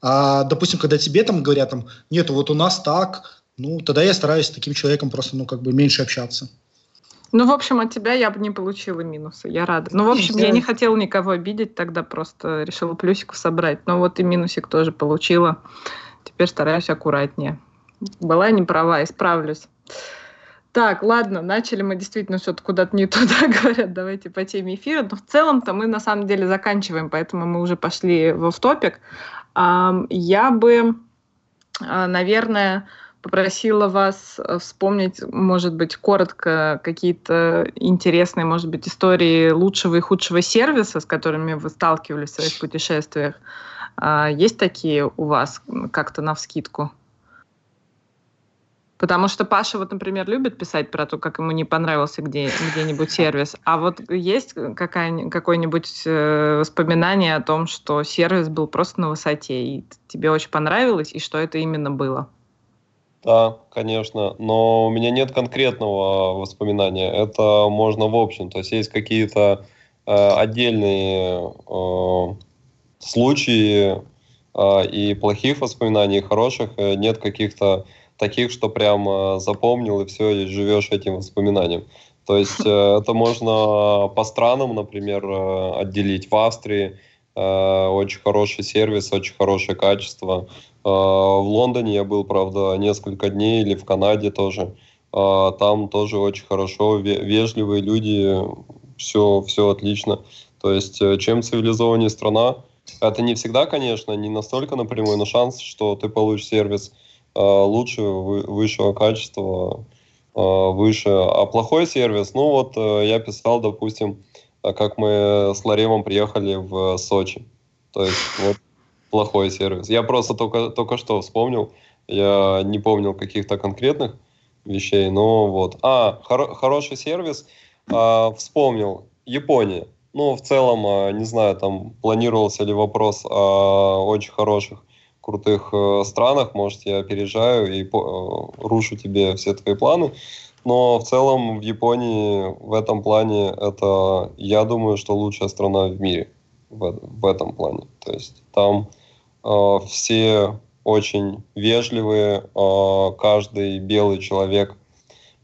А, допустим, когда тебе там говорят, там, нет, вот у нас так, ну, тогда я стараюсь с таким человеком просто, ну, как бы меньше общаться. Ну, в общем, от тебя я бы не получила минусы, я рада. Ну, в общем, я не хотела никого обидеть, тогда просто решила плюсиков собрать. Но вот и минусик тоже получила. Теперь стараюсь аккуратнее. Была не права, исправлюсь. Так, ладно, начали мы действительно что-то куда-то не туда [LAUGHS] говорят, давайте по теме эфира. Но в целом-то мы на самом деле заканчиваем, поэтому мы уже пошли в топик. Я бы, а, наверное, попросила вас э, вспомнить, может быть, коротко какие-то интересные, может быть, истории лучшего и худшего сервиса, с которыми вы сталкивались в своих путешествиях. А, есть такие у вас как-то на вскидку? Потому что Паша, вот, например, любит писать про то, как ему не понравился где, где-нибудь сервис. А вот есть какое-нибудь э, воспоминание о том, что сервис был просто на высоте, и тебе очень понравилось, и что это именно было? Да, конечно, но у меня нет конкретного воспоминания. Это можно в общем. То есть есть какие-то э, отдельные э, случаи э, и плохих воспоминаний, и хороших. Э, нет каких-то таких, что прям э, запомнил и все, и живешь этим воспоминанием. То есть э, [LAUGHS] это можно по странам, например, э, отделить. В Австрии очень хороший сервис, очень хорошее качество. В Лондоне я был, правда, несколько дней, или в Канаде тоже. Там тоже очень хорошо, вежливые люди, все, все отлично. То есть чем цивилизованнее страна, это не всегда, конечно, не настолько напрямую, но шанс, что ты получишь сервис – лучше, высшего качества, э, выше. А плохой сервис, ну вот э, я писал, допустим, как мы с Ларемом приехали в Сочи. То есть вот плохой сервис. Я просто только, только что вспомнил, я не помнил каких-то конкретных вещей, но вот. А, хор- хороший сервис, а, вспомнил, Япония. Ну, в целом, не знаю, там планировался ли вопрос о очень хороших крутых э, странах, может, я опережаю и по, э, рушу тебе все твои планы. Но в целом в Японии в этом плане это, я думаю, что лучшая страна в мире в, в этом плане. То есть там э, все очень вежливые, э, каждый белый человек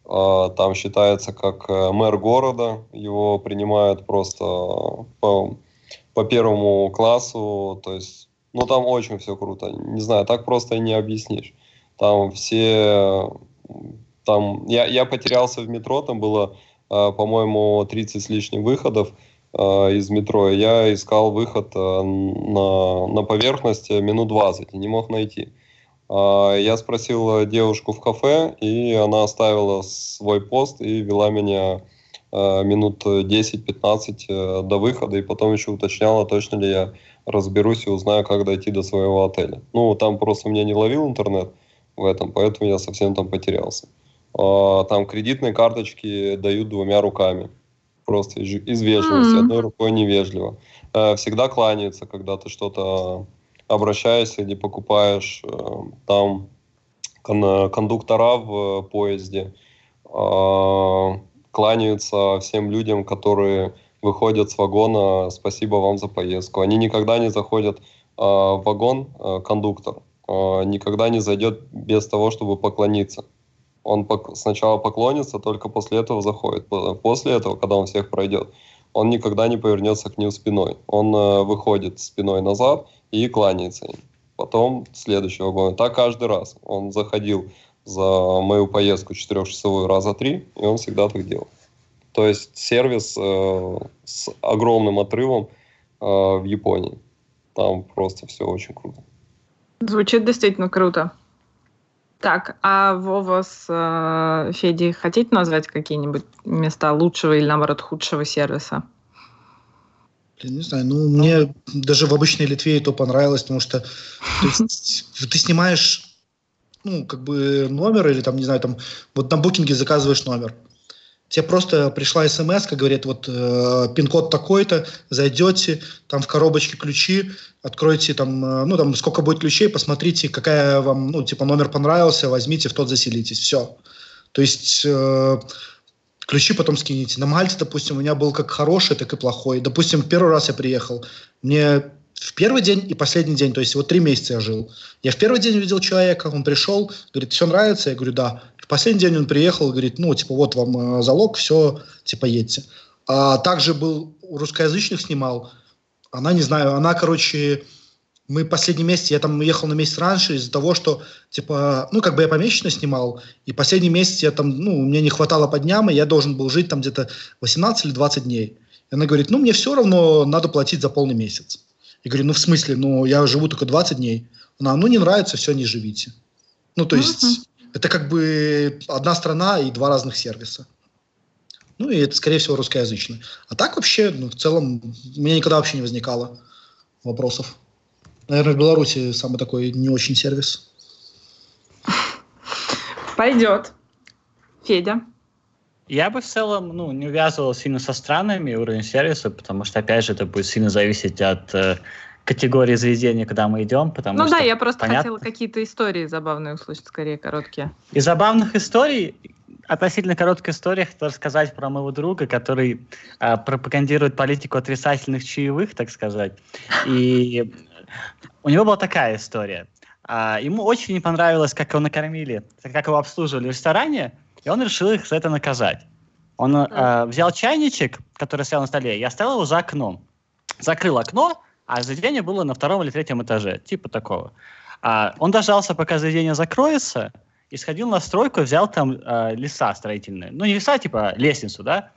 э, там считается как э, мэр города, его принимают просто по, по первому классу, то есть ну, там очень все круто. Не знаю, так просто и не объяснишь. Там все... Там... Я, я потерялся в метро, там было, э, по-моему, 30 с лишним выходов э, из метро. Я искал выход э, на, на поверхность минут 20 и не мог найти. Я спросил девушку в кафе, и она оставила свой пост и вела меня минут 10-15 до выхода, и потом еще уточняла, точно ли я разберусь и узнаю, как дойти до своего отеля. Ну, там просто меня не ловил интернет в этом, поэтому я совсем там потерялся. А, там кредитные карточки дают двумя руками. Просто из, из вежливости, mm-hmm. одной рукой невежливо. А, всегда кланяются, когда ты что-то обращаешься или покупаешь. А, там кон- кондуктора в поезде а, кланяются всем людям, которые выходят с вагона «Спасибо вам за поездку». Они никогда не заходят э, в вагон, э, кондуктор, э, никогда не зайдет без того, чтобы поклониться. Он пок- сначала поклонится, только после этого заходит. После этого, когда он всех пройдет, он никогда не повернется к ним спиной. Он э, выходит спиной назад и кланяется им. Потом следующий вагон. Так каждый раз. Он заходил за мою поездку четырехчасовую раза три, и он всегда так делал. То есть сервис э, с огромным отрывом э, в Японии. Там просто все очень круто. Звучит действительно круто. Так, а Вова с э, Федей хотите назвать какие-нибудь места лучшего или, наоборот, худшего сервиса? Блин, не знаю, ну, мне даже в обычной Литве это понравилось, потому что есть, [LAUGHS] ты снимаешь, ну, как бы номер или там, не знаю, там, вот на букинге заказываешь номер – Тебе просто пришла смс, говорит, вот э, пин-код такой-то, зайдете, там в коробочке ключи, откройте там, э, ну там сколько будет ключей, посмотрите, какая вам, ну типа номер понравился, возьмите, в тот заселитесь, все. То есть э, ключи потом скинете. На Мальте, допустим, у меня был как хороший, так и плохой. Допустим, первый раз я приехал, мне в первый день и последний день, то есть вот три месяца я жил. Я в первый день увидел человека, он пришел, говорит, все нравится? Я говорю, да. В последний день он приехал, говорит, ну, типа, вот вам э, залог, все, типа, едьте. А также был русскоязычных снимал. Она, не знаю, она, короче, мы последний месяц, я там уехал на месяц раньше из-за того, что, типа, ну, как бы я помесячно снимал, и последний месяц я там, ну, мне не хватало по дням, и я должен был жить там где-то 18 или 20 дней. И она говорит, ну, мне все равно надо платить за полный месяц. Я говорю, ну, в смысле, ну, я живу только 20 дней. Она, ну, не нравится, все, не живите. Ну, то есть, Это как бы одна страна и два разных сервиса. Ну, и это, скорее всего, русскоязычный. А так вообще, ну, в целом, у меня никогда вообще не возникало вопросов. Наверное, в Беларуси самый такой не очень сервис. Пойдет. Федя. Я бы в целом ну, не увязывал сильно со странами уровень сервиса, потому что, опять же, это будет сильно зависеть от э, категории заведения, куда мы идем. Потому ну что, да, я просто понятно... хотела какие-то истории забавные услышать, скорее короткие. Из забавных историй, относительно короткой истории, хотел рассказать про моего друга, который э, пропагандирует политику отрицательных чаевых, так сказать. И у него была такая история. А, ему очень не понравилось, как его накормили, как его обслуживали в ресторане, и он решил их за это наказать. Он э, взял чайничек, который стоял на столе, и оставил его за окном. Закрыл окно, а заведение было на втором или третьем этаже, типа такого. А, он дождался, пока заведение закроется, и сходил на стройку, взял там э, леса строительные. Ну, не леса, типа лестницу, да?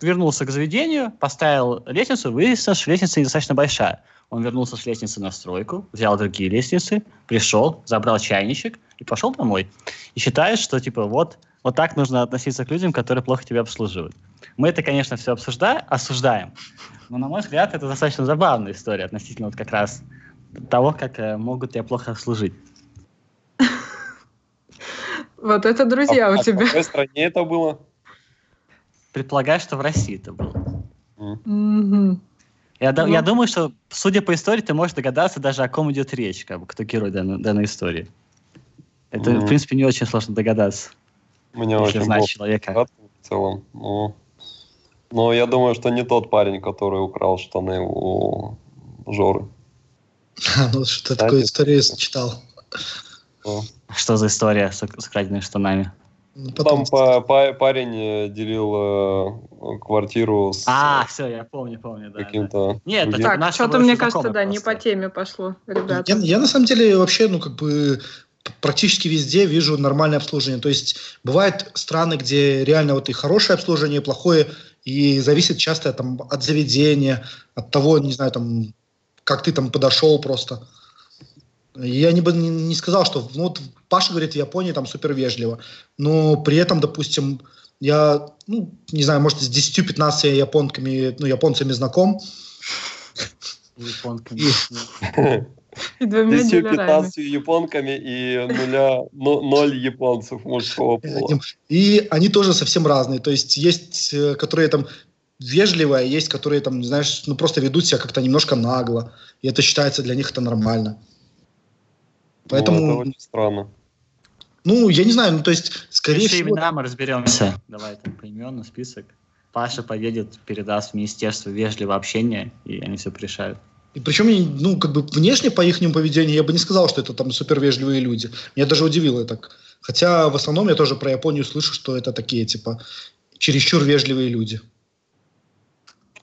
Вернулся к заведению, поставил лестницу, выяснилось, что лестница недостаточно большая. Он вернулся с лестницы на стройку, взял другие лестницы, пришел, забрал чайничек и пошел домой. И считает, что, типа, вот вот так нужно относиться к людям, которые плохо тебя обслуживают. Мы это, конечно, все обсуждаем, осуждаем, но, на мой взгляд, это достаточно забавная история относительно вот как раз того, как э, могут тебя плохо обслужить. Вот это друзья у тебя. В какой стране это было? Предполагаю, что в России это было. Я, ну. я думаю, что, судя по истории, ты можешь догадаться даже, о ком идет речь, как бы, кто герой данной, данной истории. Это, mm. в принципе, не очень сложно догадаться. Мне очень знать человека. В целом. Но, но я думаю, что не тот парень, который украл штаны у Жоры. [LAUGHS] Ну, что такое историю читал. Что за история с, с украденными штанами? Ну, потом... Там по, по, парень э, делил э, квартиру с... А, все, я помню, помню, да. Каким-то... Да. Нет, так, что-то, мне кажется, да, просто. не по теме пошло, ребята. Я, я, на самом деле, вообще, ну, как бы, практически везде вижу нормальное обслуживание. То есть бывают страны, где реально вот и хорошее обслуживание, и плохое, и зависит часто там, от заведения, от того, не знаю, там, как ты там подошел просто. Я не бы не, не сказал, что ну, вот Паша говорит, в Японии там супер вежливо, но при этом, допустим, я, ну, не знаю, может, с 10-15 японками, ну, японцами знаком. Японками. И двумя 10-15 японками и нуля, но, ноль японцев мужского пола. И они тоже совсем разные. То есть есть, э, которые там вежливые, а есть, которые там, знаешь, ну просто ведут себя как-то немножко нагло. И это считается для них это нормально. Поэтому... Ну, это очень странно. Ну, я не знаю, ну то есть, скорее Если всего... имена мы разберемся. Давай там поименно список. Паша поедет, передаст в Министерство вежливого общения, и они все решают. И причем, ну, как бы внешне по их поведению я бы не сказал, что это там супер вежливые люди. Меня даже удивило так. Хотя в основном я тоже про Японию слышу, что это такие, типа, чересчур вежливые люди.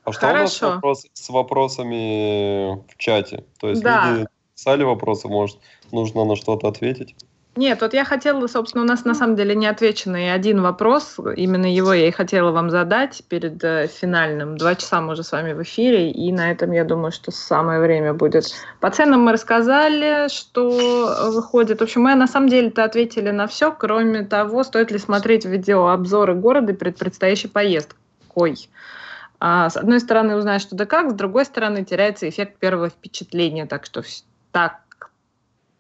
А что Хорошо. у нас вопрос, с вопросами в чате? То есть да. люди писали вопросы, может, нужно на что-то ответить? Нет, вот я хотела, собственно, у нас на самом деле не отвеченный один вопрос, именно его я и хотела вам задать перед э, финальным. Два часа мы уже с вами в эфире, и на этом, я думаю, что самое время будет. По ценам мы рассказали, что выходит. В общем, мы на самом деле-то ответили на все, кроме того, стоит ли смотреть видеообзоры города перед предстоящей поездкой. А, с одной стороны, узнать, что да как, с другой стороны, теряется эффект первого впечатления. Так что так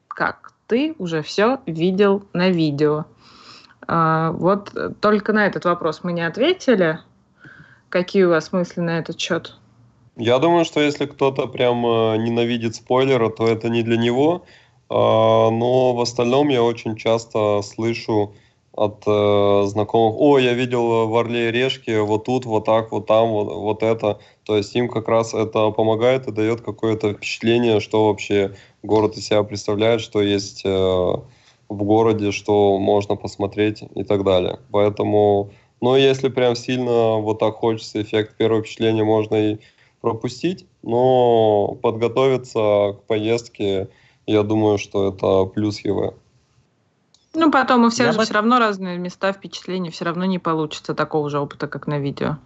как ты уже все видел на видео. А, вот только на этот вопрос мы не ответили. Какие у вас мысли на этот счет? Я думаю, что если кто-то прям э, ненавидит спойлеры, то это не для него. А, но в остальном я очень часто слышу от э, знакомых, о, я видел в Орле и Решке вот тут, вот так, вот там, вот, вот это. То есть им как раз это помогает и дает какое-то впечатление, что вообще город из себя представляет, что есть э, в городе, что можно посмотреть и так далее. Поэтому, ну, если прям сильно вот так хочется эффект первого впечатления, можно и пропустить, но подготовиться к поездке, я думаю, что это плюс ЕВ. Ну, потом у всех Я же бы... все равно разные места, впечатления, все равно не получится такого же опыта, как на видео.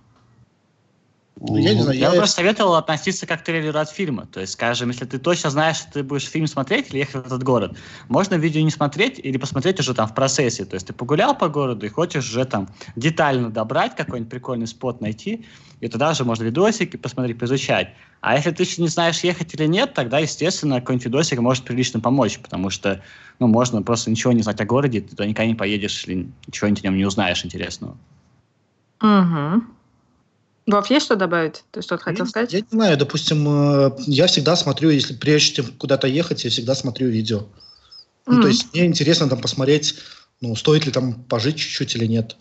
Ну, я не знаю. Я, я просто советовал относиться как к трейлеру от фильма. То есть, скажем, если ты точно знаешь, что ты будешь фильм смотреть или ехать в этот город, можно видео не смотреть или посмотреть уже там в процессе. То есть ты погулял по городу и хочешь уже там детально добрать какой-нибудь прикольный спот найти, и тогда уже можно видосики посмотреть, поизучать. А если ты еще не знаешь, ехать или нет, тогда, естественно, какой-нибудь видосик может прилично помочь, потому что, ну, можно просто ничего не знать о городе, ты туда никогда не поедешь или ничего-нибудь о нем не узнаешь интересного. Угу. Вов, есть что добавить? Ты что-то хотел сказать? Я не знаю, допустим, э, я всегда смотрю, если прежде чем куда-то ехать, я всегда смотрю видео. Ну, mm то есть мне интересно там посмотреть, ну, стоит ли там пожить чуть-чуть или нет.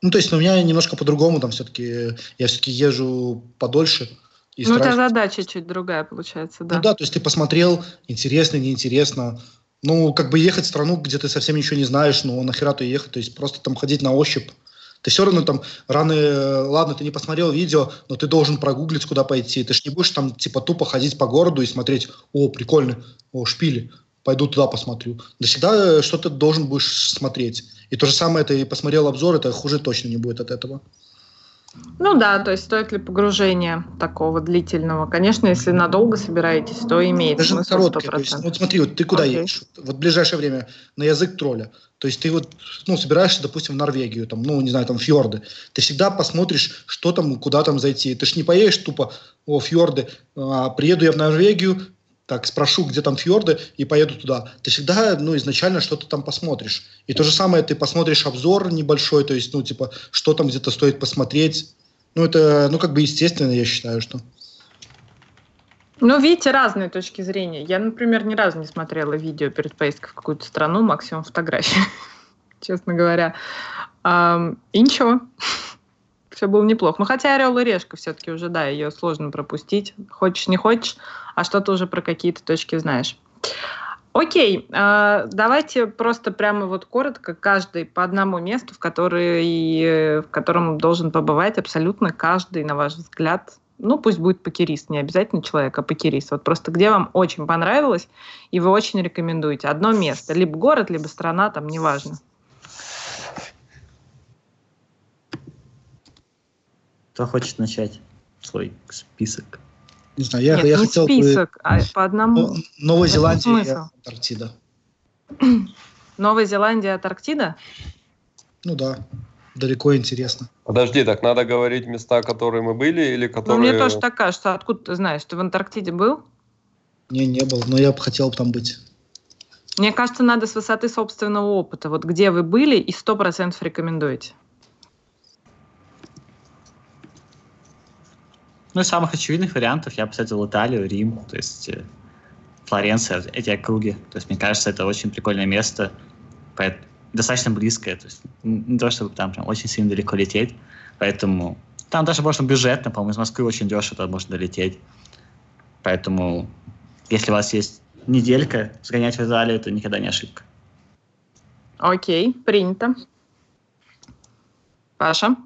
Ну, то есть ну, у меня немножко по-другому, там все-таки, я все-таки езжу подольше. И ну, у тебя задача чуть другая получается, да. Ну да, то есть ты посмотрел, интересно, неинтересно. Ну, как бы ехать в страну, где ты совсем ничего не знаешь, ну, нахера ты ехать, то есть просто там ходить на ощупь. Ты все равно там рано, ладно, ты не посмотрел видео, но ты должен прогуглить, куда пойти. Ты ж не будешь там типа тупо ходить по городу и смотреть, о, прикольно, о, шпили, пойду туда посмотрю. Да всегда что-то должен будешь смотреть. И то же самое, ты посмотрел обзор, это хуже точно не будет от этого. Ну да, то есть стоит ли погружение такого длительного? Конечно, если надолго собираетесь, то имеет Даже смысл короткое, 100%. То есть, вот смотри, вот ты куда okay. едешь? Вот в ближайшее время на язык тролля. То есть ты вот, ну, собираешься, допустим, в Норвегию, там, ну, не знаю, там, фьорды. Ты всегда посмотришь, что там, куда там зайти. Ты ж не поедешь тупо, о, фьорды, а, приеду я в Норвегию, так, спрошу, где там фьорды, и поеду туда. Ты всегда, ну, изначально что-то там посмотришь. И то же самое, ты посмотришь обзор небольшой, то есть, ну, типа, что там где-то стоит посмотреть. Ну, это, ну, как бы естественно, я считаю, что... Ну, видите, разные точки зрения. Я, например, ни разу не смотрела видео перед поездкой в какую-то страну, максимум фотографии, [LAUGHS] честно говоря. И ничего. Все было неплохо. Ну, хотя «Орел и решка» все-таки уже, да, ее сложно пропустить. Хочешь, не хочешь, а что-то уже про какие-то точки знаешь. Окей, э, давайте просто прямо вот коротко каждый по одному месту, в, который, в котором должен побывать абсолютно каждый, на ваш взгляд, ну пусть будет покерист, не обязательно человек, а покерист. Вот просто где вам очень понравилось, и вы очень рекомендуете. Одно место, либо город, либо страна, там неважно. Кто хочет начать свой список? Не знаю, я, Нет, я не хотел список, бы... а по одному. Новая Зеландия и Антарктида. [CLEARS THROAT] Новая Зеландия, Антарктида? Ну да, далеко интересно. Подожди, так надо говорить места, которые мы были или которые... Ну, мне тоже так кажется. Откуда ты знаешь? Ты в Антарктиде был? Не, не был, но я бы хотел там быть. Мне кажется, надо с высоты собственного опыта. Вот где вы были и сто процентов рекомендуете. Ну, из самых очевидных вариантов я посоветовал Италию, Рим, то есть э, Флоренция, эти округи. То есть, мне кажется, это очень прикольное место, достаточно близкое. То есть, не то, чтобы там прям очень сильно далеко лететь. Поэтому там даже можно бюджетно, по-моему, из Москвы очень дешево туда можно долететь. Поэтому, если у вас есть неделька сгонять в Италию, это никогда не ошибка. Окей, принято. Паша?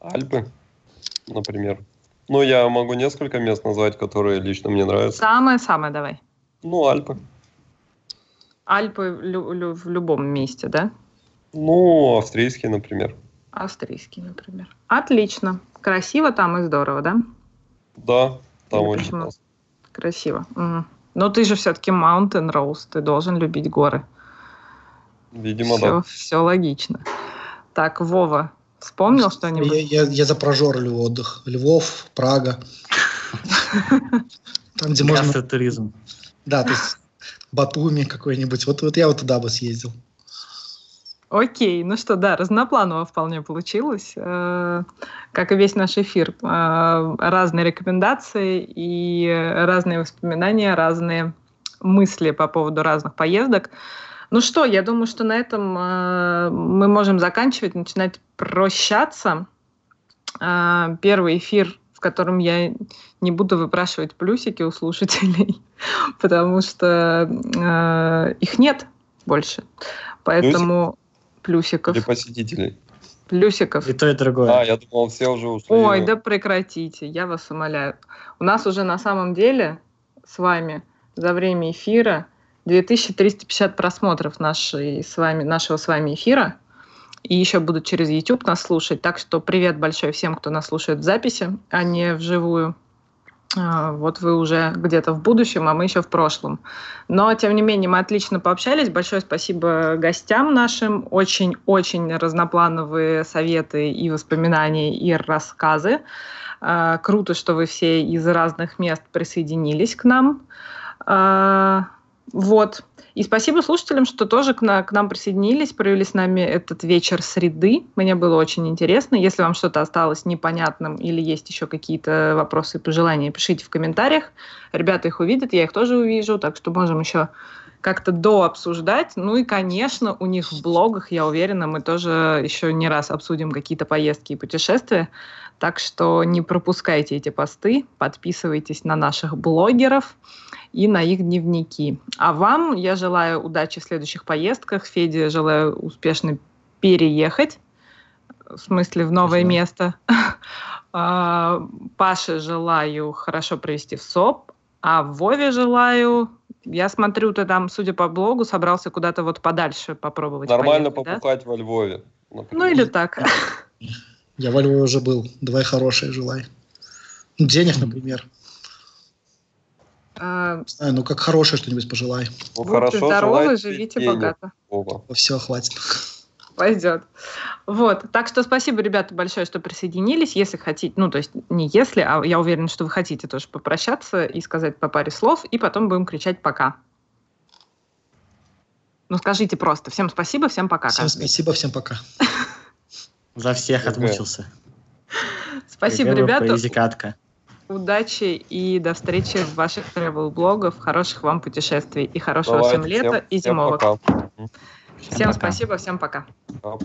Альпы, например. Ну, я могу несколько мест назвать, которые лично мне нравятся. Самое-самое давай. Ну, Альпы. Альпы лю- лю- в любом месте, да? Ну, австрийские, например. Австрийские, например. Отлично. Красиво там и здорово, да? Да, там Или очень классно. Красиво. Угу. Но ты же все-таки Mountain Rose, ты должен любить горы. Видимо, все, да. Все логично. Так, Вова, Вспомнил что-нибудь? Я, я, я за прожорливый отдых. Львов, Прага. Там, где можно... туризм. Да, то есть Батуми какой-нибудь. Вот, вот я вот туда бы съездил. Окей, ну что, да, разнопланово вполне получилось. Э, как и весь наш эфир. Э, разные рекомендации и разные воспоминания, разные мысли по поводу разных поездок. Ну что, я думаю, что на этом э, мы можем заканчивать, начинать прощаться. Э, первый эфир, в котором я не буду выпрашивать плюсики у слушателей, [LAUGHS] потому что э, их нет больше. Поэтому Плюсик? плюсиков. Или посетителей? Плюсиков. И то, и другое. А, я думал, все уже ушли. Ой, да прекратите, я вас умоляю. У нас уже на самом деле с вами за время эфира 2350 просмотров нашей с вами, нашего с вами эфира. и еще будут через YouTube нас слушать. Так что привет большой всем, кто нас слушает в записи, а не вживую. А, вот вы уже где-то в будущем, а мы еще в прошлом. Но, тем не менее, мы отлично пообщались. Большое спасибо гостям нашим. Очень-очень разноплановые советы и воспоминания, и рассказы. А, круто, что вы все из разных мест присоединились к нам. Вот. И спасибо слушателям, что тоже к, на, к нам присоединились, провели с нами этот вечер среды. Мне было очень интересно. Если вам что-то осталось непонятным или есть еще какие-то вопросы и пожелания, пишите в комментариях. Ребята их увидят, я их тоже увижу, так что можем еще как-то дообсуждать. Ну и, конечно, у них в блогах, я уверена, мы тоже еще не раз обсудим какие-то поездки и путешествия. Так что не пропускайте эти посты, подписывайтесь на наших блогеров и на их дневники. А вам я желаю удачи в следующих поездках. Феде желаю успешно переехать, в смысле в новое Спасибо. место. [LAUGHS] А, Паше желаю хорошо провести в СОП, а Вове желаю я смотрю, ты там, судя по блогу, собрался куда-то вот подальше попробовать. Нормально поехать, попухать да? во Львове. Например. Ну или так. [LAUGHS] Я во Львове уже был. Давай хорошее желай. Денег, например. А... Знаю, ну как хорошее что-нибудь пожелай. Ну, хорошо, здоровы, живите богато. Оба. Все, хватит. Пойдет. Вот. Так что спасибо, ребята, большое, что присоединились. Если хотите, ну, то есть не если, а я уверена, что вы хотите тоже попрощаться и сказать по паре слов, и потом будем кричать «пока». Ну, скажите просто. Всем спасибо, всем пока. Всем спасибо, всем пока. [LAUGHS] За всех отмучился. Спасибо, ребята. Удачи и до встречи в ваших travel-блогах. Хороших вам путешествий и хорошего всем лета и зимовок. Всем, спасибо, всем пока. пока.